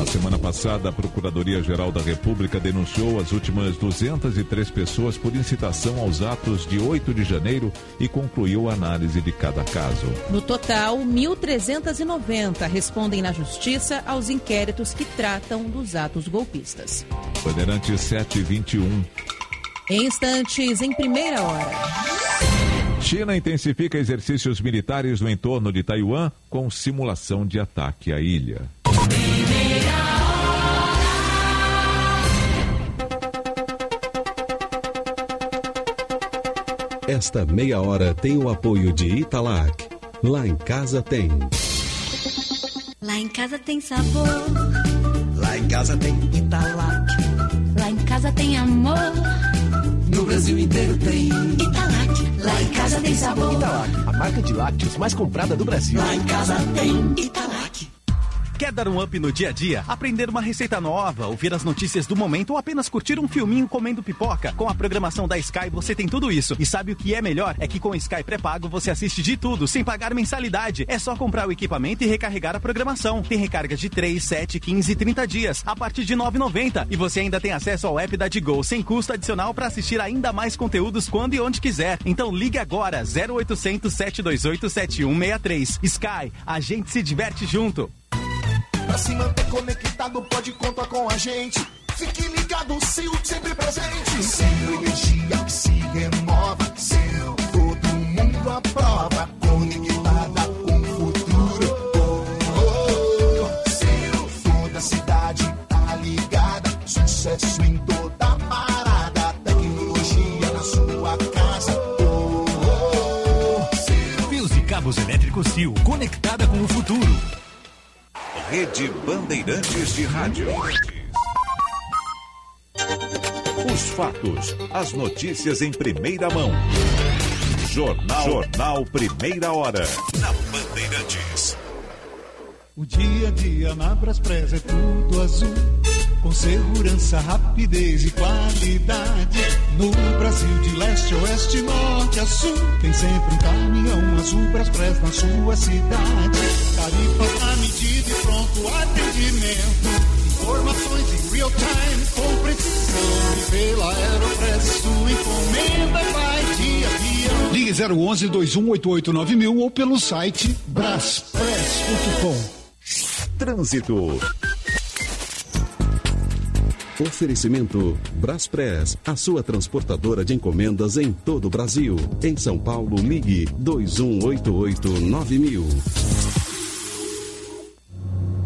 Na semana passada, a Procuradoria-Geral da República denunciou as últimas 203 pessoas por incitação aos atos de 8 de janeiro e concluiu a análise de cada caso. No total, 1.390 respondem na Justiça aos inquéritos que tratam dos atos golpistas. Bandeirantes 721. Em instantes, em primeira hora. China intensifica exercícios militares no entorno de Taiwan com simulação de ataque à ilha. Esta meia hora tem o apoio de Italac. Lá em casa tem. Lá em casa tem sabor. Lá em casa tem Italac. Lá em casa tem amor. No Brasil inteiro tem Italac. Lá em casa tem sabor. Italac, a marca de lácteos mais comprada do Brasil. Lá em casa tem Italac. Quer dar um up no dia a dia? Aprender uma receita nova, ouvir as notícias do momento ou apenas curtir um filminho comendo pipoca? Com a programação da Sky você tem tudo isso. E sabe o que é melhor? É que com Sky pré-pago você assiste de tudo, sem pagar mensalidade. É só comprar o equipamento e recarregar a programação. Tem recargas de 3, 7, 15 e 30 dias, a partir de R$ 9,90. E você ainda tem acesso ao app da Digo, sem custo adicional para assistir ainda mais conteúdos quando e onde quiser. Então ligue agora, 0800 728 7163. Sky, a gente se diverte junto. Pra se manter conectado, pode contar com a gente. Fique ligado, Sil, sempre presente. Sil, energia que se renova. Sil, todo mundo aprova. Conectada Rádio. Os fatos, as notícias em primeira mão. Jornal, Jornal Primeira Hora. Na Bandeirantes. O dia a dia na Braspress é tudo azul. Com segurança, rapidez e qualidade. No Brasil, de leste oeste, norte a sul. Tem sempre um caminhão azul Braspress na sua cidade. Tarifas na medida e pronto atendimento. Informações em real time com precisão. E pela Aeropress, sua encomenda vai de avião. Ligue 011 2188 mil ou pelo site braspress.com. Trânsito. Oferecimento Braspress, a sua transportadora de encomendas em todo o Brasil. Em São Paulo, ligue 2188-9000.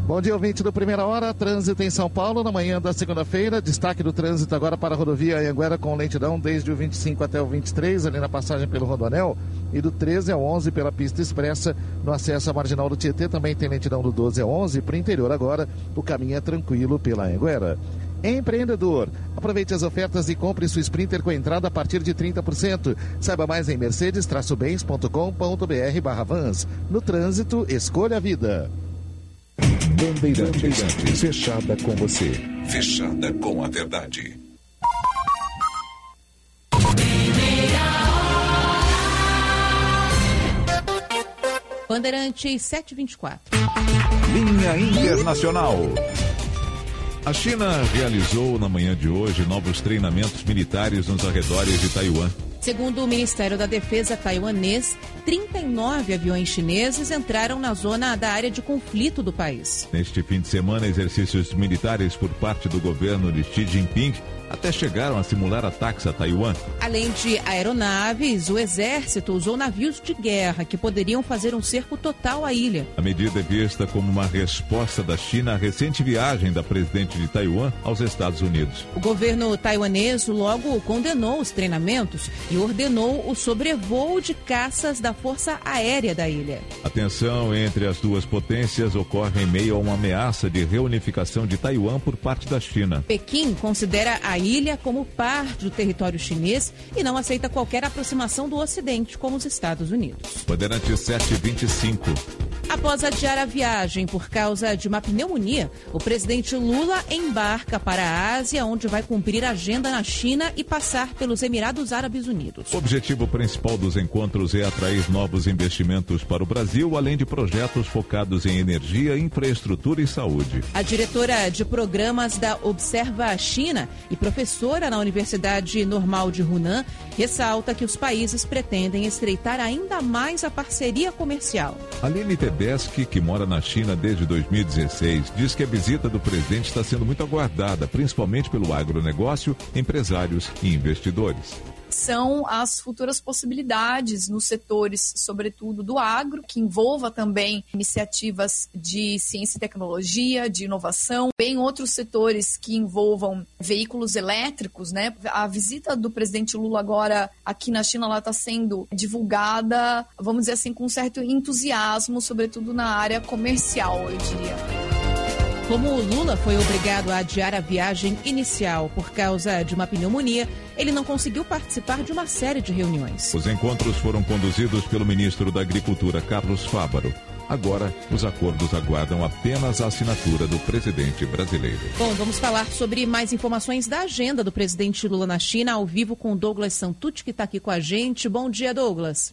Bom dia, ouvinte do Primeira Hora. Trânsito em São Paulo na manhã da segunda-feira. Destaque do trânsito agora para a rodovia Anhanguera com lentidão desde o 25 até o 23, ali na passagem pelo Rodoanel. E do 13 ao 11 pela pista expressa no acesso à marginal do Tietê. Também tem lentidão do 12 ao 11. Para o interior agora, o caminho é tranquilo pela Anhanguera. empreendedor. Aproveite as ofertas e compre sua Sprinter com entrada a partir de 30%. Saiba mais em mercedes-bens.com.br barra vans. No trânsito, escolha a vida. Bandeirantes, fechada com você, fechada com a verdade. Bandeirantes 724. Linha Internacional. A China realizou na manhã de hoje novos treinamentos militares nos arredores de Taiwan. Segundo o Ministério da Defesa taiwanês, 39 aviões chineses entraram na zona da área de conflito do país. Neste fim de semana, exercícios militares por parte do governo de Xi Jinping até chegaram a simular ataques a Taiwan. Além de aeronaves, o exército usou navios de guerra que poderiam fazer um cerco total à ilha. A medida é vista como uma resposta da China à recente viagem da presidente de Taiwan aos Estados Unidos. O governo taiwanês logo condenou os treinamentos e ordenou o sobrevoo de caças da Força Aérea da ilha. A tensão entre as duas potências ocorre em meio a uma ameaça de reunificação de Taiwan por parte da China. Pequim considera a ilha como parte do território chinês e não aceita qualquer aproximação do Ocidente, como os Estados Unidos. Bandeirante 725. Após adiar a viagem por causa de uma pneumonia, o presidente Lula embarca para a Ásia, onde vai cumprir a agenda na China e passar pelos Emirados Árabes Unidos. O objetivo principal dos encontros é atrair novos investimentos para o Brasil, além de projetos focados em energia, infraestrutura e saúde. A diretora de programas da Observa China e professora na Universidade Normal de Hunan ressalta que os países pretendem estreitar ainda mais a parceria comercial. Aline Tedeschi, que mora na China desde 2016, diz que a visita do presidente está sendo muito aguardada, principalmente pelo agronegócio, empresários e investidores são as futuras possibilidades nos setores, sobretudo do agro, que envolva também iniciativas de ciência e tecnologia, de inovação, bem outros setores que envolvam veículos elétricos, né? A visita do presidente Lula agora aqui na China está sendo divulgada, vamos dizer assim, com um certo entusiasmo, sobretudo na área comercial, eu diria. Como o Lula foi obrigado a adiar a viagem inicial por causa de uma pneumonia, ele não conseguiu participar de uma série de reuniões. Os encontros foram conduzidos pelo ministro da Agricultura, Carlos Fávaro. Agora, os acordos aguardam apenas a assinatura do presidente brasileiro. Bom, vamos falar sobre mais informações da agenda do presidente Lula na China, ao vivo com Douglas Santucci, que está aqui com a gente. Bom dia, Douglas.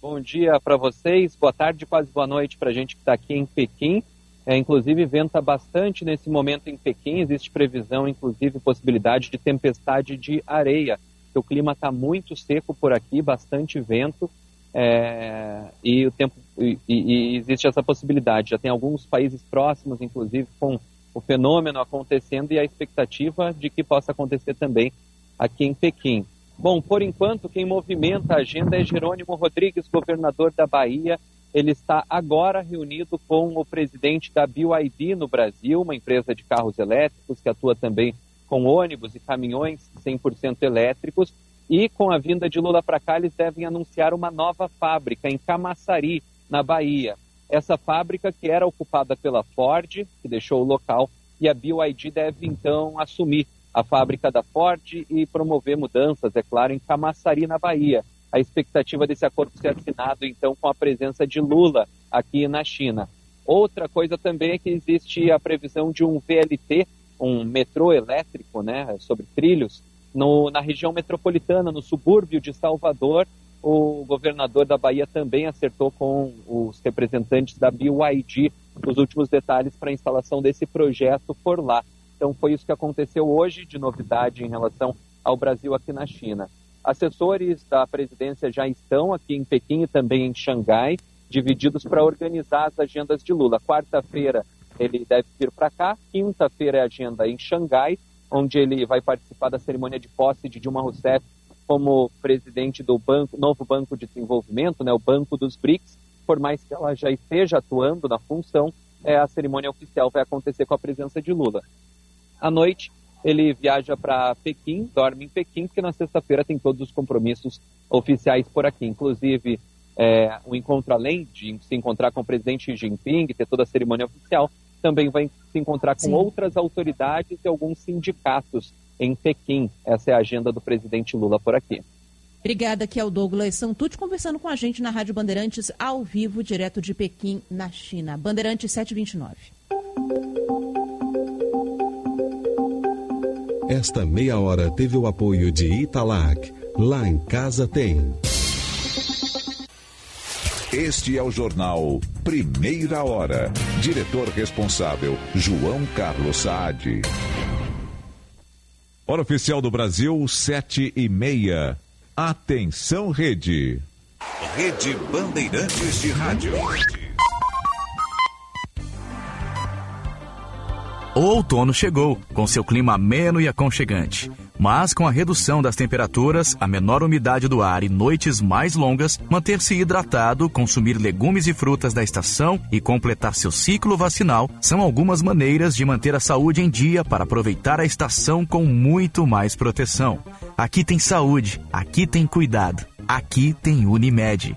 Bom dia para vocês, boa tarde, quase boa noite para a gente que está aqui em Pequim. É, inclusive, venta bastante nesse momento em Pequim. Existe previsão, inclusive, possibilidade de tempestade de areia. O clima está muito seco por aqui, bastante vento. É, e o tempo e, e, existe essa possibilidade. Já tem alguns países próximos, inclusive, com o fenômeno acontecendo e a expectativa de que possa acontecer também aqui em Pequim. Bom, por enquanto, quem movimenta a agenda é Jerônimo Rodrigues, governador da Bahia, ele está agora reunido com o presidente da BYD no Brasil, uma empresa de carros elétricos que atua também com ônibus e caminhões 100% elétricos. E com a vinda de Lula para cá, eles devem anunciar uma nova fábrica em Camaçari, na Bahia. Essa fábrica que era ocupada pela Ford, que deixou o local, e a BYD deve então assumir a fábrica da Ford e promover mudanças, é claro, em Camaçari, na Bahia a expectativa desse acordo ser assinado, então, com a presença de Lula aqui na China. Outra coisa também é que existe a previsão de um VLT, um metrô elétrico, né, sobre trilhos, no, na região metropolitana, no subúrbio de Salvador. O governador da Bahia também acertou com os representantes da BYD os últimos detalhes para a instalação desse projeto por lá. Então, foi isso que aconteceu hoje de novidade em relação ao Brasil aqui na China. Assessores da presidência já estão aqui em Pequim e também em Xangai, divididos para organizar as agendas de Lula. Quarta-feira ele deve vir para cá, quinta-feira é agenda em Xangai, onde ele vai participar da cerimônia de posse de Dilma Rousseff como presidente do banco, novo Banco de Desenvolvimento, né, o Banco dos BRICS. Por mais que ela já esteja atuando na função, é, a cerimônia oficial vai acontecer com a presença de Lula. À noite, ele viaja para Pequim, dorme em Pequim, porque na sexta-feira tem todos os compromissos oficiais por aqui, inclusive é, um encontro além de se encontrar com o presidente Xi Jinping, ter toda a cerimônia oficial, também vai se encontrar com Sim. outras autoridades e alguns sindicatos em Pequim. Essa é a agenda do presidente Lula por aqui. Obrigada, aqui é o Douglas Santucci, conversando com a gente na Rádio Bandeirantes, ao vivo, direto de Pequim, na China. Bandeirantes 729. Esta meia hora teve o apoio de Italac. Lá em casa tem. Este é o jornal Primeira Hora. Diretor responsável, João Carlos Saad. Hora oficial do Brasil, sete e meia. Atenção, rede. Rede Bandeirantes de Rádio. O outono chegou, com seu clima ameno e aconchegante. Mas com a redução das temperaturas, a menor umidade do ar e noites mais longas, manter-se hidratado, consumir legumes e frutas da estação e completar seu ciclo vacinal são algumas maneiras de manter a saúde em dia para aproveitar a estação com muito mais proteção. Aqui tem saúde, aqui tem cuidado, aqui tem Unimed.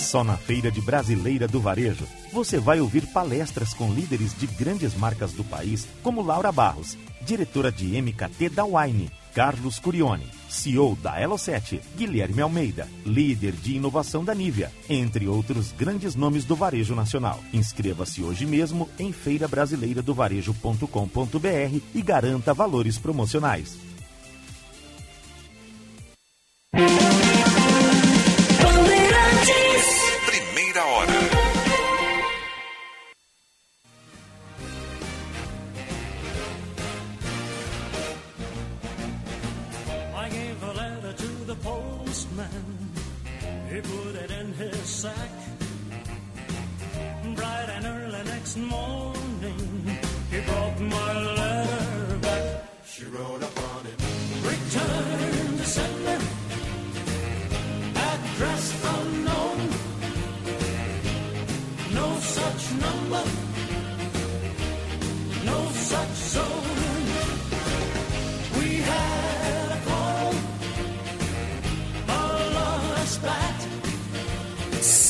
Só na Feira de Brasileira do Varejo você vai ouvir palestras com líderes de grandes marcas do país, como Laura Barros, diretora de MKT da Wine, Carlos Curione, CEO da Elo7, Guilherme Almeida, líder de inovação da Nivea, entre outros grandes nomes do varejo nacional. Inscreva-se hoje mesmo em feirabrasileiradovarejo.com.br e garanta valores promocionais.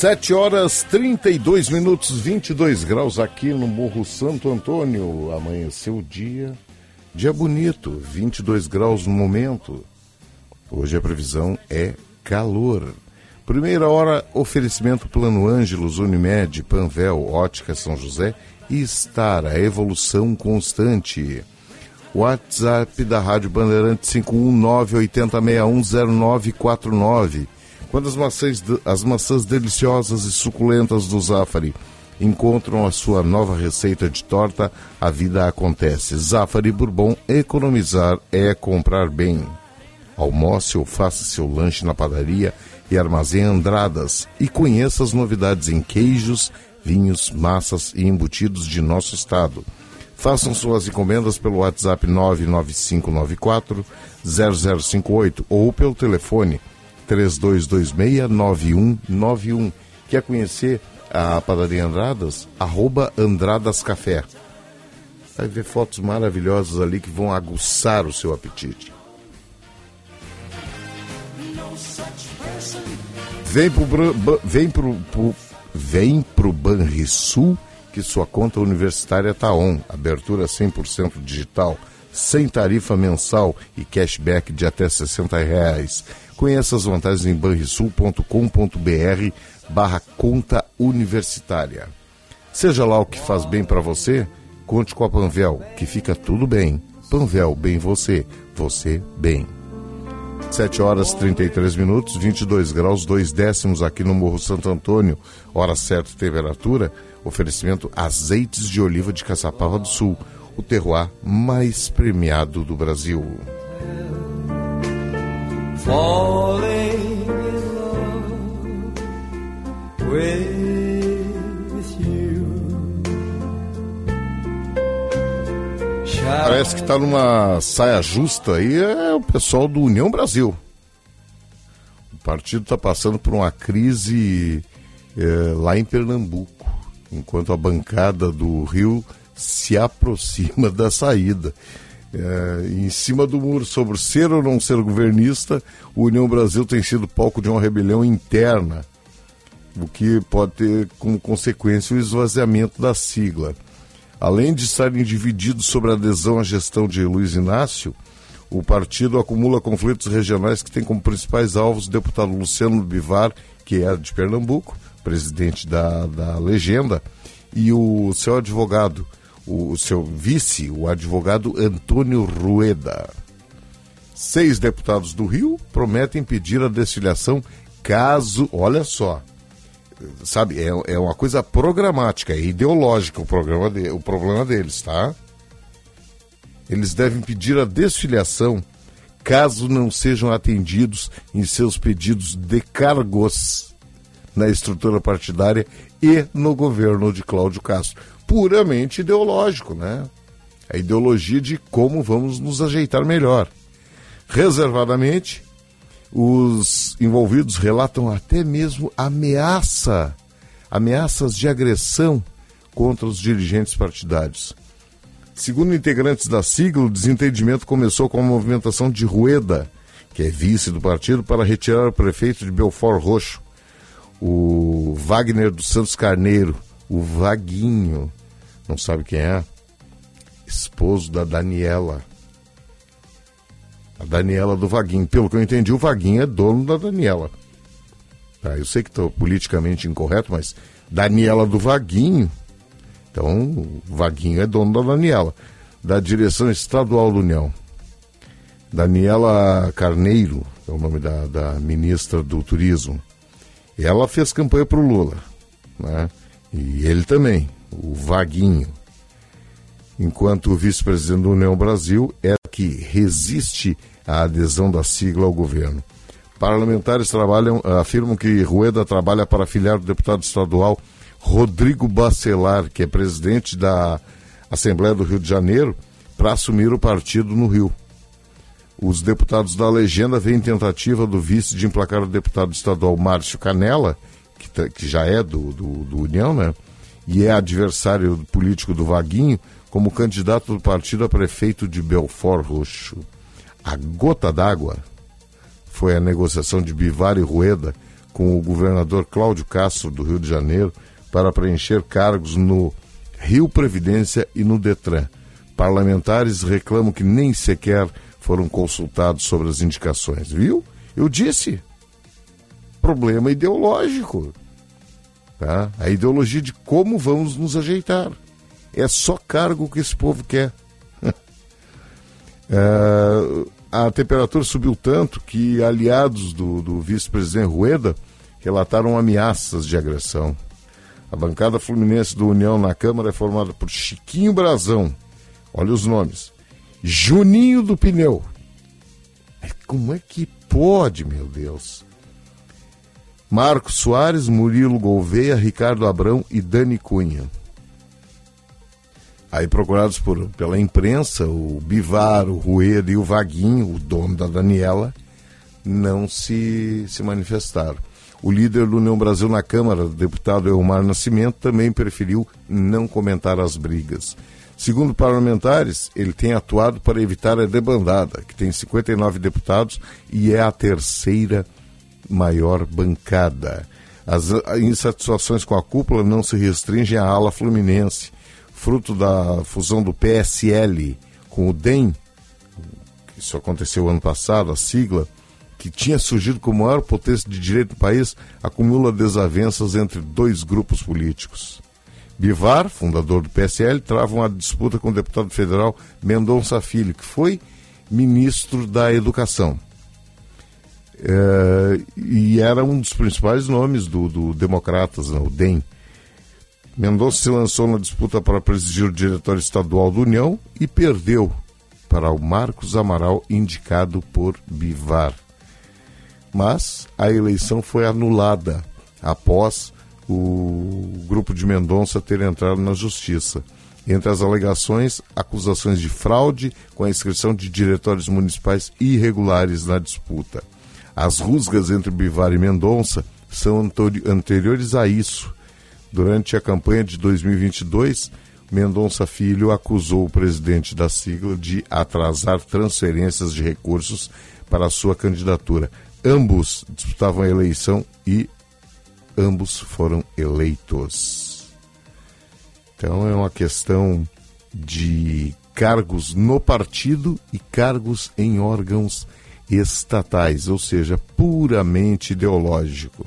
7 horas 32 minutos, 22 graus aqui no Morro Santo Antônio. Amanheceu o dia. Dia bonito, 22 graus no momento. Hoje a previsão é calor. Primeira hora, oferecimento Plano Ângelos, Unimed, Panvel, Ótica São José e Star, a evolução constante. WhatsApp da Rádio Bandeirante 51980610949. Quando as maçãs, as maçãs deliciosas e suculentas do Zafari encontram a sua nova receita de torta, a vida acontece. Zafari Bourbon, economizar é comprar bem. Almoce ou faça seu lanche na padaria e armazém Andradas e conheça as novidades em queijos, vinhos, massas e embutidos de nosso estado. Façam suas encomendas pelo WhatsApp 99594 0058 ou pelo telefone 3226-9191. Quer conhecer a padaria Andradas? Arroba Andradas Café. Vai ver fotos maravilhosas ali que vão aguçar o seu apetite. Vem pro, vem pro, pro, vem pro Banrisul que sua conta universitária tá on. Abertura 100% digital, sem tarifa mensal e cashback de até 60 reais. Conheça as vantagens em banrisul.com.br barra conta universitária. Seja lá o que faz bem para você, conte com a Panvel, que fica tudo bem. Panvel, bem você, você bem. 7 horas 33 minutos, 22 graus, 2 décimos aqui no Morro Santo Antônio. Hora certa, temperatura. Oferecimento azeites de oliva de Caçapava do Sul, o terroir mais premiado do Brasil. Parece que está numa saia justa aí é o pessoal do União Brasil. O partido está passando por uma crise é, lá em Pernambuco, enquanto a bancada do Rio se aproxima da saída. É, em cima do muro sobre ser ou não ser governista, o União Brasil tem sido palco de uma rebelião interna, o que pode ter como consequência o esvaziamento da sigla. Além de estarem divididos sobre a adesão à gestão de Luiz Inácio, o partido acumula conflitos regionais que tem como principais alvos o deputado Luciano Bivar, que é de Pernambuco, presidente da, da legenda, e o seu advogado, o seu vice, o advogado Antônio Rueda. Seis deputados do Rio prometem pedir a desfiliação caso, olha só, sabe, é, é uma coisa programática, é ideológica o, programa de, o problema deles, tá? Eles devem pedir a desfiliação caso não sejam atendidos em seus pedidos de cargos na estrutura partidária e no governo de Cláudio Castro puramente ideológico, né? A ideologia de como vamos nos ajeitar melhor. Reservadamente, os envolvidos relatam até mesmo ameaça, ameaças de agressão contra os dirigentes partidários. Segundo integrantes da sigla, o desentendimento começou com a movimentação de Rueda, que é vice do partido, para retirar o prefeito de Belfort Roxo, o Wagner dos Santos Carneiro, o Vaguinho, não sabe quem é? Esposo da Daniela. A Daniela do Vaguinho. Pelo que eu entendi, o Vaguinho é dono da Daniela. Tá, eu sei que estou politicamente incorreto, mas Daniela do Vaguinho. Então, o Vaguinho é dono da Daniela. Da direção estadual do União. Daniela Carneiro, é o nome da, da ministra do Turismo. Ela fez campanha para o Lula. Né? E ele também o Vaguinho, enquanto o vice-presidente da União Brasil é que resiste à adesão da sigla ao governo. Parlamentares trabalham, afirmam que Rueda trabalha para afiliar o deputado estadual Rodrigo Bacelar, que é presidente da Assembleia do Rio de Janeiro, para assumir o partido no Rio. Os deputados da legenda veem tentativa do vice de emplacar o deputado estadual Márcio Canela, que, tá, que já é do, do, do União, né? E é adversário político do Vaguinho, como candidato do partido a prefeito de Belfort Roxo. A gota d'água foi a negociação de Bivar e Rueda com o governador Cláudio Castro do Rio de Janeiro para preencher cargos no Rio Previdência e no Detran. Parlamentares reclamam que nem sequer foram consultados sobre as indicações, viu? Eu disse. Problema ideológico. Tá? A ideologia de como vamos nos ajeitar. É só cargo que esse povo quer. é, a temperatura subiu tanto que aliados do, do vice-presidente Rueda relataram ameaças de agressão. A bancada fluminense do União na Câmara é formada por Chiquinho Brazão, olha os nomes, Juninho do Pneu. Como é que pode, meu Deus? Marcos Soares, Murilo Gouveia, Ricardo Abrão e Dani Cunha. Aí procurados por, pela imprensa, o Bivar, o Rueda e o Vaguinho, o dono da Daniela, não se, se manifestaram. O líder do União Brasil na Câmara, deputado Elmar Nascimento, também preferiu não comentar as brigas. Segundo parlamentares, ele tem atuado para evitar a debandada, que tem 59 deputados e é a terceira maior bancada. As insatisfações com a cúpula não se restringem à ala fluminense, fruto da fusão do PSL com o DEM, isso aconteceu ano passado, a sigla, que tinha surgido como maior potência de direito do país, acumula desavenças entre dois grupos políticos. Bivar, fundador do PSL, trava uma disputa com o deputado federal Mendonça Filho, que foi ministro da Educação. É, e era um dos principais nomes do, do Democratas, né, o DEM. Mendonça se lançou na disputa para presidir o diretório estadual da União e perdeu para o Marcos Amaral, indicado por Bivar. Mas a eleição foi anulada após o grupo de Mendonça ter entrado na justiça. Entre as alegações, acusações de fraude com a inscrição de diretórios municipais irregulares na disputa. As rusgas entre Bivar e Mendonça são anteriores a isso. Durante a campanha de 2022, Mendonça Filho acusou o presidente da sigla de atrasar transferências de recursos para a sua candidatura. Ambos disputavam a eleição e ambos foram eleitos. Então é uma questão de cargos no partido e cargos em órgãos estatais, ou seja, puramente ideológico.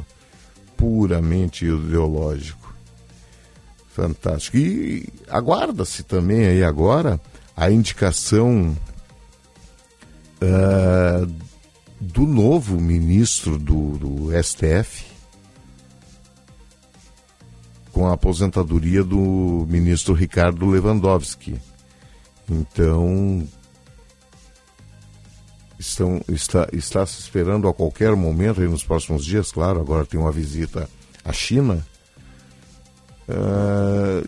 Puramente ideológico. Fantástico. E aguarda-se também aí agora a indicação ah, do novo ministro do, do STF com a aposentadoria do ministro Ricardo Lewandowski. Então, estão, está, está se esperando a qualquer momento, aí nos próximos dias, claro, agora tem uma visita à China, ah,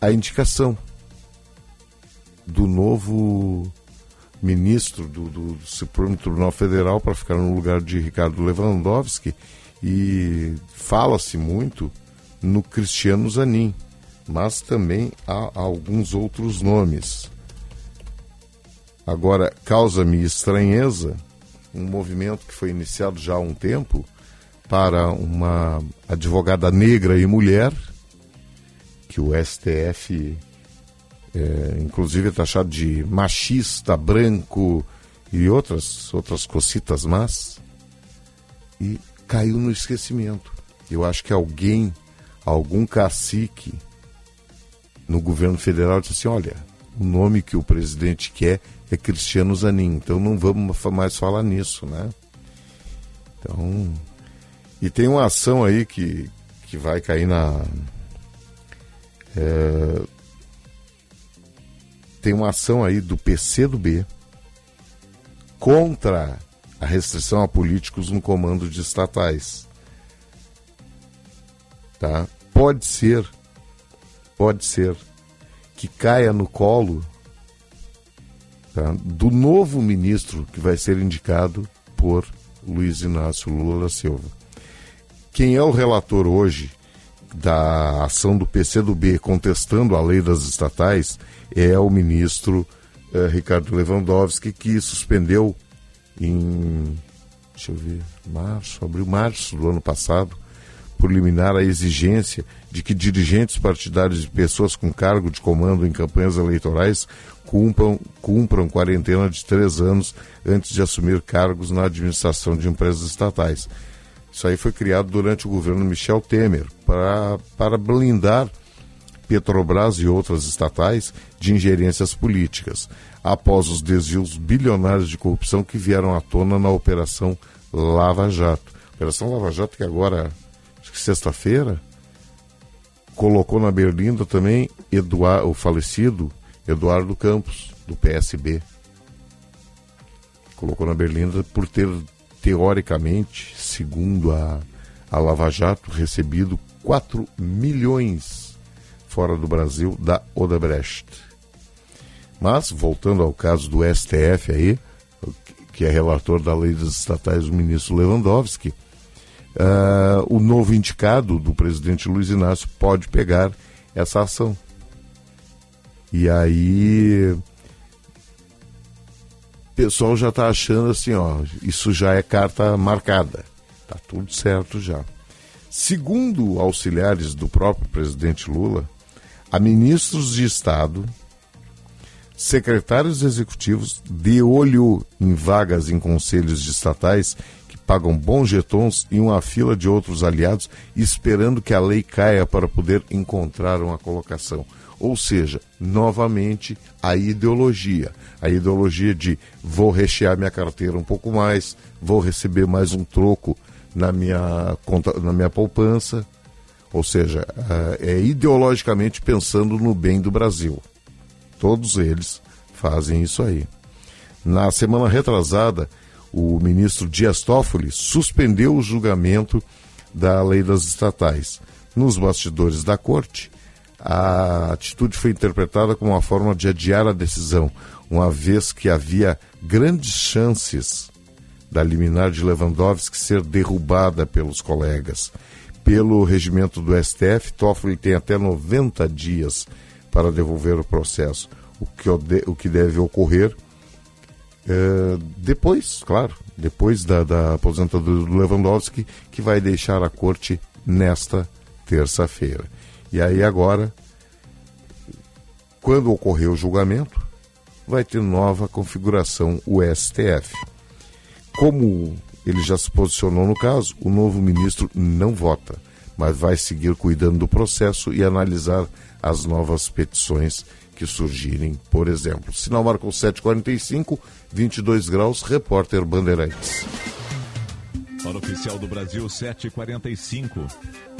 a indicação do novo ministro do, do Supremo Tribunal Federal para ficar no lugar de Ricardo Lewandowski e fala-se muito no Cristiano Zanin, mas também há alguns outros nomes. Agora, causa-me estranheza um movimento que foi iniciado já há um tempo para uma advogada negra e mulher, que o STF, é, inclusive, é taxado de machista, branco e outras, outras cocitas más, e caiu no esquecimento. Eu acho que alguém, algum cacique no governo federal disse assim, olha, o nome que o presidente quer é Cristiano Zanin, então não vamos mais falar nisso, né? Então, e tem uma ação aí que, que vai cair na. é, tem uma ação aí do PCdoB contra a restrição a políticos no comando de estatais. Tá? Pode ser, pode ser que caia no colo tá, do novo ministro que vai ser indicado por Luiz Inácio Lula da Silva. Quem é o relator hoje da ação do PCdoB contestando a lei das estatais é o ministro eh, Ricardo Lewandowski, que suspendeu em, deixa eu ver, março, abril, março do ano passado, por liminar a exigência de que dirigentes partidários e pessoas com cargo de comando em campanhas eleitorais cumpram, cumpram quarentena de três anos antes de assumir cargos na administração de empresas estatais. Isso aí foi criado durante o governo Michel Temer pra, para blindar Petrobras e outras estatais de ingerências políticas, após os desvios bilionários de corrupção que vieram à tona na Operação Lava Jato. Operação Lava Jato que agora, acho que sexta-feira, colocou na berlinda também Eduard, o falecido Eduardo Campos, do PSB. Colocou na berlinda por ter, teoricamente, segundo a, a Lava Jato, recebido 4 milhões fora do Brasil da Odebrecht. Mas, voltando ao caso do STF aí, que é relator da lei das estatais, o ministro Lewandowski, ah, o novo indicado do presidente Luiz Inácio pode pegar essa ação. E aí, o pessoal já está achando assim, ó, isso já é carta marcada. Tá tudo certo já. Segundo auxiliares do próprio presidente Lula, a ministros de Estado, secretários executivos de olho em vagas em conselhos estatais pagam bons jetons e uma fila de outros aliados esperando que a lei caia para poder encontrar uma colocação. Ou seja, novamente a ideologia, a ideologia de vou rechear minha carteira um pouco mais, vou receber mais um troco na minha conta, na minha poupança. Ou seja, é ideologicamente pensando no bem do Brasil. Todos eles fazem isso aí. Na semana retrasada, o ministro Dias Toffoli suspendeu o julgamento da lei das estatais. Nos bastidores da corte, a atitude foi interpretada como uma forma de adiar a decisão, uma vez que havia grandes chances da liminar de Lewandowski ser derrubada pelos colegas. Pelo regimento do STF, Toffoli tem até 90 dias para devolver o processo, o que, o que deve ocorrer é, depois, claro, depois da, da aposentadoria do Lewandowski, que vai deixar a corte nesta terça-feira. E aí agora, quando ocorrer o julgamento, vai ter nova configuração o STF. Como ele já se posicionou no caso, o novo ministro não vota, mas vai seguir cuidando do processo e analisar as novas petições que surgirem, por exemplo. Sinal marcou 7h45, 22 graus, repórter Bandeirantes. Hora oficial do Brasil, 7h45.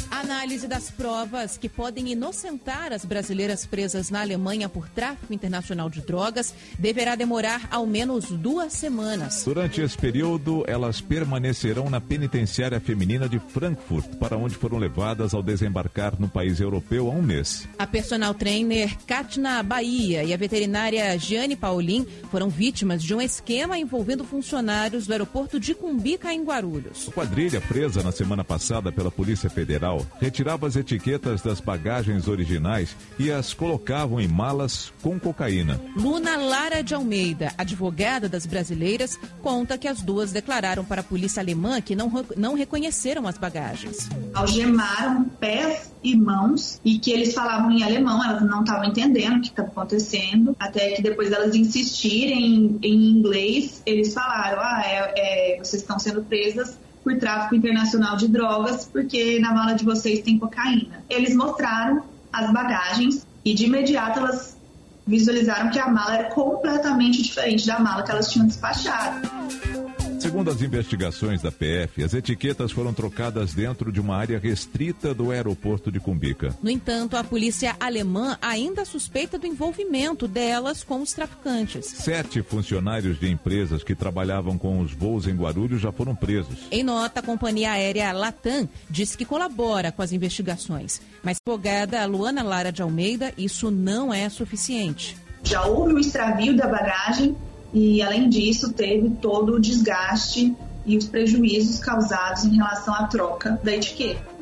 Análise das provas que podem inocentar as brasileiras presas na Alemanha por tráfico internacional de drogas deverá demorar ao menos duas semanas. Durante esse período, elas permanecerão na penitenciária feminina de Frankfurt, para onde foram levadas ao desembarcar no país europeu há um mês. A personal trainer Katna Bahia e a veterinária Giane Paulin foram vítimas de um esquema envolvendo funcionários do aeroporto de Cumbica, em Guarulhos. A quadrilha presa na semana passada pela Polícia Federal retirava as etiquetas das bagagens originais e as colocavam em malas com cocaína. Luna Lara de Almeida, advogada das brasileiras, conta que as duas declararam para a polícia alemã que não, não reconheceram as bagagens. Algemaram pés e mãos e que eles falavam em alemão, elas não estavam entendendo o que estava acontecendo, até que depois elas insistirem em inglês, eles falaram: ah, é, é, vocês estão sendo presas por tráfico internacional de drogas, porque na mala de vocês tem cocaína. Eles mostraram as bagagens e de imediato elas visualizaram que a mala era completamente diferente da mala que elas tinham despachado. Segundo as investigações da PF, as etiquetas foram trocadas dentro de uma área restrita do aeroporto de Cumbica. No entanto, a polícia alemã ainda suspeita do envolvimento delas com os traficantes. Sete funcionários de empresas que trabalhavam com os voos em Guarulhos já foram presos. Em nota, a companhia aérea Latam disse que colabora com as investigações. Mas, advogada Luana Lara de Almeida, isso não é suficiente. Já houve um extravio da bagagem e, além disso, teve todo o desgaste e os prejuízos causados em relação à troca da etiqueta.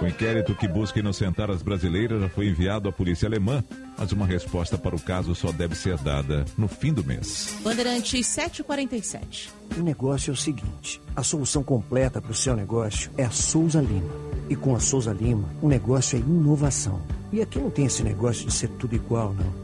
O inquérito que busca inocentar as brasileiras já foi enviado à polícia alemã, mas uma resposta para o caso só deve ser dada no fim do mês. Bandeirantes 747. O negócio é o seguinte: a solução completa para o seu negócio é a Souza Lima. E com a Souza Lima, o negócio é inovação. E aqui não tem esse negócio de ser tudo igual, não.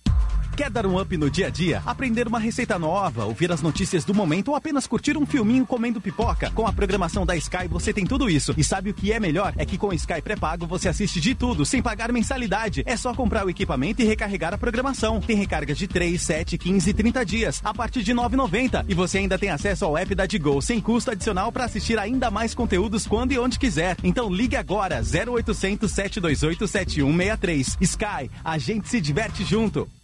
Quer dar um up no dia a dia? Aprender uma receita nova, ouvir as notícias do momento ou apenas curtir um filminho comendo pipoca? Com a programação da Sky você tem tudo isso. E sabe o que é melhor? É que com o Sky pré-pago você assiste de tudo, sem pagar mensalidade. É só comprar o equipamento e recarregar a programação. Tem recargas de 3, 7, 15 e 30 dias, a partir de R$ 9,90. E você ainda tem acesso ao app da Digo, sem custo adicional para assistir ainda mais conteúdos quando e onde quiser. Então ligue agora, 0800 728 7163. Sky, a gente se diverte junto.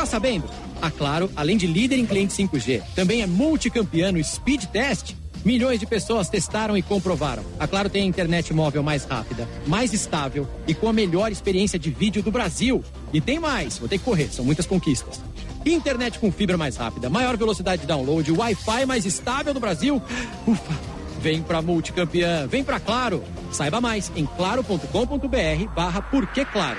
Tá sabendo? A Claro, além de líder em cliente 5G, também é multicampeão no Speed Test. Milhões de pessoas testaram e comprovaram. A Claro tem a internet móvel mais rápida, mais estável e com a melhor experiência de vídeo do Brasil. E tem mais, vou ter que correr, são muitas conquistas. Internet com fibra mais rápida, maior velocidade de download, Wi-Fi mais estável do Brasil. Ufa! Vem pra multicampeã, vem pra Claro. Saiba mais em claro.com.br barra Claro.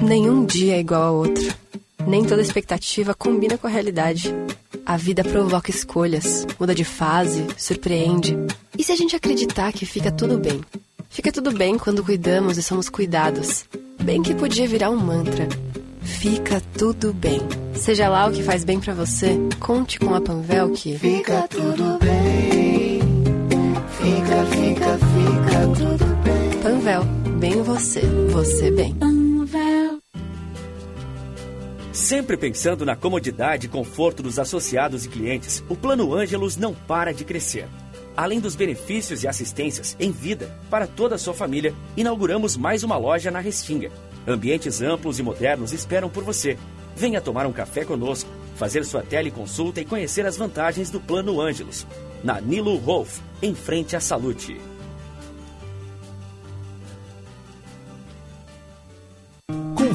Nenhum dia é igual ao outro. Nem toda expectativa combina com a realidade. A vida provoca escolhas, muda de fase, surpreende. E se a gente acreditar que fica tudo bem? Fica tudo bem quando cuidamos e somos cuidados. Bem que podia virar um mantra. Fica tudo bem. Seja lá o que faz bem para você, conte com a Panvel que Fica tudo bem. Fica, fica, fica tudo bem. Panvel, bem você, você bem. Sempre pensando na comodidade e conforto dos associados e clientes, o Plano Ângelos não para de crescer. Além dos benefícios e assistências em vida para toda a sua família, inauguramos mais uma loja na Restinga. Ambientes amplos e modernos esperam por você. Venha tomar um café conosco, fazer sua teleconsulta e conhecer as vantagens do Plano Ângelos. Na Nilo Wolf, em frente à Salute.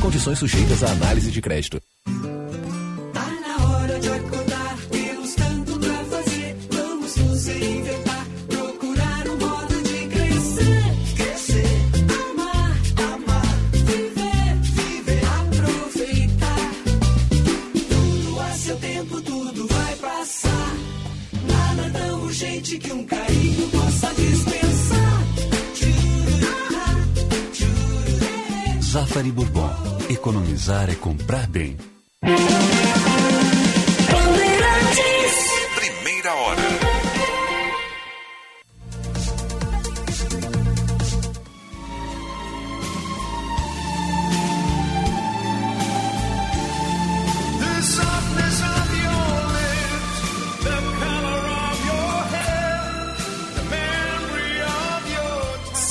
Condições sujeitas à análise de crédito. Tá na hora de acordar, temos tanto pra fazer. Vamos nos reinventar, procurar um modo de crescer. Crescer, amar, amar, viver, viver, aproveitar. Tudo a seu tempo, tudo vai passar. Nada tão urgente que um carinho possa dispensar. Zafari Bourbon. Economizar é comprar bem.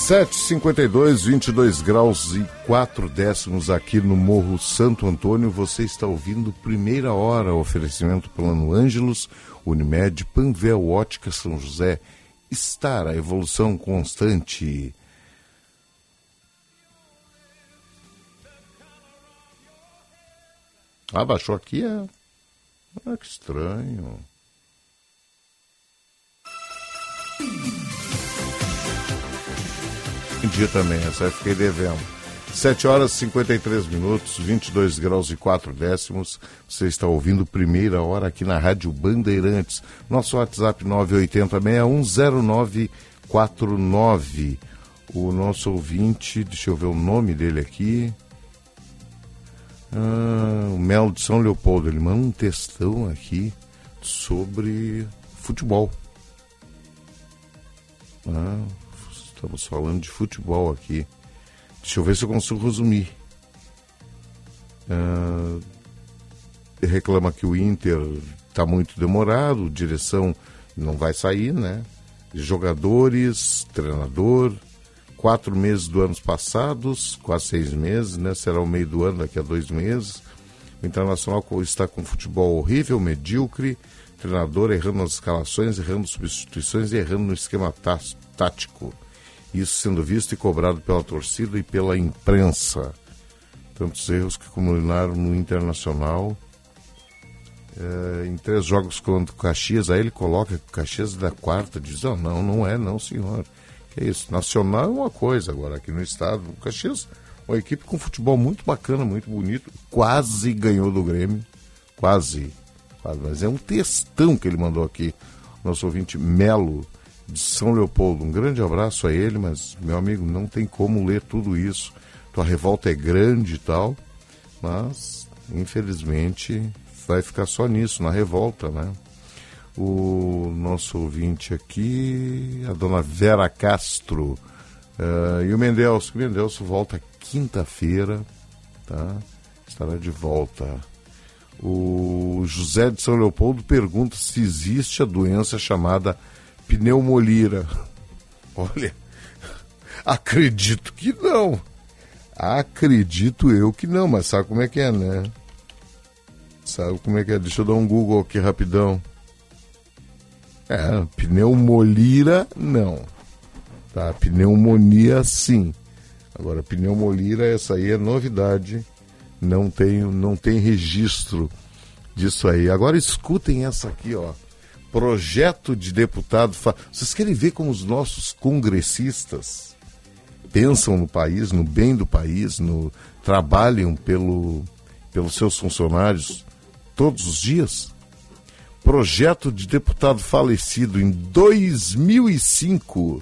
752, 22 graus e 4 décimos aqui no Morro Santo Antônio. Você está ouvindo Primeira Hora, oferecimento Plano Ângelos, Unimed, Panvel Ótica São José. Estar a evolução constante. Ah, baixou aqui? É. Ah, que estranho. Dia também, essa eu fiquei devendo. 7 horas e 53 minutos, 22 graus e 4 décimos. Você está ouvindo primeira hora aqui na Rádio Bandeirantes. Nosso WhatsApp 980-610949. O nosso ouvinte, deixa eu ver o nome dele aqui. Ah, o Melo de São Leopoldo. Ele manda um textão aqui sobre futebol. Ah, Estamos falando de futebol aqui. Deixa eu ver se eu consigo resumir. Ah, reclama que o Inter está muito demorado, direção não vai sair, né? Jogadores, treinador, quatro meses do ano passados, quase seis meses, né? Será o meio do ano, daqui a dois meses. O Internacional está com futebol horrível, medíocre, treinador errando nas escalações, errando substituições e errando no esquema tá- tático. Isso sendo visto e cobrado pela torcida e pela imprensa. Tantos erros que culminaram no Internacional. É, em três jogos contra o Caxias, aí ele coloca que o Caxias é da quarta divisão. Não, não é, não, senhor. Que isso? Nacional é uma coisa, agora aqui no estado. O Caxias, uma equipe com futebol muito bacana, muito bonito. Quase ganhou do Grêmio. Quase. quase. Mas é um textão que ele mandou aqui. Nosso ouvinte Melo, de São Leopoldo. Um grande abraço a ele, mas, meu amigo, não tem como ler tudo isso. Tua revolta é grande e tal, mas, infelizmente, vai ficar só nisso, na revolta, né? O nosso ouvinte aqui, a dona Vera Castro. eh, e o Mendelso. O Mendelso volta quinta-feira, tá? Estará de volta. O José de São Leopoldo pergunta se existe a doença chamada pneumolira. Olha, acredito que não. Acredito eu que não, mas sabe como é que é, né? Sabe como é que é? Deixa eu dar um Google aqui rapidão. É, pneumolira não. Tá, pneumonia sim. Agora, pneumolira, essa aí é novidade. Não tem, não tem registro disso aí. Agora escutem essa aqui, ó. Projeto de deputado. fa- Vocês querem ver como os nossos congressistas pensam no país, no bem do país, no trabalham pelo, pelos seus funcionários todos os dias? Projeto de deputado falecido em 2005.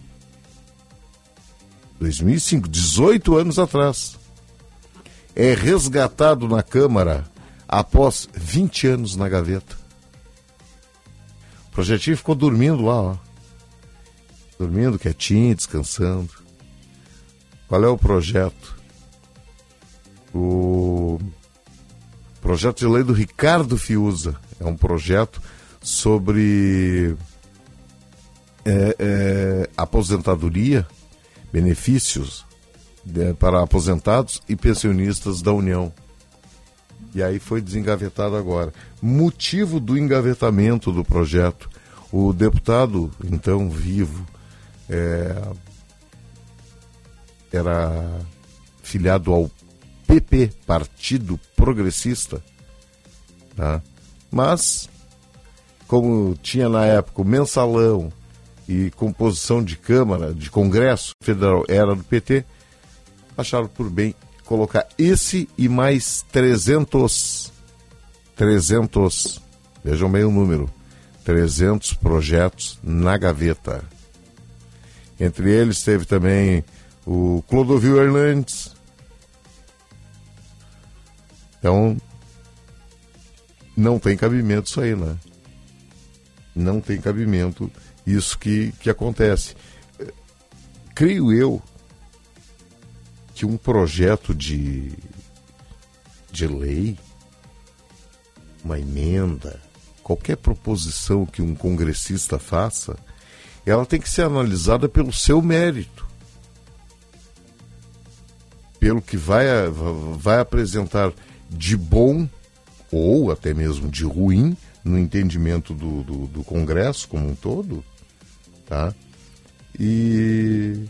2005, 18 anos atrás. É resgatado na Câmara após 20 anos na gaveta. Projetinho ficou dormindo lá, ó. Dormindo quietinho, descansando. Qual é o projeto? O projeto de lei do Ricardo Fiuza. É um projeto sobre é, é, aposentadoria, benefícios né, para aposentados e pensionistas da União. E aí foi desengavetado agora. Motivo do engavetamento do projeto. O deputado, então vivo, é, era filiado ao PP, Partido Progressista, tá? mas como tinha na época o mensalão e composição de Câmara, de Congresso Federal era do PT, acharam por bem colocar esse e mais 300, 300, vejam bem o número, 300 projetos na gaveta. Entre eles teve também o Clodovil Hernandes. Então, não tem cabimento isso aí, né? Não tem cabimento isso que, que acontece. Creio eu que um projeto de, de lei, uma emenda, qualquer proposição que um congressista faça, ela tem que ser analisada pelo seu mérito. Pelo que vai, vai apresentar de bom ou até mesmo de ruim no entendimento do, do, do Congresso como um todo, tá? E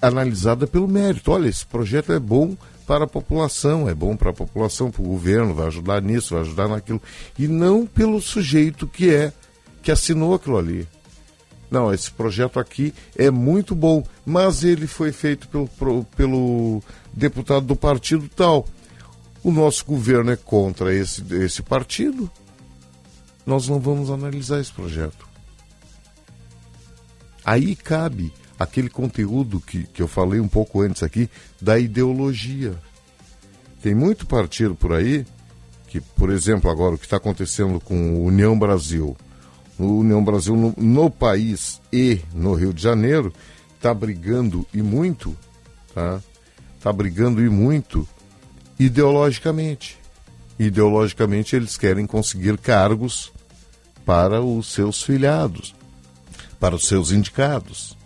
analisada pelo mérito. Olha, esse projeto é bom para a população, é bom para a população, para o governo, vai ajudar nisso, vai ajudar naquilo. E não pelo sujeito que é, que assinou aquilo ali. Não, esse projeto aqui é muito bom, mas ele foi feito pelo, pelo deputado do partido tal. O nosso governo é contra esse, esse partido. Nós não vamos analisar esse projeto. Aí cabe aquele conteúdo que, que eu falei um pouco antes aqui, da ideologia. Tem muito partido por aí que, por exemplo, agora o que está acontecendo com o União Brasil. O União Brasil no, no país e no Rio de Janeiro está brigando e muito, tá? Está brigando e muito ideologicamente. Ideologicamente eles querem conseguir cargos para os seus filiados, para os seus indicados.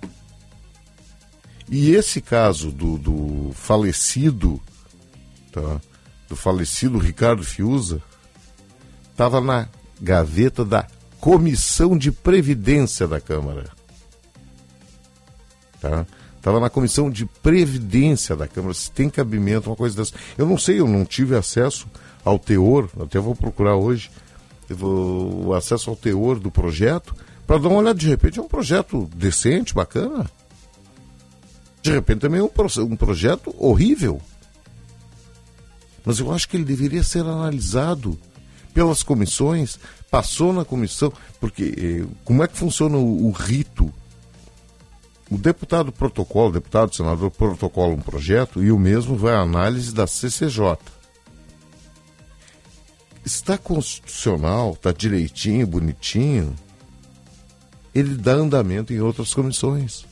E esse caso do, do falecido, tá? do falecido Ricardo Fiuza, estava na gaveta da Comissão de Previdência da Câmara. Tá? Estava na comissão de previdência da Câmara, se tem cabimento, uma coisa dessa. Eu não sei, eu não tive acesso ao teor, até vou procurar hoje, vou, o acesso ao teor do projeto, para dar uma olhada. De repente é um projeto decente, bacana. De repente também é um, um projeto horrível. Mas eu acho que ele deveria ser analisado pelas comissões, passou na comissão, porque eh, como é que funciona o, o rito? O deputado protocola, o deputado, senador protocola um projeto e o mesmo vai à análise da CCJ. Está constitucional, está direitinho, bonitinho, ele dá andamento em outras comissões.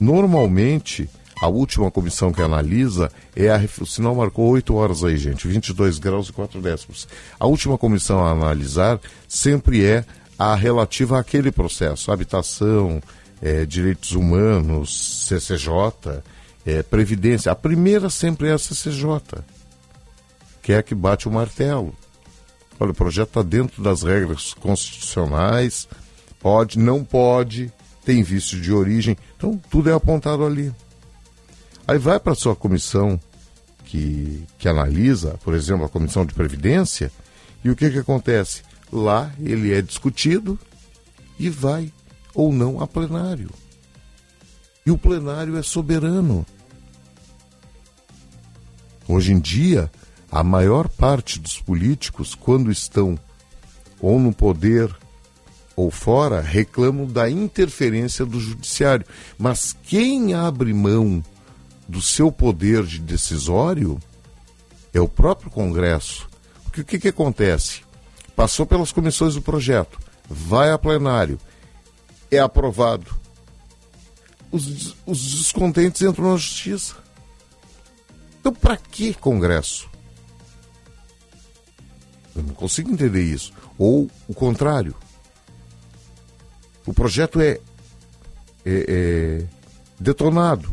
Normalmente, a última comissão que analisa é a. O sinal marcou 8 horas aí, gente, 22 graus e 4 décimos. A última comissão a analisar sempre é a relativa àquele processo: habitação, eh, direitos humanos, CCJ, eh, previdência. A primeira sempre é a CCJ, que é a que bate o martelo. Olha, o projeto está dentro das regras constitucionais, pode, não pode, tem vício de origem, então tudo é apontado ali. Aí vai para a sua comissão que, que analisa, por exemplo, a comissão de previdência, e o que, que acontece? Lá ele é discutido e vai ou não a plenário. E o plenário é soberano. Hoje em dia, a maior parte dos políticos, quando estão ou no poder ou fora, reclamam da interferência do judiciário. Mas quem abre mão do seu poder de decisório é o próprio Congresso. Porque o que, que acontece? Passou pelas comissões do projeto, vai a plenário, é aprovado. Os, os descontentes entram na justiça. Então, para que Congresso? Eu não consigo entender isso. Ou o contrário. O projeto é, é- é detonado,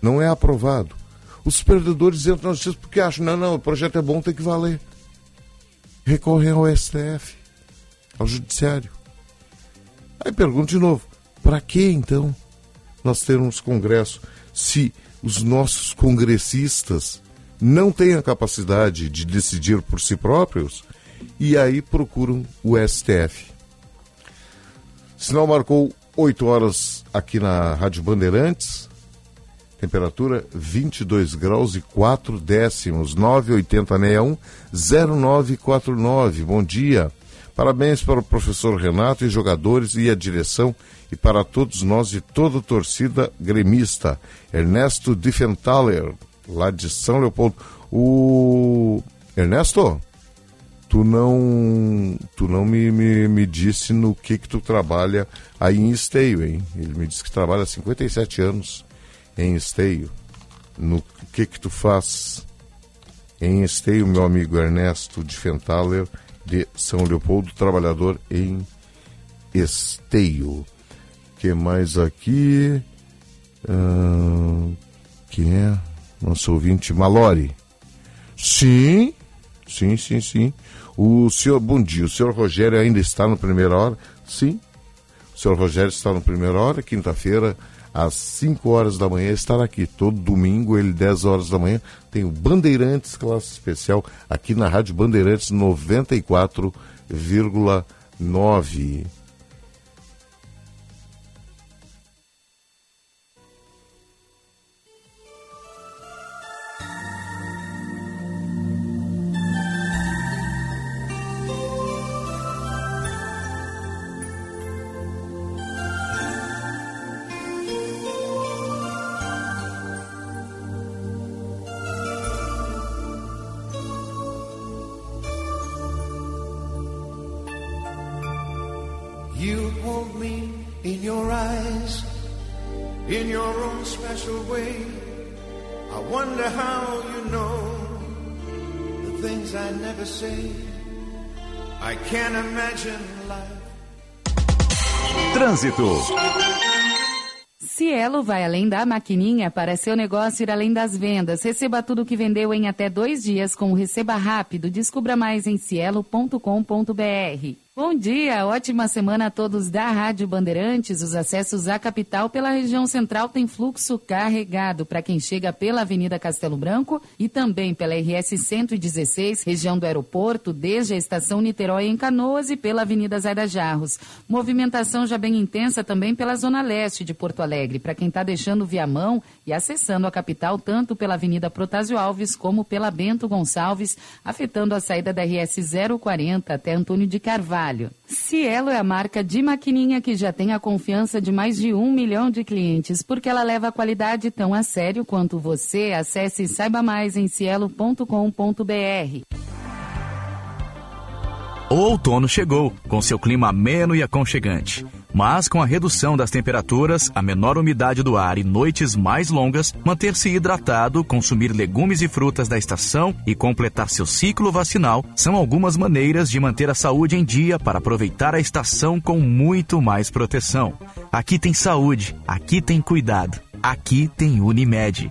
não é aprovado. Os perdedores entram na justiça porque acham, não, não, o projeto é bom, tem que valer. Recorrem ao STF, ao Judiciário. Aí pergunto de novo, para que então nós termos Congresso se os nossos congressistas não têm a capacidade de decidir por si próprios e aí procuram o STF? Sinal marcou 8 horas aqui na Rádio Bandeirantes. Temperatura 22 graus e 4 décimos, 98061 0949. Bom dia. Parabéns para o professor Renato e jogadores e a direção e para todos nós de toda a torcida gremista. Ernesto Diffenthaler, lá de São Leopoldo. O Ernesto, tu não tu não me, me, me disse no que que tu trabalha aí em Esteio, hein? Ele me disse que trabalha há 57 anos em Esteio. No que que tu faz em Esteio, meu amigo Ernesto de Fentaler, de São Leopoldo, trabalhador em Esteio. que mais aqui? Ah, quem é? Nosso ouvinte Malori. Sim, sim, sim, sim. O senhor, bom dia, o senhor Rogério ainda está no primeira hora? Sim. O senhor Rogério está no primeira hora, quinta-feira, às 5 horas da manhã, estará aqui. Todo domingo, ele, 10 horas da manhã, tem o Bandeirantes Classe Especial aqui na Rádio Bandeirantes 94,9. In your eyes, in your own special way. I wonder how you know the things I never say. I can't imagine life. Trânsito. Cielo vai além da maquininha para seu negócio ir além das vendas. Receba tudo o que vendeu em até dois dias com o Receba Rápido. Descubra mais em cielo.com.br. Bom dia, ótima semana a todos da Rádio Bandeirantes. Os acessos à capital pela região central têm fluxo carregado para quem chega pela Avenida Castelo Branco e também pela RS 116, região do aeroporto, desde a estação Niterói em Canoas e pela Avenida Zaida Jarros. Movimentação já bem intensa também pela zona leste de Porto Alegre, para quem está deixando Viamão e acessando a capital tanto pela Avenida Protásio Alves como pela Bento Gonçalves, afetando a saída da RS 040 até Antônio de Carvalho. Cielo é a marca de maquininha que já tem a confiança de mais de um milhão de clientes, porque ela leva a qualidade tão a sério quanto você. Acesse e saiba mais em cielo.com.br. O outono chegou, com seu clima ameno e aconchegante. Mas com a redução das temperaturas, a menor umidade do ar e noites mais longas, manter-se hidratado, consumir legumes e frutas da estação e completar seu ciclo vacinal são algumas maneiras de manter a saúde em dia para aproveitar a estação com muito mais proteção. Aqui tem saúde, aqui tem cuidado, aqui tem Unimed.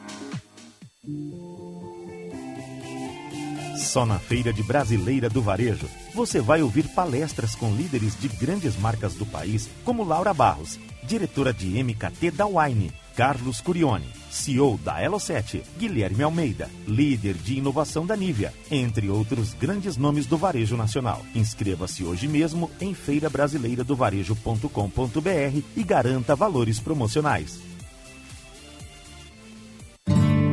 Só na Feira de Brasileira do Varejo você vai ouvir palestras com líderes de grandes marcas do país, como Laura Barros, diretora de MKT da Wine, Carlos Curione, CEO da Elo7, Guilherme Almeida, líder de inovação da Nivea, entre outros grandes nomes do varejo nacional. Inscreva-se hoje mesmo em feirabrasileiradovarejo.com.br e garanta valores promocionais.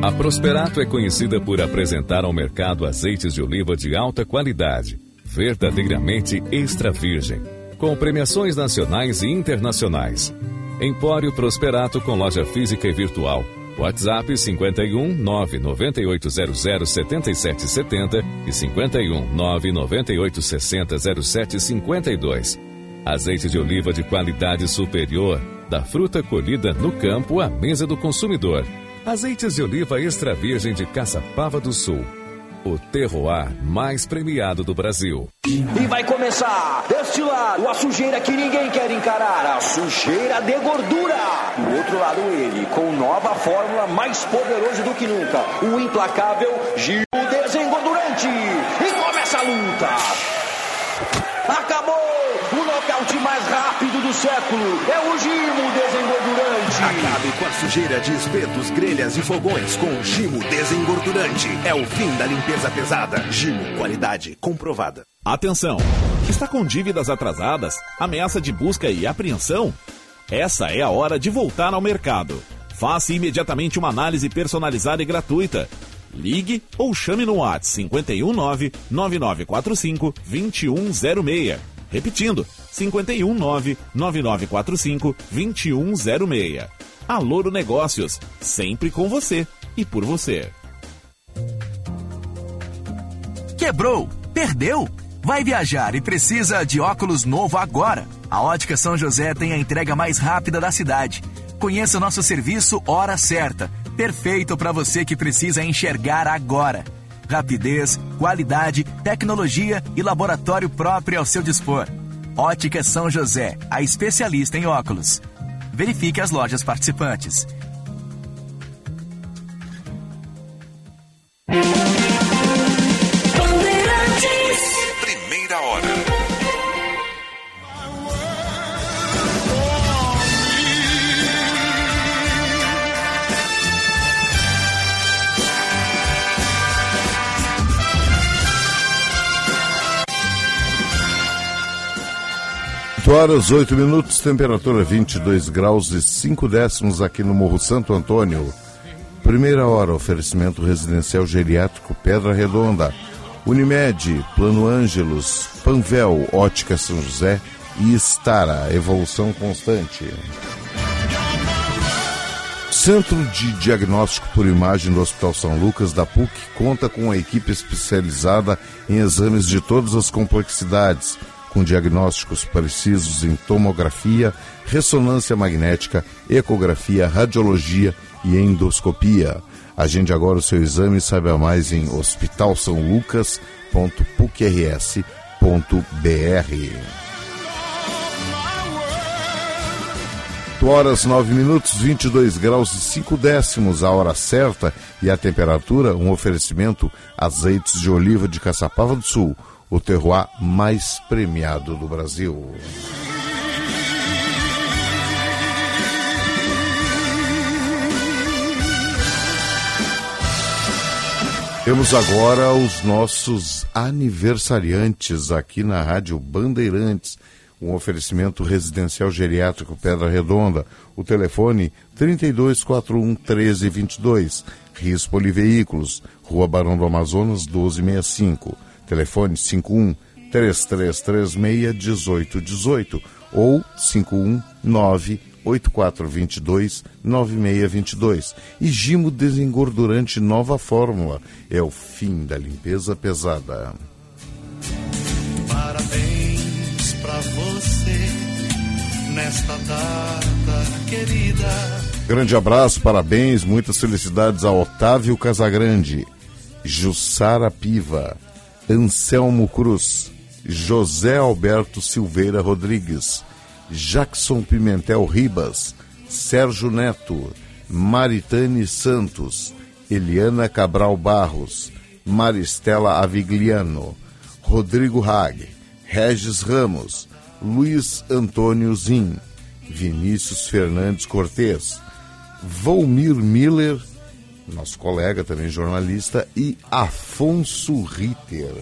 A Prosperato é conhecida por apresentar ao mercado azeites de oliva de alta qualidade, verdadeiramente extra virgem, com premiações nacionais e internacionais. Empório Prosperato com loja física e virtual. WhatsApp 51 99800 7770 e 51 998 60 0752. Azeite de oliva de qualidade superior, da fruta colhida no campo à mesa do consumidor. Azeites de oliva extra virgem de Caçapava do Sul. O terroir mais premiado do Brasil. E vai começar deste lado a sujeira que ninguém quer encarar, a sujeira de gordura. Do outro lado ele, com nova fórmula mais poderoso do que nunca, o implacável Gil Desengordurante. E começa a luta. Acabou! O nocaute mais rápido do século é o Gimo Desengordurante. Acabe com a sujeira de espetos, grelhas e fogões com o Gimo Desengordurante. É o fim da limpeza pesada. Gimo, qualidade comprovada. Atenção! Está com dívidas atrasadas? Ameaça de busca e apreensão? Essa é a hora de voltar ao mercado. Faça imediatamente uma análise personalizada e gratuita. Ligue ou chame no WhatsApp 519 9945 2106. Repetindo, 519 9945 2106. Aloro Negócios, sempre com você e por você. Quebrou? Perdeu? Vai viajar e precisa de óculos novo agora? A Ótica São José tem a entrega mais rápida da cidade. Conheça nosso serviço Hora Certa, perfeito para você que precisa enxergar agora. Rapidez, qualidade, tecnologia e laboratório próprio ao seu dispor. Ótica São José, a especialista em óculos. Verifique as lojas participantes. 8 horas, 8 minutos, temperatura 22 graus e 5 décimos aqui no Morro Santo Antônio. Primeira hora, oferecimento residencial geriátrico Pedra Redonda. Unimed, Plano Ângelos, Panvel, Ótica São José e Estara, evolução constante. Centro de Diagnóstico por Imagem do Hospital São Lucas da PUC conta com uma equipe especializada em exames de todas as complexidades com diagnósticos precisos em tomografia, ressonância magnética, ecografia, radiologia e endoscopia. Agende agora o seu exame e saiba mais em hospitalsaulucas.pucrs.br. 8 horas 9 minutos, 22 graus e 5 décimos, a hora certa e a temperatura, um oferecimento azeites de oliva de Caçapava do Sul, o terroir mais premiado do Brasil. Temos agora os nossos aniversariantes aqui na Rádio Bandeirantes um oferecimento residencial geriátrico Pedra Redonda. O telefone 3241 1322. Rios Poliveículos, Rua Barão do Amazonas 1265. Telefone 51 3336 1818 ou 519 8422 9622. E Gimo Desengordurante Nova Fórmula. É o fim da limpeza pesada. Parabéns pra você nesta data querida. Grande abraço, parabéns, muitas felicidades a Otávio Casagrande, Jussara Piva, Anselmo Cruz, José Alberto Silveira Rodrigues, Jackson Pimentel Ribas, Sérgio Neto, Maritane Santos, Eliana Cabral Barros, Maristela Avigliano, Rodrigo Hag, Regis Ramos, Luiz Antônio Zin, Vinícius Fernandes Cortes, Volmir Miller, nosso colega também jornalista, e Afonso Ritter.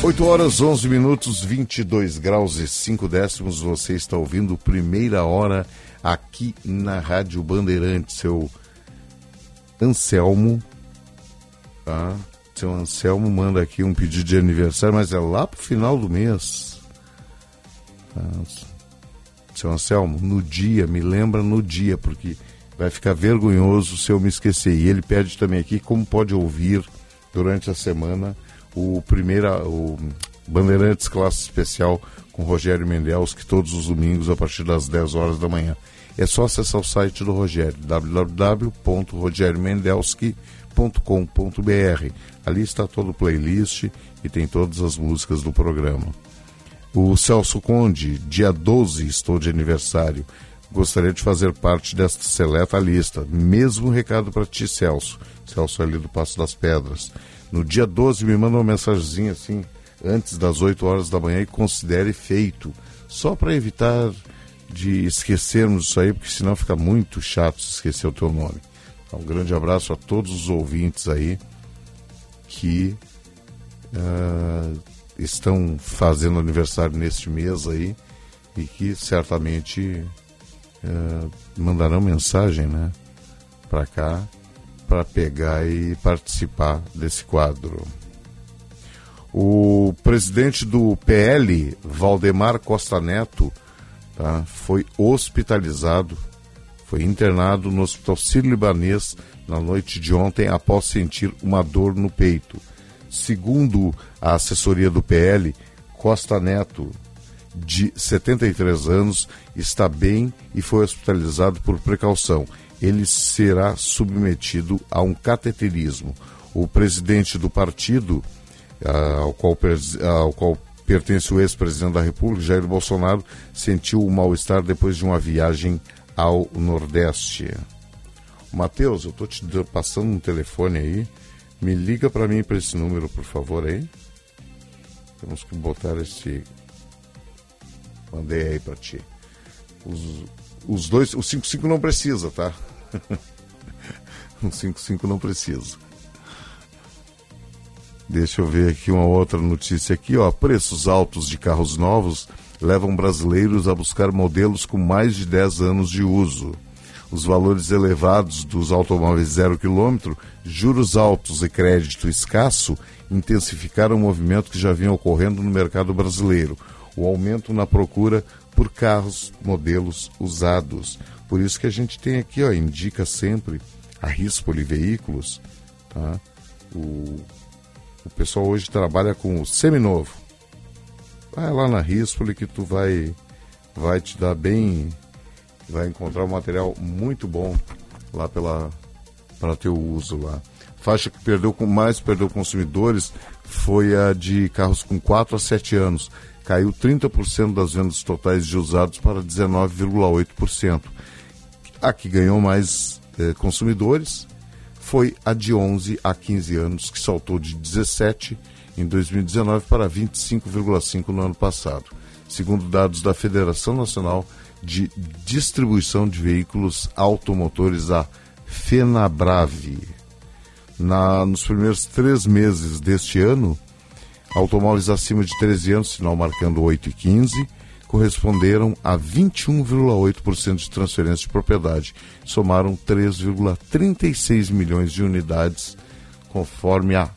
8 horas 11 minutos 22 graus e 5 décimos. Você está ouvindo primeira hora aqui na Rádio Bandeirante. Seu Anselmo, tá? Seu Anselmo manda aqui um pedido de aniversário, mas é lá pro final do mês. Tá? Seu Anselmo, no dia, me lembra no dia, porque vai ficar vergonhoso se eu me esquecer. E ele pede também aqui como pode ouvir durante a semana o primeira, o Bandeirantes Classe Especial com Rogério Mendelski, que todos os domingos a partir das 10 horas da manhã. É só acessar o site do Rogério, www.rogeriomendelski.com.br. Ali está todo o playlist e tem todas as músicas do programa. O Celso Conde, dia 12, estou de aniversário. Gostaria de fazer parte desta seleta lista. Mesmo recado para ti, Celso. Celso ali do Passo das Pedras. No dia 12, me manda uma mensagenzinha assim, antes das 8 horas da manhã e considere feito. Só para evitar de esquecermos isso aí, porque senão fica muito chato se esquecer o teu nome. Então, um grande abraço a todos os ouvintes aí que uh, estão fazendo aniversário neste mês aí e que certamente uh, mandarão mensagem, né, para cá para pegar e participar desse quadro. O presidente do PL, Valdemar Costa Neto, tá, foi hospitalizado, foi internado no Hospital Sírio-Libanês na noite de ontem após sentir uma dor no peito. Segundo a assessoria do PL, Costa Neto, de 73 anos, está bem e foi hospitalizado por precaução ele será submetido a um cateterismo. O presidente do partido, ah, ao, qual, ao qual pertence o ex-presidente da República, Jair Bolsonaro, sentiu o mal-estar depois de uma viagem ao Nordeste. Matheus, eu estou te passando um telefone aí. Me liga para mim para esse número, por favor, aí. Temos que botar esse. Mandei aí para ti. Os, os dois, o 55 não precisa, tá? o 55 não precisa. Deixa eu ver aqui uma outra notícia aqui, ó. Preços altos de carros novos levam brasileiros a buscar modelos com mais de 10 anos de uso. Os valores elevados dos automóveis zero quilômetro, juros altos e crédito escasso intensificaram o movimento que já vinha ocorrendo no mercado brasileiro. O aumento na procura por carros modelos usados. Por isso que a gente tem aqui, ó, indica sempre a Rispoli Veículos, tá? O, o pessoal hoje trabalha com o seminovo. Vai lá na Rispoli que tu vai vai te dar bem, vai encontrar um material muito bom lá pela para teu uso lá. Faixa que perdeu com mais perdeu consumidores foi a de carros com 4 a 7 anos. Caiu 30% das vendas totais de usados para 19,8%. A que ganhou mais eh, consumidores foi a de 11 a 15 anos, que saltou de 17 em 2019 para 25,5 no ano passado, segundo dados da Federação Nacional de Distribuição de Veículos Automotores, a FenaBrave. Na, nos primeiros três meses deste ano, automóveis acima de 13 anos, sinal marcando 8 e 15, corresponderam a 21,8% de transferência de propriedade. Somaram 3,36 milhões de unidades, conforme a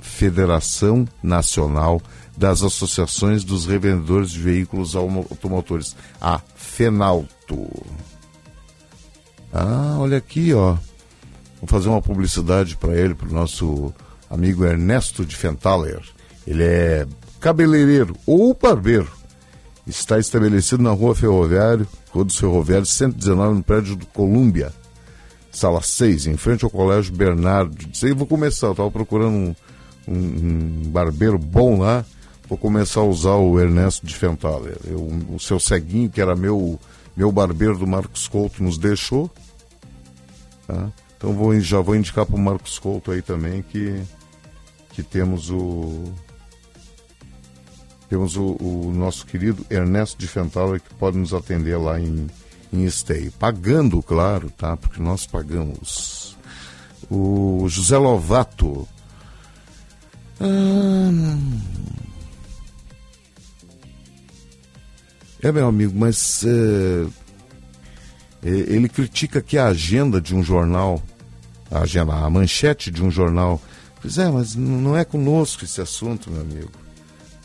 Federação Nacional das Associações dos Revendedores de Veículos Automotores, a FENALTO. Ah, olha aqui, ó. Vou fazer uma publicidade para ele, para o nosso amigo Ernesto de Fentaler. Ele é cabeleireiro ou barbeiro. Está estabelecido na Rua Ferroviário, Rua dos Ferroviários, 119, no prédio do Colômbia, sala 6, em frente ao Colégio Bernardo. Aí, vou começar, eu estava procurando um, um, um barbeiro bom lá, vou começar a usar o Ernesto de Fentaler. Eu, o seu ceguinho, que era meu, meu barbeiro do Marcos Couto, nos deixou. Tá? Então vou, já vou indicar para o Marcos Couto aí também que, que temos o. Temos o, o nosso querido Ernesto de Fentaler que pode nos atender lá em, em Esteio. Pagando, claro, tá? Porque nós pagamos. O José Lovato. Ah, é, meu amigo, mas é, é, ele critica aqui a agenda de um jornal, a, agenda, a manchete de um jornal. Pois é, mas não é conosco esse assunto, meu amigo.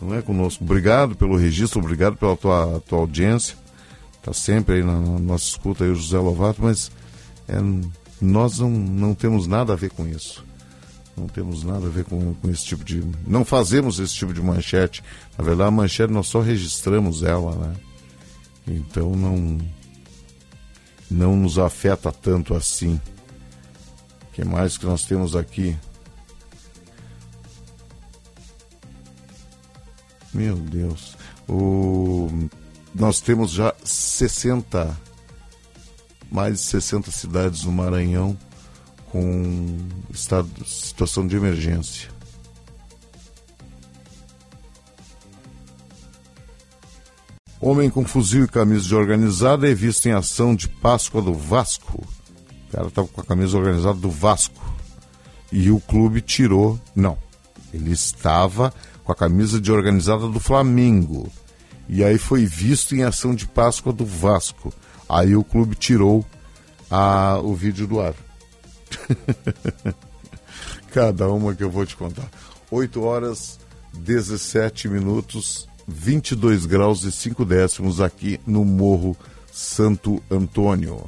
Não é conosco. Obrigado pelo registro, obrigado pela tua, tua audiência. Está sempre aí na, na nossa escuta aí o José Lovato, mas é, nós não, não temos nada a ver com isso. Não temos nada a ver com, com esse tipo de. Não fazemos esse tipo de manchete. Na verdade, a manchete nós só registramos ela, né? Então não. Não nos afeta tanto assim. O que mais que nós temos aqui? Meu Deus. O... Nós temos já 60, mais de 60 cidades no Maranhão com estado, situação de emergência. Homem com fuzil e camisa de organizada é visto em ação de Páscoa do Vasco. O cara estava com a camisa organizada do Vasco. E o clube tirou. Não. Ele estava com a camisa de organizada do Flamengo. E aí foi visto em ação de Páscoa do Vasco. Aí o clube tirou a, o vídeo do ar. Cada uma que eu vou te contar. 8 horas 17 minutos, 22 graus e 5 décimos aqui no Morro Santo Antônio.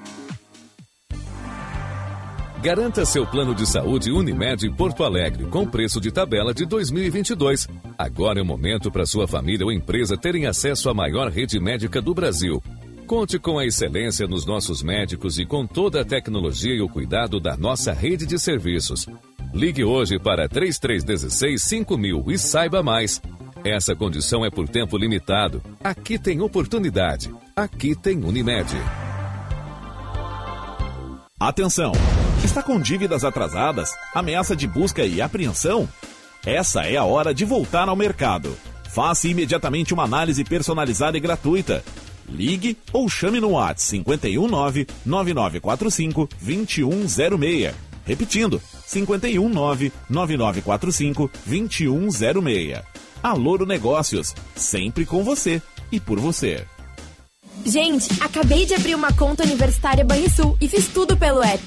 Garanta seu plano de saúde Unimed Porto Alegre com preço de tabela de 2022. Agora é o momento para sua família ou empresa terem acesso à maior rede médica do Brasil. Conte com a excelência nos nossos médicos e com toda a tecnologia e o cuidado da nossa rede de serviços. Ligue hoje para 3316 5000 e saiba mais. Essa condição é por tempo limitado. Aqui tem oportunidade. Aqui tem Unimed. Atenção! Está com dívidas atrasadas? Ameaça de busca e apreensão? Essa é a hora de voltar ao mercado. Faça imediatamente uma análise personalizada e gratuita. Ligue ou chame no WhatsApp 519 9945 2106. Repetindo, 519 9945 2106. Aloro Negócios, sempre com você e por você. Gente, acabei de abrir uma conta universitária Banrisul e fiz tudo pelo app.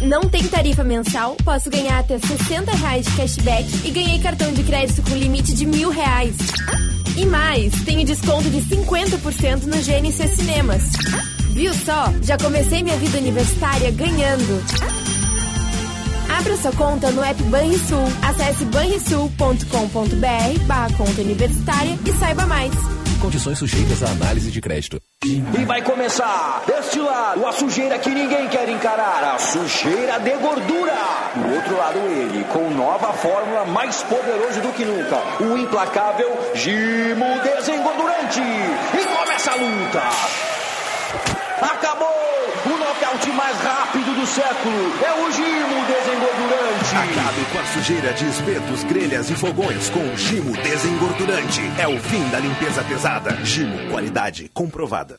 Não tem tarifa mensal, posso ganhar até 60 reais de cashback e ganhei cartão de crédito com limite de mil reais. E mais, tenho desconto de 50% no GNC Cinemas. Viu só? Já comecei minha vida universitária ganhando. Abra sua conta no app Banrisul. Acesse banrisul.com.br barra conta universitária e saiba mais. Condições sujeitas à análise de crédito. E vai começar deste lado a sujeira que ninguém quer encarar, a sujeira de gordura. Do outro lado ele, com nova fórmula mais poderoso do que nunca, o implacável Gimo Desengordurante. E começa a luta. Acabou! O nocaute mais rápido do século é o Gimo Desengordurante. Acabe com a sujeira de espetos, grelhas e fogões com o Gimo Desengordurante. É o fim da limpeza pesada. Gimo, qualidade comprovada.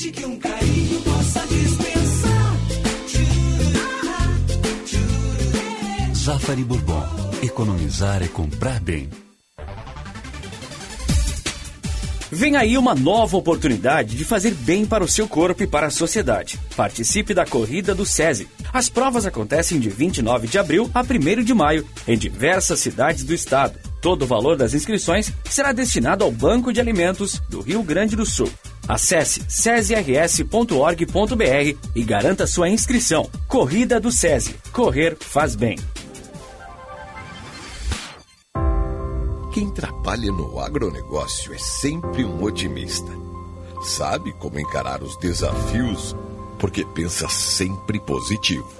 Tão urgente que um carinho possa dispensar. Zafari Bourbon. Economizar é comprar bem. Vem aí uma nova oportunidade de fazer bem para o seu corpo e para a sociedade. Participe da Corrida do SESI. As provas acontecem de 29 de abril a 1 de maio, em diversas cidades do estado. Todo o valor das inscrições será destinado ao Banco de Alimentos do Rio Grande do Sul. Acesse cesrs.org.br e garanta sua inscrição. Corrida do SESI. Correr faz bem. Quem trabalha no agronegócio é sempre um otimista. Sabe como encarar os desafios porque pensa sempre positivo.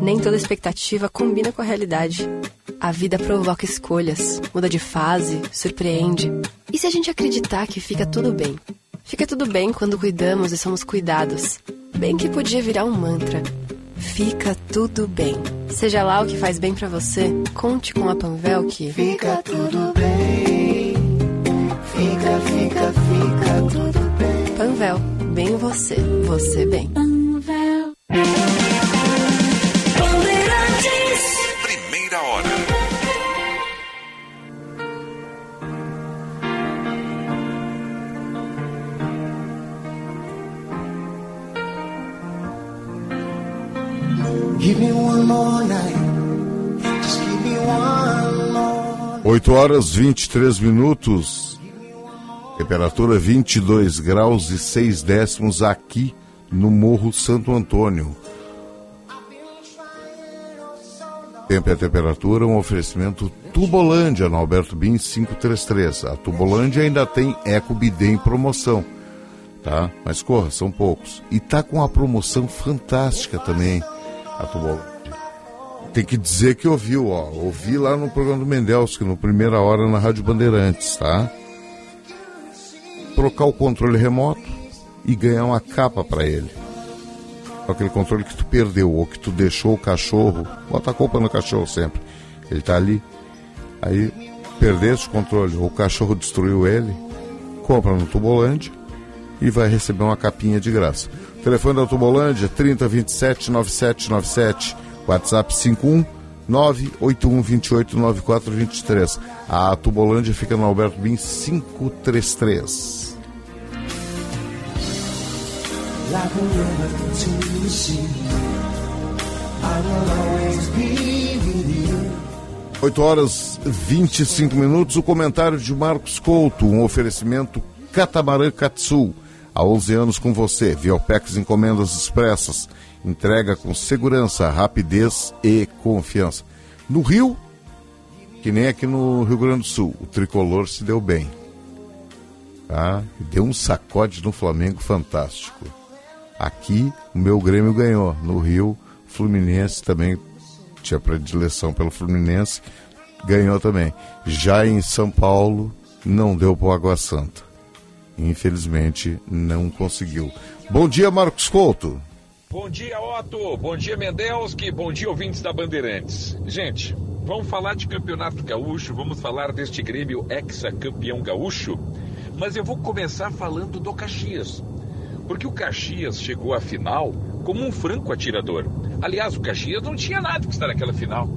Nem toda expectativa combina com a realidade. A vida provoca escolhas, muda de fase, surpreende. E se a gente acreditar que fica tudo bem? Fica tudo bem quando cuidamos e somos cuidados. Bem que podia virar um mantra. Fica tudo bem. Seja lá o que faz bem pra você, conte com a Panvel que Fica tudo bem. Fica, fica, fica tudo bem. Panvel, bem você, você bem. 8 horas 23 minutos. Temperatura 22 graus e 6 décimos aqui no Morro Santo Antônio. Tempo e a temperatura, um oferecimento Tubolândia, no Alberto Bin 533. A Tubolândia ainda tem Eco Bidê em promoção, tá? Mas corra, são poucos. E tá com uma promoção fantástica também, a Tubolândia. Tem que dizer que ouviu, ó. Ouvi lá no programa do Mendelski, no Primeira Hora na Rádio Bandeirantes, tá? Trocar o controle remoto e ganhar uma capa para ele. Aquele controle que tu perdeu ou que tu deixou o cachorro, bota a culpa no cachorro sempre. Ele tá ali. Aí perdeste o controle ou o cachorro destruiu ele, compra no Tubolândia e vai receber uma capinha de graça. Telefone da Tubolândia 3027 9797, WhatsApp 51 981 28 9423. A Tubolândia fica no Alberto Bin 533. Like a river to the sea. I will always be with you. 8 horas 25 minutos. O comentário de Marcos Couto, um oferecimento Catamarã Katsu. Há 11 anos com você. Viopex Encomendas Expressas. Entrega com segurança, rapidez e confiança. No Rio, que nem aqui no Rio Grande do Sul, o tricolor se deu bem. Tá? Deu um sacode no Flamengo fantástico. Aqui, o meu Grêmio ganhou. No Rio, Fluminense também tinha predileção pelo Fluminense, ganhou também. Já em São Paulo, não deu para o Água Santa. Infelizmente, não conseguiu. Bom dia, Marcos Couto. Bom dia, Otto. Bom dia, Mendelski. Bom dia, ouvintes da Bandeirantes. Gente, vamos falar de campeonato gaúcho, vamos falar deste Grêmio ex-campeão gaúcho, mas eu vou começar falando do Caxias. Porque o Caxias chegou à final como um franco atirador. Aliás, o Caxias não tinha nada que estar naquela final.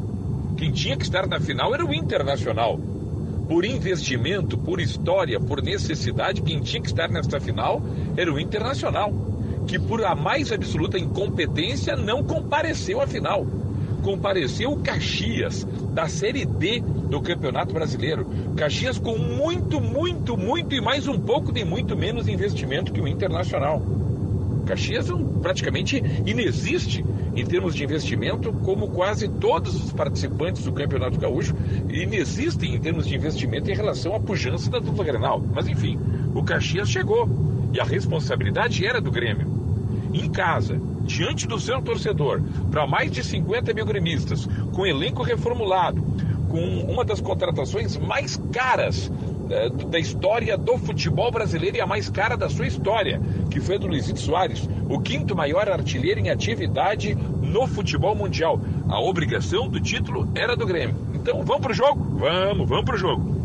Quem tinha que estar na final era o Internacional. Por investimento, por história, por necessidade, quem tinha que estar nesta final era o Internacional, que por a mais absoluta incompetência não compareceu à final. Compareceu o Caxias, da Série D do Campeonato Brasileiro. Caxias com muito, muito, muito e mais um pouco de muito menos investimento que o Internacional. Caxias um, praticamente inexiste em termos de investimento, como quase todos os participantes do Campeonato Gaúcho inexistem em termos de investimento em relação à pujança da dupla Grenal. Mas enfim, o Caxias chegou e a responsabilidade era do Grêmio. Em casa, diante do seu torcedor, para mais de 50 mil gremistas, com elenco reformulado, com uma das contratações mais caras da história do futebol brasileiro e a mais cara da sua história, que foi a do Luizito Soares, o quinto maior artilheiro em atividade no futebol mundial. A obrigação do título era do Grêmio. Então vamos pro jogo? Vamos, vamos pro jogo.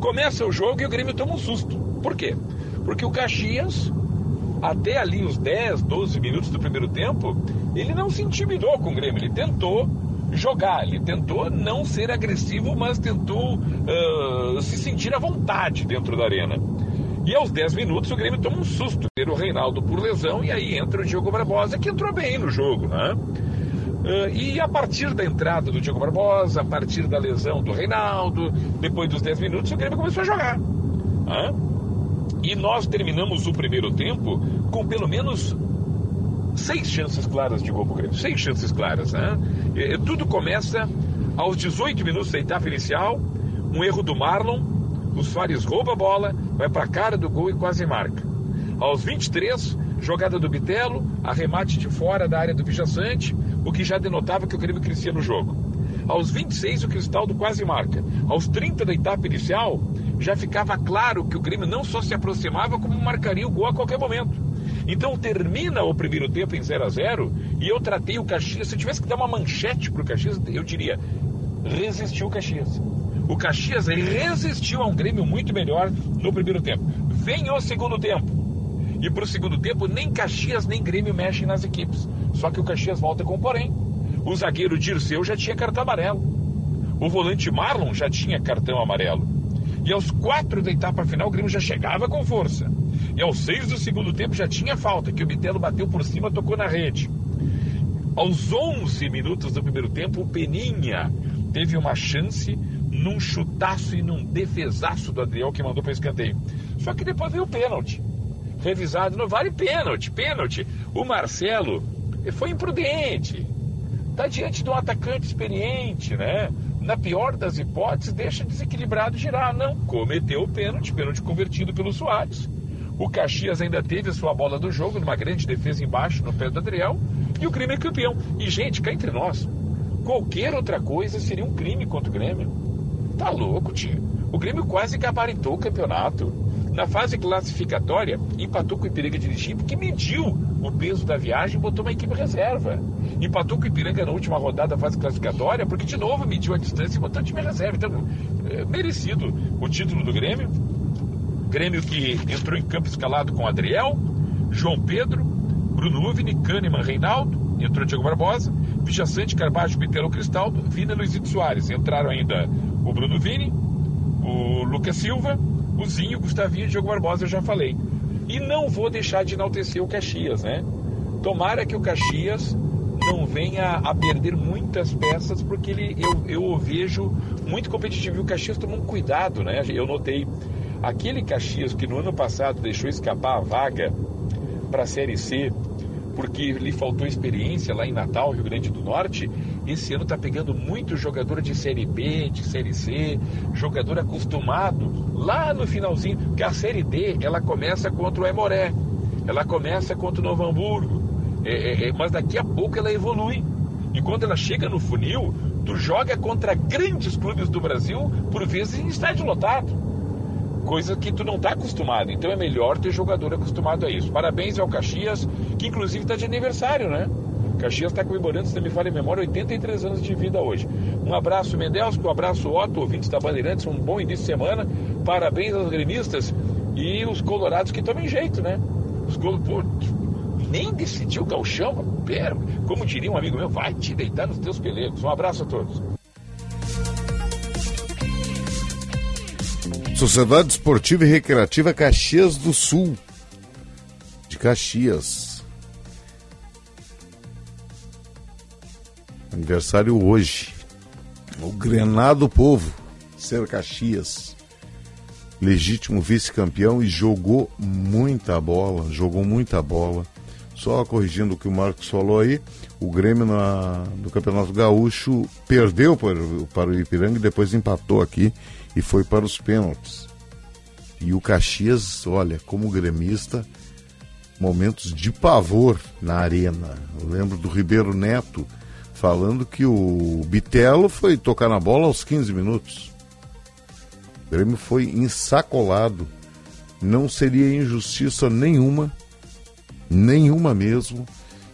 Começa o jogo e o Grêmio toma um susto. Por quê? Porque o Caxias, até ali os 10, 12 minutos do primeiro tempo, ele não se intimidou com o Grêmio, ele tentou jogar, ele tentou não ser agressivo, mas tentou uh, se sentir à vontade dentro da arena. E aos 10 minutos o Grêmio toma um susto, ter o Reinaldo por lesão, e aí entra o Diogo Barbosa, que entrou bem no jogo, né? Uh, e a partir da entrada do Diogo Barbosa, a partir da lesão do Reinaldo, depois dos 10 minutos, o Grêmio começou a jogar. Né? E nós terminamos o primeiro tempo com pelo menos seis chances claras de gol pro Grêmio. Seis chances claras, né? E, tudo começa aos 18 minutos da etapa inicial, um erro do Marlon, o Soares rouba a bola, vai para a cara do gol e quase marca. Aos 23, jogada do Bitelo, arremate de fora da área do Vijaçante, o que já denotava que o Grêmio crescia no jogo. Aos 26, o Cristaldo quase marca. Aos 30 da etapa inicial, já ficava claro que o Grêmio não só se aproximava, como marcaria o gol a qualquer momento. Então termina o primeiro tempo em 0 a 0 e eu tratei o Caxias. Se eu tivesse que dar uma manchete pro Caxias, eu diria: resistiu o Caxias. O Caxias resistiu a um Grêmio muito melhor no primeiro tempo. Vem o segundo tempo. E pro segundo tempo, nem Caxias nem Grêmio mexem nas equipes. Só que o Caxias volta com porém. O zagueiro Dirceu já tinha cartão amarelo. O volante Marlon já tinha cartão amarelo. E aos quatro da etapa final, o Grêmio já chegava com força. E aos seis do segundo tempo já tinha falta, que o Bitelo bateu por cima, tocou na rede. Aos 11 minutos do primeiro tempo, o Peninha teve uma chance num chutaço e num defesaço do Adriel que mandou para escanteio. Só que depois veio o pênalti. Revisado, não vale pênalti, pênalti. O Marcelo foi imprudente. Está diante de um atacante experiente, né? Na pior das hipóteses, deixa desequilibrado girar. Não, cometeu o pênalti, pênalti convertido pelo Soares. O Caxias ainda teve a sua bola do jogo, numa grande defesa embaixo, no pé do Adriel, e o Grêmio é campeão. E, gente, cá entre nós, qualquer outra coisa seria um crime contra o Grêmio. Tá louco, tio. O Grêmio quase gabaritou o campeonato. Na fase classificatória, empatou com o Ipiranga dirigindo, que mediu o peso da viagem e botou uma equipe reserva. Empatou com o Ipiranga na última rodada da fase classificatória, porque de novo mediu a distância e botou o time reserva. Então, é merecido o título do Grêmio. Grêmio que entrou em campo escalado com Adriel, João Pedro, Bruno Uvini, Kahneman, Reinaldo, entrou Diego Barbosa, Vijaçante, Carbajo, Bitelo, Cristaldo, Vina e Luizito Soares. Entraram ainda o Bruno Vini, o Lucas Silva, o Zinho, o Gustavinho e Diego Barbosa, eu já falei. E não vou deixar de enaltecer o Caxias, né? Tomara que o Caxias não venha a perder muitas peças, porque ele, eu, eu o vejo muito competitivo. E o Caxias tomou um cuidado, né? Eu notei aquele Caxias que no ano passado deixou escapar a vaga para a Série C, porque lhe faltou experiência lá em Natal, Rio Grande do Norte, esse ano está pegando muito jogador de Série B, de Série C, jogador acostumado lá no finalzinho, porque a Série D ela começa contra o Aimoré, ela começa contra o Novo Hamburgo, é, é, é, mas daqui a pouco ela evolui. E quando ela chega no funil, tu joga contra grandes clubes do Brasil, por vezes em estádio lotado coisa que tu não está acostumado. Então é melhor ter jogador acostumado a isso. Parabéns ao Caxias, que inclusive está de aniversário, né? Caxias está comemorando, se não me falha a memória, 83 anos de vida hoje. Um abraço, Mendelski, um abraço, Otto, ouvintes da Bandeirantes, um bom início de semana. Parabéns aos gremistas e os colorados que tomem jeito, né? Os gol... Pô, nem decidiu o galchão, como diria um amigo meu, vai te deitar nos teus pelegos. Um abraço a todos. Sociedade Esportiva e Recreativa Caxias do Sul. De Caxias. Aniversário hoje. O Grenado Povo. Ser Caxias. Legítimo vice-campeão e jogou muita bola. Jogou muita bola. Só corrigindo o que o Marcos falou aí, o Grêmio na, no Campeonato Gaúcho perdeu para, para o Ipiranga e depois empatou aqui e foi para os pênaltis. E o Caxias, olha, como gremista, momentos de pavor na arena. Eu lembro do Ribeiro Neto falando que o Bitelo foi tocar na bola aos 15 minutos. O Grêmio foi ensacolado. Não seria injustiça nenhuma, nenhuma mesmo,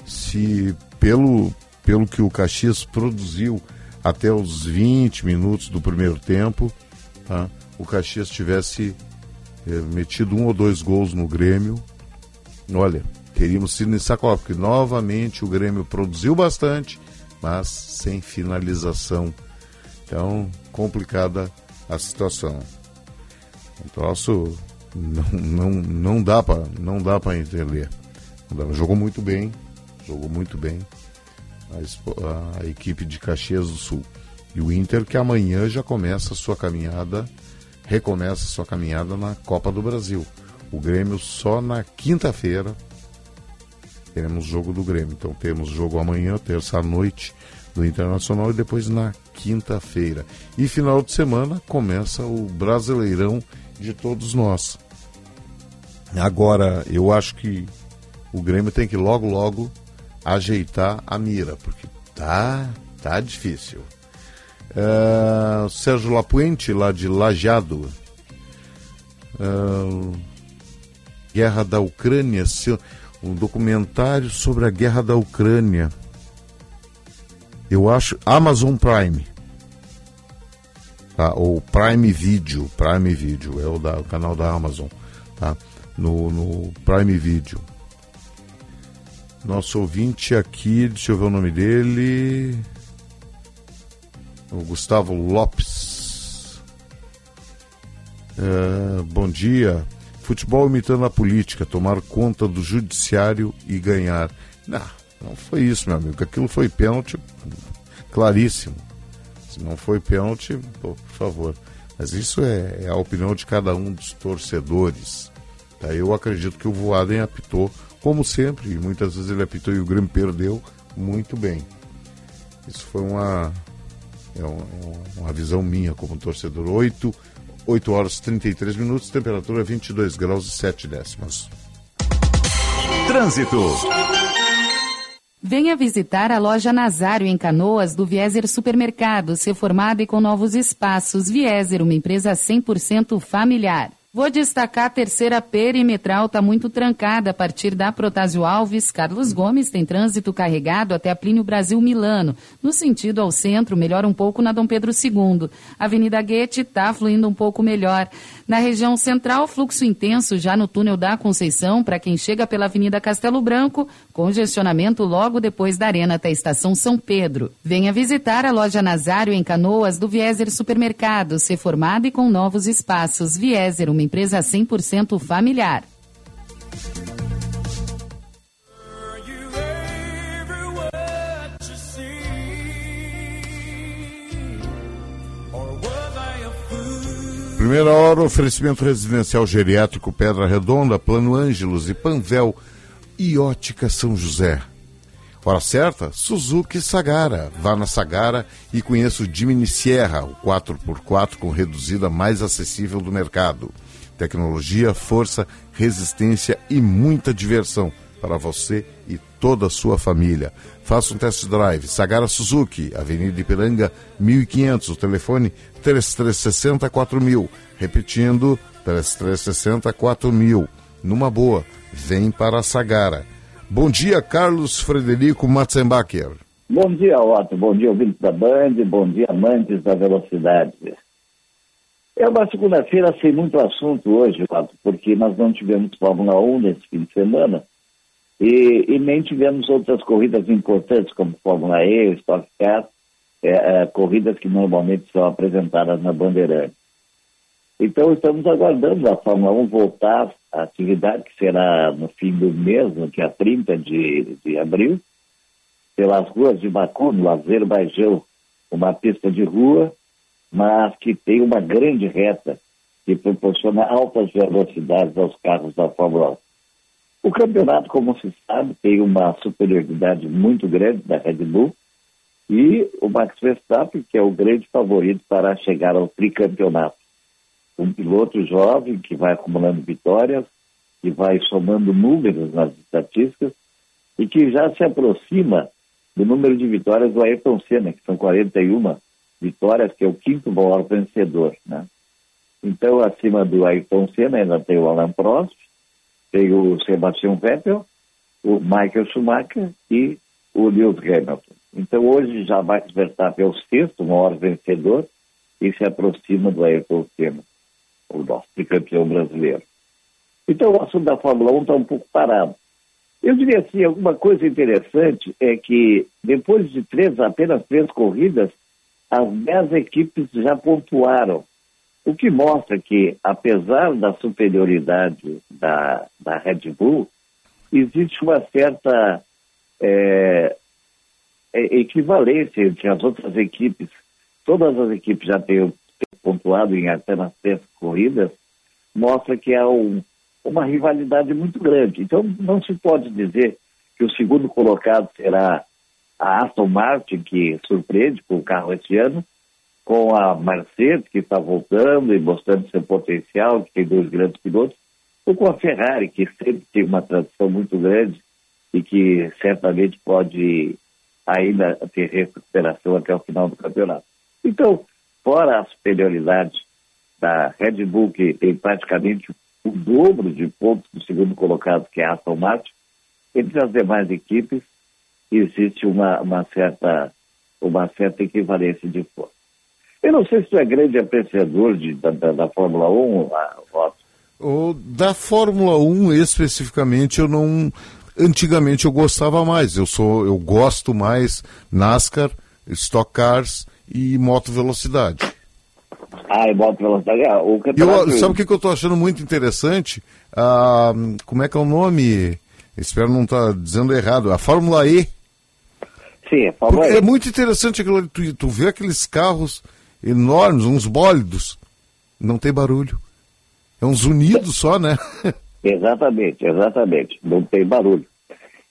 se pelo, pelo que o Caxias produziu até os 20 minutos do primeiro tempo, tá? o Caxias tivesse eh, metido um ou dois gols no Grêmio, olha, teríamos sido ensacolados, porque novamente o Grêmio produziu bastante, mas sem finalização. Então, complicada a situação. Um troço não, não, não dá para não dá para entender. Jogou muito bem, jogou muito bem a, a equipe de Caxias do Sul. E o Inter que amanhã já começa a sua caminhada, recomeça a sua caminhada na Copa do Brasil. O Grêmio só na quinta-feira teremos jogo do Grêmio. Então temos jogo amanhã, terça noite do Internacional e depois na quinta-feira. E final de semana começa o Brasileirão de todos nós. Agora, eu acho que o Grêmio tem que logo, logo ajeitar a mira, porque tá, tá difícil. Uh, Sérgio Lapuente, lá de Lajado. Uh, guerra da Ucrânia, um documentário sobre a guerra da Ucrânia. Eu acho Amazon Prime. Tá? Ou Prime Video, Prime Video, é o, da, o canal da Amazon, tá? No, no Prime Video. Nosso ouvinte aqui, deixa eu ver o nome dele. O Gustavo Lopes. É, bom dia. Futebol imitando a política, tomar conta do judiciário e ganhar. Não, Não foi isso, meu amigo. Aquilo foi pênalti claríssimo. Se não foi pênalti, pô, por favor. Mas isso é, é a opinião de cada um dos torcedores. Tá? Eu acredito que o Voaden apitou, como sempre, e muitas vezes ele apitou e o Grêmio perdeu muito bem. Isso foi uma, é uma, uma visão minha como torcedor. 8, 8 horas e 33 minutos, temperatura 22 graus e 7 décimas. Trânsito. Venha visitar a loja Nazário em Canoas do Vieser Supermercados, reformada e com novos espaços. Vieser, uma empresa 100% familiar. Vou destacar a terceira perimetral está muito trancada a partir da Protásio Alves. Carlos Gomes tem trânsito carregado até a Plínio Brasil Milano. No sentido ao centro, melhora um pouco na Dom Pedro II. Avenida Guete está fluindo um pouco melhor. Na região central, fluxo intenso já no túnel da Conceição para quem chega pela Avenida Castelo Branco, congestionamento logo depois da Arena até a Estação São Pedro. Venha visitar a loja Nazário em Canoas do Vieser Supermercados, reformada e com novos espaços. Vieser, uma empresa 100% familiar. Primeira hora, oferecimento residencial geriátrico Pedra Redonda, Plano Ângelos e Panvel e Ótica São José. Hora certa, Suzuki Sagara. Vá na Sagara e conheça o Jimny Sierra, o 4x4 com reduzida mais acessível do mercado. Tecnologia, força, resistência e muita diversão para você e toda a sua família. Faça um test drive. Sagara Suzuki, Avenida Ipiranga, 1500. O telefone 3360 4000. Repetindo, 3360 4000. Numa boa, vem para Sagara. Bom dia, Carlos Frederico Matzenbacher. Bom dia, Otto. Bom dia, ouvintes da Band. Bom dia, amantes da velocidade. É uma segunda-feira sem muito assunto hoje, Otto, porque nós não tivemos Fórmula 1 nesse fim de semana e, e nem tivemos outras corridas importantes, como Fórmula E, Stock Car, é, é, corridas que normalmente são apresentadas na Bandeirante. Então, estamos aguardando a Fórmula 1 voltar à atividade, que será no fim do mês, no dia 30 de, de abril, pelas ruas de Baku, no Azerbaijão, uma pista de rua, mas que tem uma grande reta que proporciona altas velocidades aos carros da Fórmula 1. O campeonato, como se sabe, tem uma superioridade muito grande da Red Bull e o Max Verstappen, que é o grande favorito para chegar ao tricampeonato. Um piloto jovem que vai acumulando vitórias, que vai somando números nas estatísticas e que já se aproxima do número de vitórias do Ayrton Senna, que são 41 vitórias, que é o quinto maior vencedor. Né? Então, acima do Ayrton Senna ainda tem o Alan Prost, tem o Sebastian Vettel, o Michael Schumacher e o Lewis Hamilton. Então, hoje já Max Verstappen é o sexto maior vencedor e se aproxima do Ayrton Senna, o nosso tricampeão brasileiro. Então, o assunto da Fórmula 1 está um pouco parado. Eu diria assim, alguma coisa interessante é que depois de três, apenas três corridas, as dez equipes já pontuaram, o que mostra que, apesar da superioridade da, da Red Bull, existe uma certa é, é, equivalência entre as outras equipes. Todas as equipes já têm pontuado em apenas três corridas, mostra que há um, uma rivalidade muito grande. Então, não se pode dizer que o segundo colocado será a Aston Martin, que surpreende com o carro esse ano, com a Mercedes, que está voltando e mostrando seu potencial, que tem dois grandes pilotos, ou com a Ferrari, que sempre tem uma tradição muito grande e que certamente pode ainda ter recuperação até o final do campeonato. Então, fora a superioridade da Red Bull, que tem praticamente o dobro de pontos do segundo colocado, que é a Aston Martin, entre as demais equipes, existe uma, uma, certa, uma certa equivalência de força. Eu não sei se tu é grande apreciador de, da, da, da Fórmula 1, Otto. O, da Fórmula 1 especificamente eu não. Antigamente eu gostava mais. Eu sou, eu gosto mais NASCAR, Stock Cars e moto velocidade. Ah, e moto velocidade. Ah, o Eu, campeonato... sabe o que, que eu estou achando muito interessante? Ah, como é que é o nome? Espero não estar dizendo errado. A Fórmula E. Sim, a Fórmula Porque E. É muito interessante aquilo, tu, tu vê aqueles carros enormes, uns bólidos, não tem barulho. É uns unidos só, né? Exatamente, exatamente. Não tem barulho.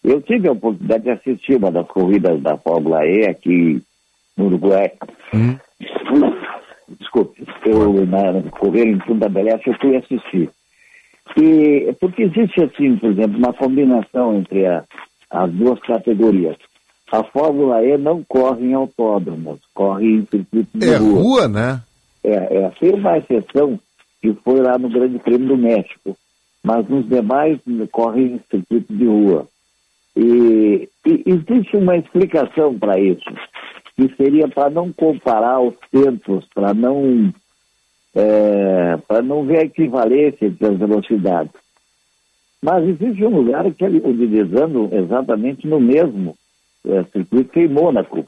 Eu tive a oportunidade de assistir uma das corridas da Fórmula E aqui no Uruguai. Desculpe, eu na correr em Punta del Este eu fui assistir. E, porque existe assim, por exemplo, uma combinação entre a- as duas categorias. A Fórmula E não corre em autódromos, corre em circuitos de É rua. rua, né? É, é, tem uma exceção que foi lá no Grande Prêmio do México, mas nos demais correm em circuito de rua. E, e existe uma explicação para isso, que seria para não comparar os tempos, para não, é, para não ver a equivalência entre as velocidades. Mas existe um lugar que ele utilizando exatamente no mesmo é, circuito que Mônaco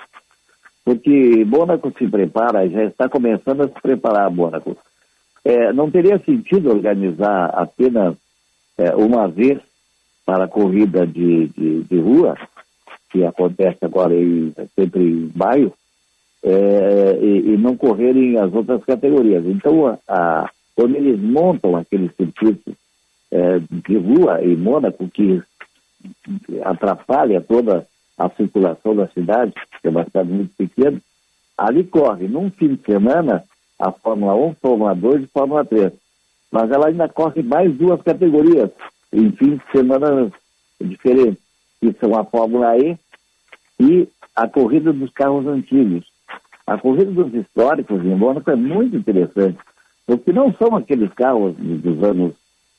porque Mônaco se prepara, já está começando a se preparar Mônaco. É, não teria sentido organizar apenas é, uma vez para a corrida de, de, de rua, que acontece agora em, sempre em maio, é, e, e não correrem as outras categorias. Então, a, a- quando eles montam aquele circuito é, de rua em Mônaco, que atrapalha toda a circulação da cidade, que é uma cidade muito pequena, ali corre, num fim de semana, a Fórmula 1, Fórmula 2 e Fórmula 3. Mas ela ainda corre mais duas categorias, em fins de semana diferentes, que são a Fórmula E e a corrida dos carros antigos. A corrida dos históricos em Mônaco é muito interessante, porque não são aqueles carros dos anos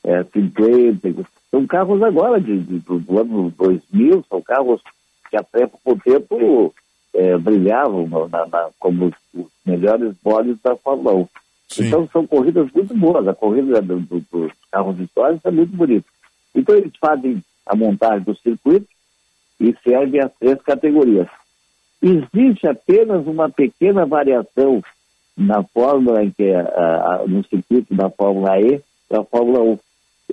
é, 50, são carros agora de, de- do ano 2000, são carros que até pouco tempo é, brilhavam na- na- como os, os melhores bodes da Fórmula 1. Então são corridas muito boas, a corrida do- do- dos carros históricos é muito bonita. Então eles fazem a montagem do circuito e servem as três categorias. Existe apenas uma pequena variação na fórmula em que a- a- no circuito da Fórmula E para a Fórmula 1,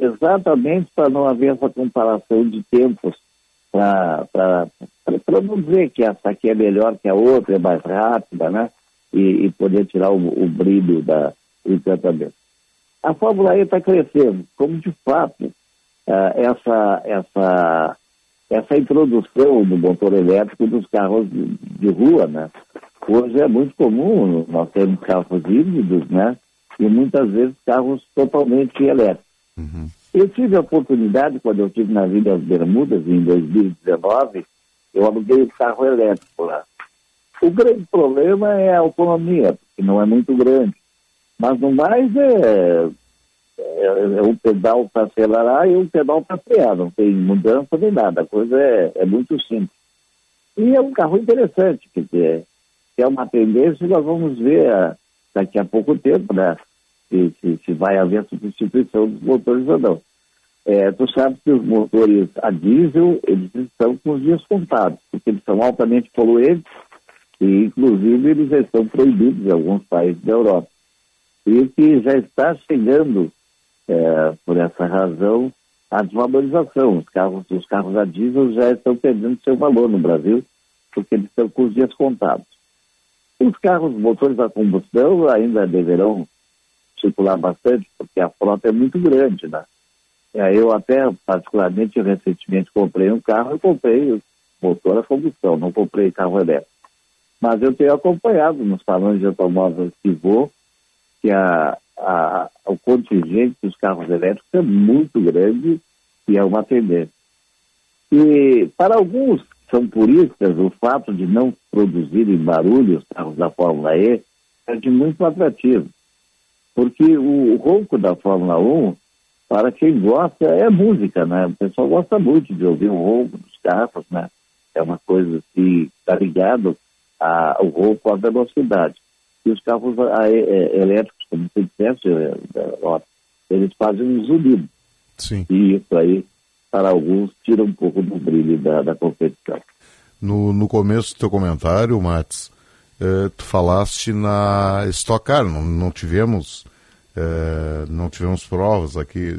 exatamente para não haver essa comparação de tempos, para não dizer que essa aqui é melhor que a outra, é mais rápida, né? E, e poder tirar o, o brilho da, do encantamento. A Fórmula E está crescendo, como de fato ah, essa, essa, essa introdução do motor elétrico dos carros de, de rua, né? Hoje é muito comum nós temos carros híbridos, né? E muitas vezes carros totalmente elétricos. Eu tive a oportunidade, quando eu estive na Vila das Bermudas, em 2019, eu aluguei um carro elétrico lá. O grande problema é a autonomia, porque não é muito grande. Mas no mais é, é, é um pedal para acelerar e um pedal para frear, não tem mudança nem nada, a coisa é, é muito simples. E é um carro interessante, quer dizer, é uma tendência que nós vamos ver ah, daqui a pouco tempo, né? Se, se, se vai haver substituição dos motores ou não. É, tu sabe que os motores a diesel, eles estão com os dias contados, porque eles são altamente poluentes e, inclusive, eles já estão proibidos em alguns países da Europa. E que já está chegando, é, por essa razão, a desvalorização. Os carros, os carros a diesel já estão perdendo seu valor no Brasil, porque eles estão com os dias contados. Os carros motores a combustão ainda deverão circular bastante, porque a frota é muito grande, né? É, eu até, particularmente, recentemente comprei um carro, eu comprei motor a combustão, não comprei carro elétrico. Mas eu tenho acompanhado nos salões de automóveis que vou, que a, a, o contingente dos carros elétricos é muito grande e é uma tendência. E para alguns que são puristas, o fato de não produzirem barulho os carros da Fórmula E é de muito atrativo. Porque o, ronco da Fórmula 1, para quem gosta, é música, né? O pessoal gosta muito de ouvir o ronco dos carros, né? É uma coisa que está ligado ao ronco à velocidade. E os carros a- é- elétricos, como você disseste, é, é, ó, eles fazem um zunido. Sim. E isso aí, para alguns, tira um pouco do brilho da, da competição. No, no começo do teu comentário, Matos, eh, tu falaste na Stock Car, não, não tivemos eh, não tivemos provas aqui,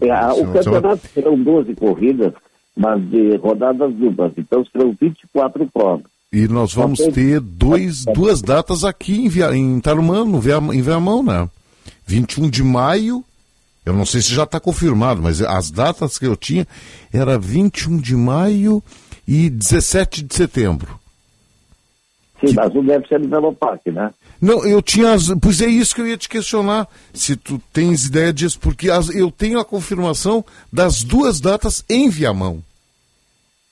É, a- Sim, o campeonato serão 12 corridas, mas de rodadas duplas. Então serão 24 provas. E nós vamos ter dois, duas datas aqui em, Via, em Tarumã, no Via, em Viamão, né? 21 de maio, eu não sei se já está confirmado, mas as datas que eu tinha era 21 de maio e 17 de setembro. Sim, mas um deve ser no Velopark, né? Não, eu tinha. Pois é isso que eu ia te questionar. Se tu tens ideia disso, porque as- eu tenho a confirmação das duas datas em Viamão.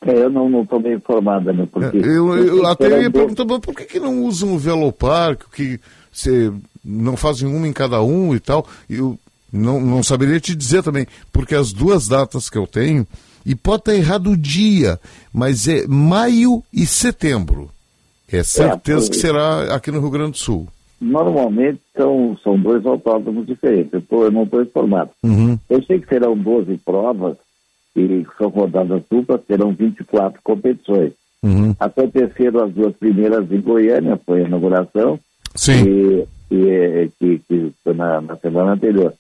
É, eu não estou bem informada, né? Porque Eu, eu sei até que ia perguntar, mas por que, que não usam o Velopark, que você não fazem uma em cada um e tal? Eu não, não saberia te dizer também, porque as duas datas que eu tenho, e pode estar errado o dia, mas é maio e setembro. É certeza É, que será aqui no Rio Grande do Sul. Normalmente são, são dois autódromos diferentes. Eu, tô- eu não estou informado. Uhum. Eu sei que serão 12 provas e são rodadas duplas, terão 24 competições. Uhum. Aconteceram as duas primeiras em Goiânia, foi a inauguração. Sim. E, e- que, que foi na, na semana anterior.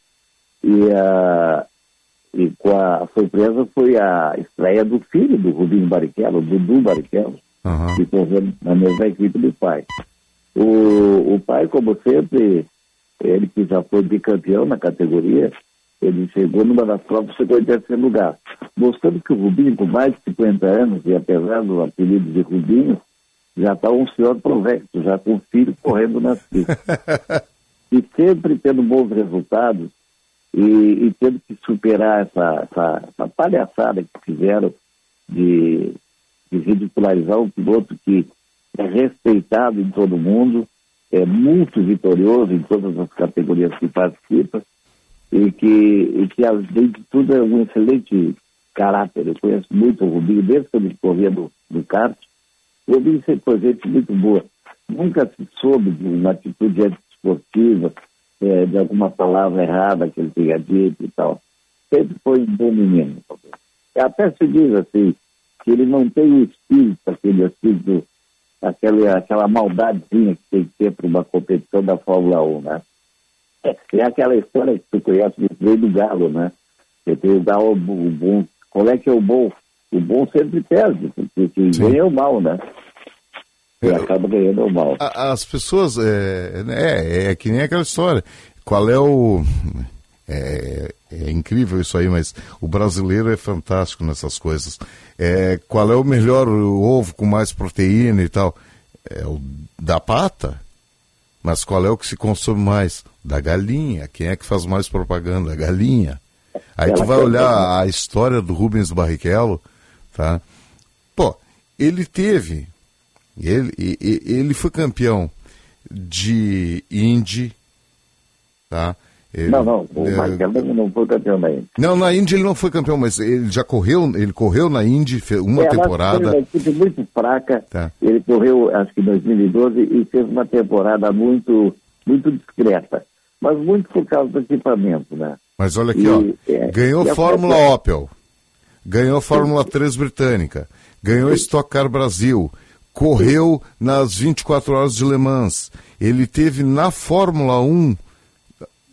E, a, e com a surpresa foi a estreia do filho do Rubinho Barrichello, Dudu Barrichello, Uhum. correu na mesma equipe do pai. O, o pai, como sempre, ele que já foi bicampeão na categoria, ele chegou numa das provas, chegou em terceiro lugar. Mostrando que o Rubinho, com mais de 50 anos, e apesar do apelido de Rubinho, já está um senhor provecto, já com o filho correndo nas pistas. e sempre tendo bons resultados e, e tendo que superar essa, essa, essa palhaçada que fizeram de, de ridicularizar um piloto que é respeitado em todo mundo, é muito vitorioso em todas as categorias que participa e que, e que além de tudo, é um excelente caráter. Eu conheço muito o Rubinho, desde que ele corria no, no kart. O Rubinho sempre foi gente muito boa. Nunca se soube de uma atitude antiesportiva, é, de alguma palavra errada que ele tenha dito e tal. Sempre foi um bom menino. Até se diz assim, que ele não tem o espírito, aquele espírito, aquela, aquela maldadezinha que tem que ter para uma competição da Fórmula 1, né? É, é aquela história que tu conhece do freio do galo, né? Que tem o galo, o bom. Qual é que é o bom? O bom sempre perde, porque quem ganha é o mal, né? E acaba ganhando é o mal. As pessoas, é, é, é que nem aquela história. Qual é o. É, é incrível isso aí, mas o brasileiro é fantástico nessas coisas. É, qual é o melhor ovo com mais proteína e tal? É o da pata. Mas qual é o que se consome mais? Da galinha. Quem é que faz mais propaganda? A galinha. Aí tu vai olhar a história do Rubens Barrichello, tá? Pô, ele teve, ele, ele foi campeão de Indy, tá? Não, não, o é, não foi campeão da Indy. não, na Indy ele não foi campeão, mas ele já correu, ele correu na Indy uma É, mas Foi uma temporada. equipe muito fraca. Tá. Ele correu, acho que em 2012, e fez uma temporada muito, muito discreta. Mas muito por causa do equipamento, né? Mas olha aqui, E, ó, é, ganhou a Fórmula- Opel, ganhou Fórmula 3 britânica, ganhou Stock Car Brasil, correu nas 24 horas de Le Mans. Ele teve na Fórmula 1,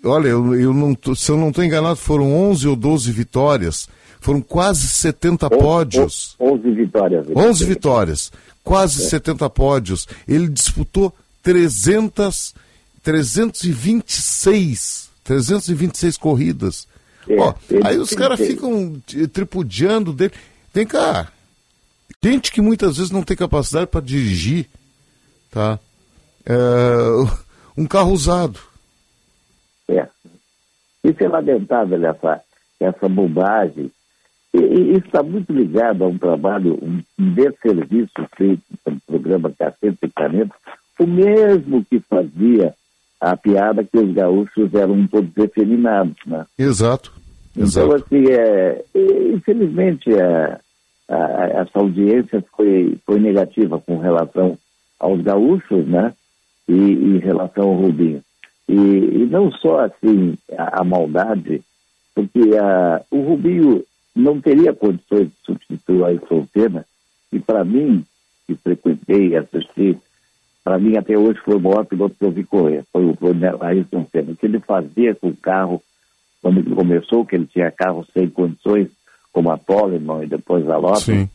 olha, eu, eu não tô- se eu não estou enganado, foram 11 ou 12 vitórias, foram quase 70 pódios. 11 vitórias. 11 vitórias, quase 70 pódios. Ele disputou 300, 326, 326 corridas. É, Ó, aí os caras ficam t- tripudiando dele. Vem cá, gente que muitas vezes não tem capacidade para dirigir, tá? É, um carro usado. É. Isso é lamentável, essa, essa bobagem. E, e isso está muito ligado a um trabalho, um, um desserviço feito pelo programa Cacete e Caneta, o mesmo que fazia a piada que os gaúchos eram todos efeminados, né? Exato. Então, Exato. assim, é, infelizmente, a, a- essa audiência foi, foi negativa com relação aos gaúchos, né? E em relação ao Rubinho. E, e não só, assim, a, a maldade, porque a, o Rubinho não teria condições de substituir o Ayrton Senna, e para mim, que frequentei e assisti, para mim até hoje foi o maior piloto que eu vi correr, foi o o Ayrton Senna. O que ele fazia com o carro quando ele começou, que ele tinha carros sem condições, como a Toleman e depois a Lotus, Sim.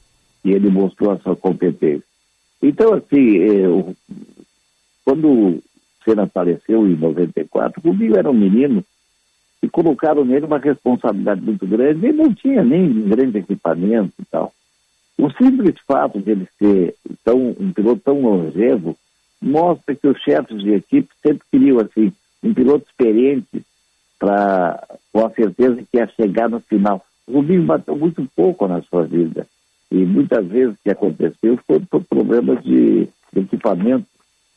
e ele mostrou a sua competência. Então, assim, eh, o- quando Senna apareceu em 94, o Rubinho era um menino e colocaram nele uma responsabilidade muito grande. Ele não tinha nem grande equipamento e tal. O simples fato de ele ser tão, um piloto tão longevo mostra que os chefes de equipe sempre queriam assim um piloto experiente para com a certeza que ia chegar no final. O Rubinho bateu muito pouco na sua vida e muitas vezes o que aconteceu foi por problemas de equipamento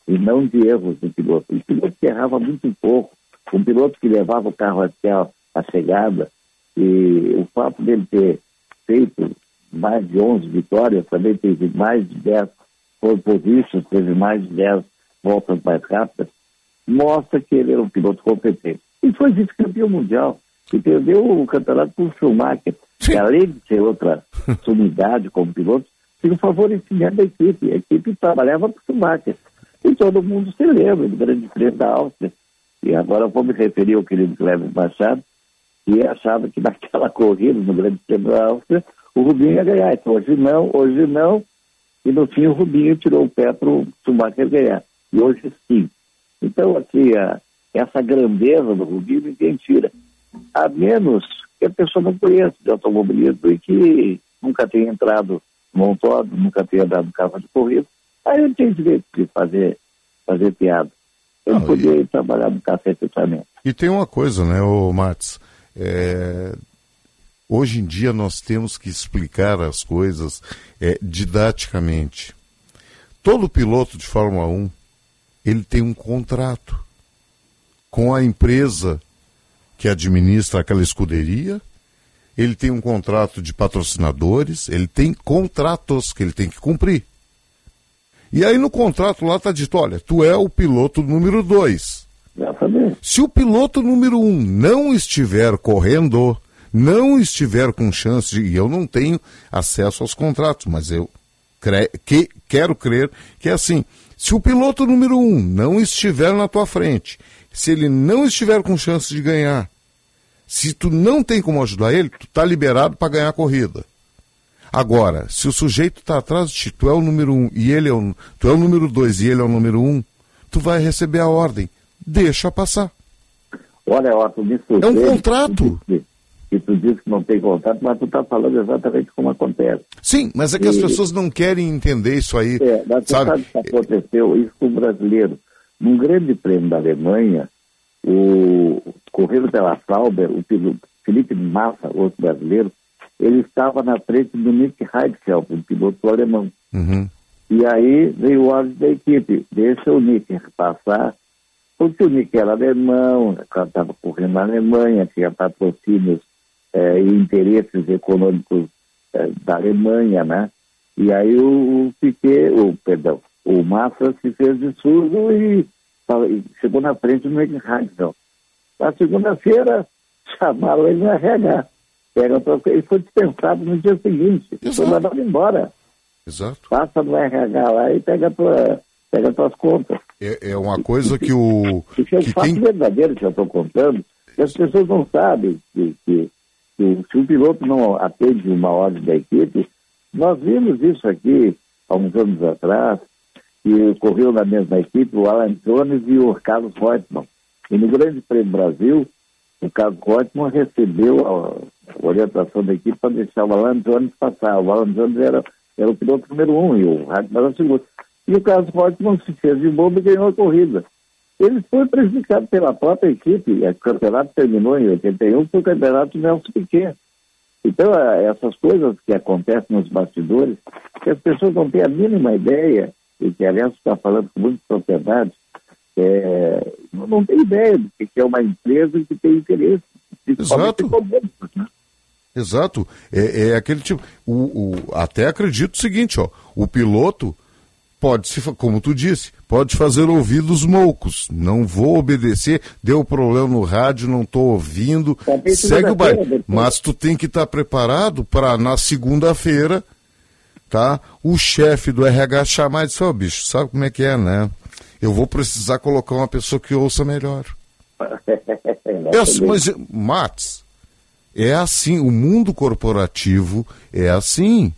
e não de erros do piloto. O piloto que errava muito pouco, um piloto que levava o carro até a, a chegada e o fato dele ter feito mais de 11 vitórias, também teve mais de 10 pole positions, teve mais de 10 voltas mais rápidas, mostra que ele era um piloto competente. E foi vice-campeão mundial. E perdeu o campeonato com o Schumacher, que além de ser outra sumidade como piloto, tinha o favorecimento da equipe. A equipe trabalhava para o Schumacher. E todo mundo se lembra do grande prêmio da Áustria. E agora eu vou me referir ao querido Cleber Machado, que achava que naquela corrida, no grande prêmio da Áustria, o Rubinho ia ganhar. Então hoje não, hoje não. E no fim o Rubinho tirou o pé para o Schumacher ganhar. E hoje sim. Então, assim, a, essa grandeza do Rubinho ninguém tira. A menos que a pessoa não conheça de automobilismo e que nunca tenha entrado no autódromo, nunca tenha dado carro de corrida. Aí ele tem direito de fazer, fazer piada. Ele Não, podia ir trabalhar no café também. E tem uma coisa, né, ô Matos? É, Hoje em dia nós temos que explicar as coisas é, didaticamente. Todo piloto de Fórmula 1 ele tem um contrato com a empresa que administra aquela escuderia, ele tem um contrato de patrocinadores, ele tem contratos que ele tem que cumprir. E aí no contrato lá está dito, olha, tu é o piloto número 2. Se o piloto número 1 um não estiver correndo, não estiver com chance de, e eu não tenho acesso aos contratos, mas eu cre- que- quero crer que é assim. Se o piloto número um não estiver na tua frente, se ele não estiver com chance de ganhar, se tu não tem como ajudar ele, tu tá liberado para ganhar a corrida. Agora, se o sujeito está atrás de ti, tu é o número um e ele é o, tu é o número dois e ele é o número um, tu vai receber a ordem. Deixa passar. Olha, Otto, me É um contrato. Que tu disse que não tem contrato, mas tu está falando exatamente como acontece. Sim, mas é que as E- pessoas não querem entender isso aí, É, mas tu sabe? sabe o que aconteceu? Isso com o brasileiro. Num grande prêmio da Alemanha, o correndo pela Sauber, o Felipe Massa, outro brasileiro, ele estava na frente do Nick Heidfeld, um piloto alemão. Uhum. E aí veio o ordem da equipe, deixa o Nick passar, porque o Nick era alemão, estava correndo na Alemanha, tinha patrocínios eh, e interesses econômicos eh, da Alemanha, né? E aí o, Piquet, o, perdão, o Massa se fez de surdo e, e chegou na frente do Nick Heidfeld. Na segunda-feira, chamaram ele no RH. Pega pra- Ele foi dispensado no dia seguinte. Foi mandado embora. Exato. Passa no RH lá e pega, tua, pega tuas contas. É, é uma coisa que o. Isso é um que fato tem- verdadeiro que eu estou contando. as pessoas não sabem que, que, que se o piloto não atende uma ordem da equipe, nós vimos isso aqui há uns anos atrás, que correu na mesma equipe o Alan Jones e o Carlos Reutemann. E no Grande Prêmio Brasil, o Carlos Reutemann recebeu a, orientação da equipe para deixar o Alan Jones passar. O Alan Jones era, era o piloto número um e o Reutemann era o segundo. E o Carlos Reutemann se fez de bobo e ganhou a corrida. Ele foi prejudicado pela própria equipe. O campeonato terminou em 81 foi o campeonato Nelson Piquet. Então, eh, essas coisas que acontecem nos bastidores, que as pessoas não têm a mínima ideia, e que, aliás, está falando com muita propriedade, eh, não, tem ideia do que é uma empresa que tem interesse. Exato. né? Exato. É, é aquele tipo. O, o- até acredito o seguinte, ó. O piloto pode se, como tu disse, pode fazer ouvidos moucos. Não vou obedecer, deu problema no rádio, não estou ouvindo. Também Segue o baile. Mas tu tem que estar preparado para na segunda-feira, tá? O chefe do RH chamar e dizer, ó bicho, sabe como é que é, né? Eu vou precisar colocar uma pessoa que ouça melhor. É assim, mas, Matos, é assim, o mundo corporativo é assim.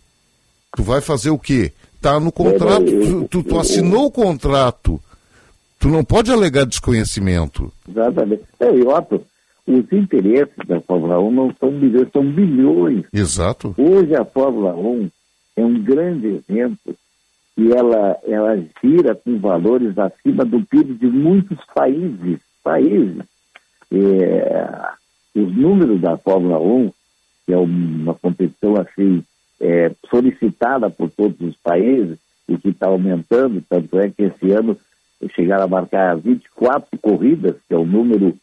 Tu vai fazer o quê? Tá no contrato, tu, tu, tu assinou o contrato. Tu não pode alegar desconhecimento. Exatamente. É, e os interesses da Fórmula 1 não são milhões, são bilhões. Exato. Hoje a Fórmula 1 é um grande exemplo e ela, ela gira com valores acima do PIB de muitos países. países. É, os números da Fórmula 1, que é uma competição assim é, solicitada por todos os países e que está aumentando, tanto é que esse ano chegaram a marcar 24 corridas, que é um número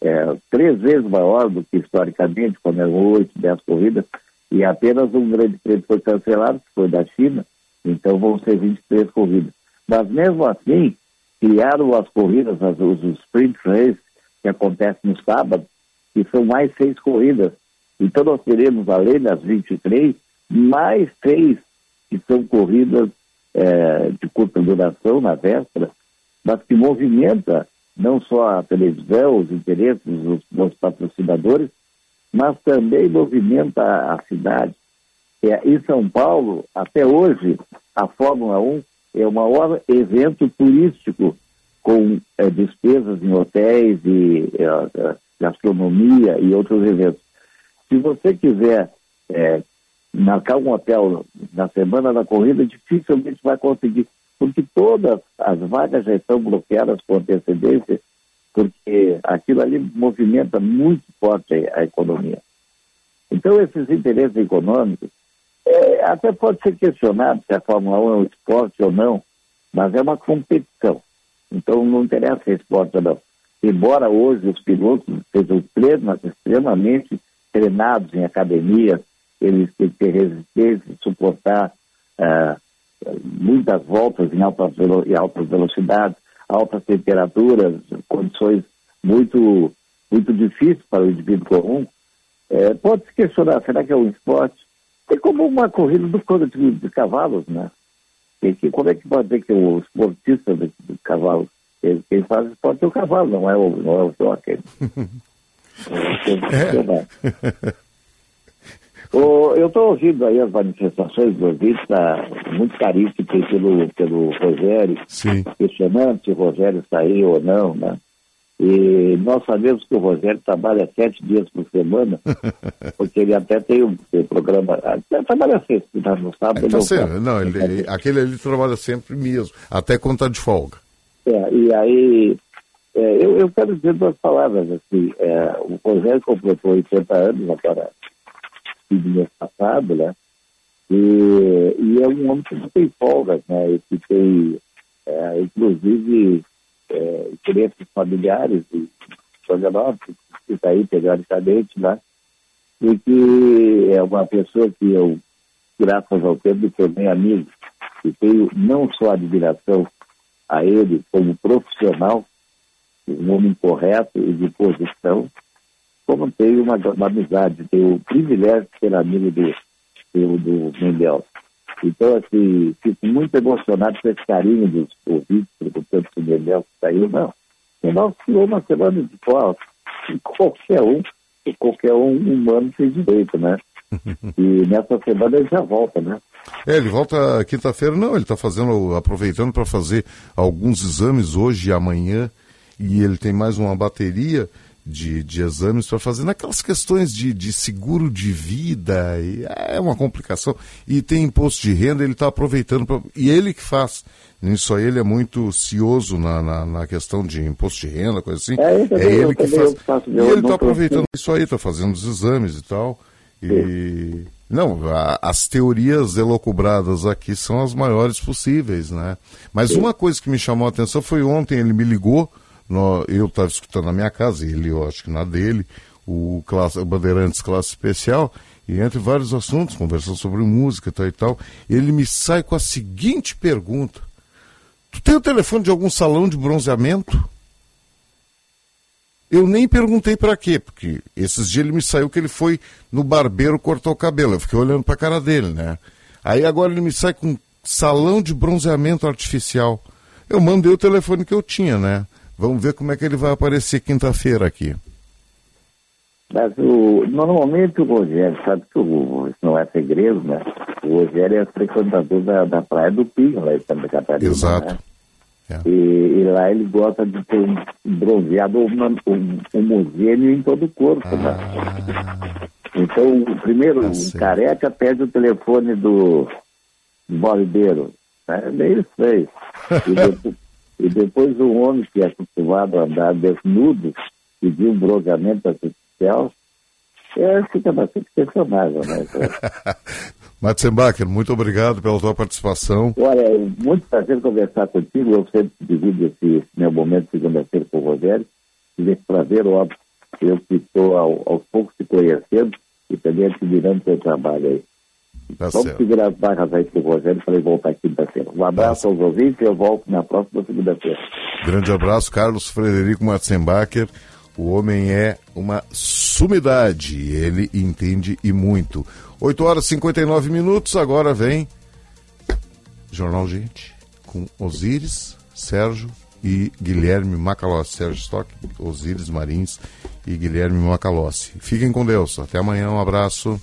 é, três vezes maior do que historicamente, quando eram 8, 10 corridas, e apenas um grande prêmio foi cancelado, que foi da China, então vão ser 23 corridas. Mas mesmo assim, criaram as corridas, as, os, sprint races, que acontecem no sábado, que são mais seis corridas. Então nós teremos, além das 23, mais seis que são corridas é, de curta duração na véspera, mas que movimenta não só a televisão, os interesses dos, patrocinadores, mas também movimenta a cidade. É, em São Paulo, até hoje, a Fórmula 1 é o maior evento turístico com é, despesas em hotéis e é, gastronomia e outros eventos. Se você quiser é, marcar um hotel na semana da corrida, dificilmente vai conseguir, porque todas as vagas já estão bloqueadas com antecedência, porque aquilo ali movimenta muito forte a economia. Então, esses interesses econômicos, é, até pode ser questionado se a Fórmula 1 é um esporte ou não, mas é uma competição. Então, não interessa é esporte ou não. Embora hoje os pilotos sejam extremamente treinados em academias, eles têm que ter resistência, suportar ah, muitas voltas em altas, velo em altas velocidades, altas temperaturas, condições muito, muito difíceis para o indivíduo comum. É, pode se questionar, será que é um esporte? É como uma corrida do de, de cavalos, né? E que, como é que pode dizer que o esportista de, de cavalos, ele, quem faz esporte é o cavalo, não é o, não é o jockey. é. O, eu estou ouvindo aí as manifestações do tá muito tem pelo, pelo Rogério, Sim. questionando se o Rogério saiu ou não, né? E nós sabemos que o Rogério trabalha sete dias por semana, porque ele até tem um, tem um programa, até trabalha sempre, mas no sábado Ele tá não sempre, não, ele, aquele ali trabalha sempre mesmo, até quando tá de folga. É, e aí, é, eu, eu quero dizer duas palavras, assim, é, o Rogério completou 80 anos agora, do mês passado, né? E, e é um homem que não tem folgas, né? E que tem, é, inclusive, é, interesses familiares de Florianópolis, que está aí periodicamente, né? E que é uma pessoa que eu, graças ao tempo, me tornei amigo. E tenho não só admiração a ele como profissional, um homem correto e de posição, como tenho uma, uma amizade, tenho o privilégio de ser amigo do, do, do Mendel. Então, assim, fico muito emocionado com esse carinho dos ouvintes, perguntando se o Mendel saiu. Não, o Mendel ficou uma semana de fora. E qualquer um, qualquer um humano tem direito, né? E nessa semana ele já volta, né? É, ele volta quinta-feira, não, ele está fazendo, aproveitando para fazer alguns exames hoje e amanhã, e ele tem mais uma bateria de, de exames para fazer naquelas questões de, de seguro de vida, e é uma complicação. E tem imposto de renda, ele está aproveitando, pra, e ele que faz. Isso aí ele é muito cioso na, na, na, questão de imposto de renda, coisa assim. É, é ele que faz. Faço, e ele está aproveitando isso aí, está fazendo os exames e tal. E. Não, a, as teorias elocubradas aqui são as maiores possíveis, né? Mas uma coisa que me chamou a atenção foi ontem, ele me ligou, eu estava escutando na minha casa, ele, eu acho que na dele, o, classe, o Bandeirantes Classe Especial, e entre vários assuntos, conversando sobre música tal e tal, ele me sai com a seguinte pergunta: Tu tem o telefone de algum salão de bronzeamento? Eu nem perguntei para quê, porque esses dias ele me saiu que ele foi no barbeiro cortar o cabelo. Eu fiquei olhando para a cara dele, né? Aí agora ele me sai com salão de bronzeamento artificial. Eu mandei o telefone que eu tinha, né? Vamos ver como é que ele vai aparecer quinta-feira aqui. Mas o, normalmente o Rogério, sabe que o, isso não é segredo, né? O Rogério é frequentador da, da Praia do Pinho, lá em Santa Catarina. Exato. né? E, e lá ele gosta de ter um bronzeado um, um, homogêneo em todo o corpo. Né? Então, o primeiro, o careca pede o telefone do bodybuilder. É meio feio. E depois, e depois o homem que é acostumado a andar desnudo, pedir um bronzeamento artificial, é, fica bastante questionável, né? Matzenbacher, muito obrigado pela tua participação. Olha, é muito prazer conversar contigo. Eu sempre divido esse, meu momento de segunda-feira com o Rogério. Tive esse prazer, óbvio, eu que estou ao, aos poucos te conhecendo e também admirando o teu trabalho aí. Tá Vamos certo. segurar as barras aí com o Rogério para ele voltar quinta-feira. Um abraço aos ouvintes e eu volto na próxima segunda-feira. Grande abraço, Carlos Frederico Matzenbacher. O homem é uma sumidade, ele entende e muito. 8 horas e 59 minutos, agora vem Jornal Gente, com Osíris, Sérgio e Guilherme Macalossi. Sérgio Stock, Osíris Marins e Guilherme Macalossi. Fiquem com Deus, até amanhã, um abraço.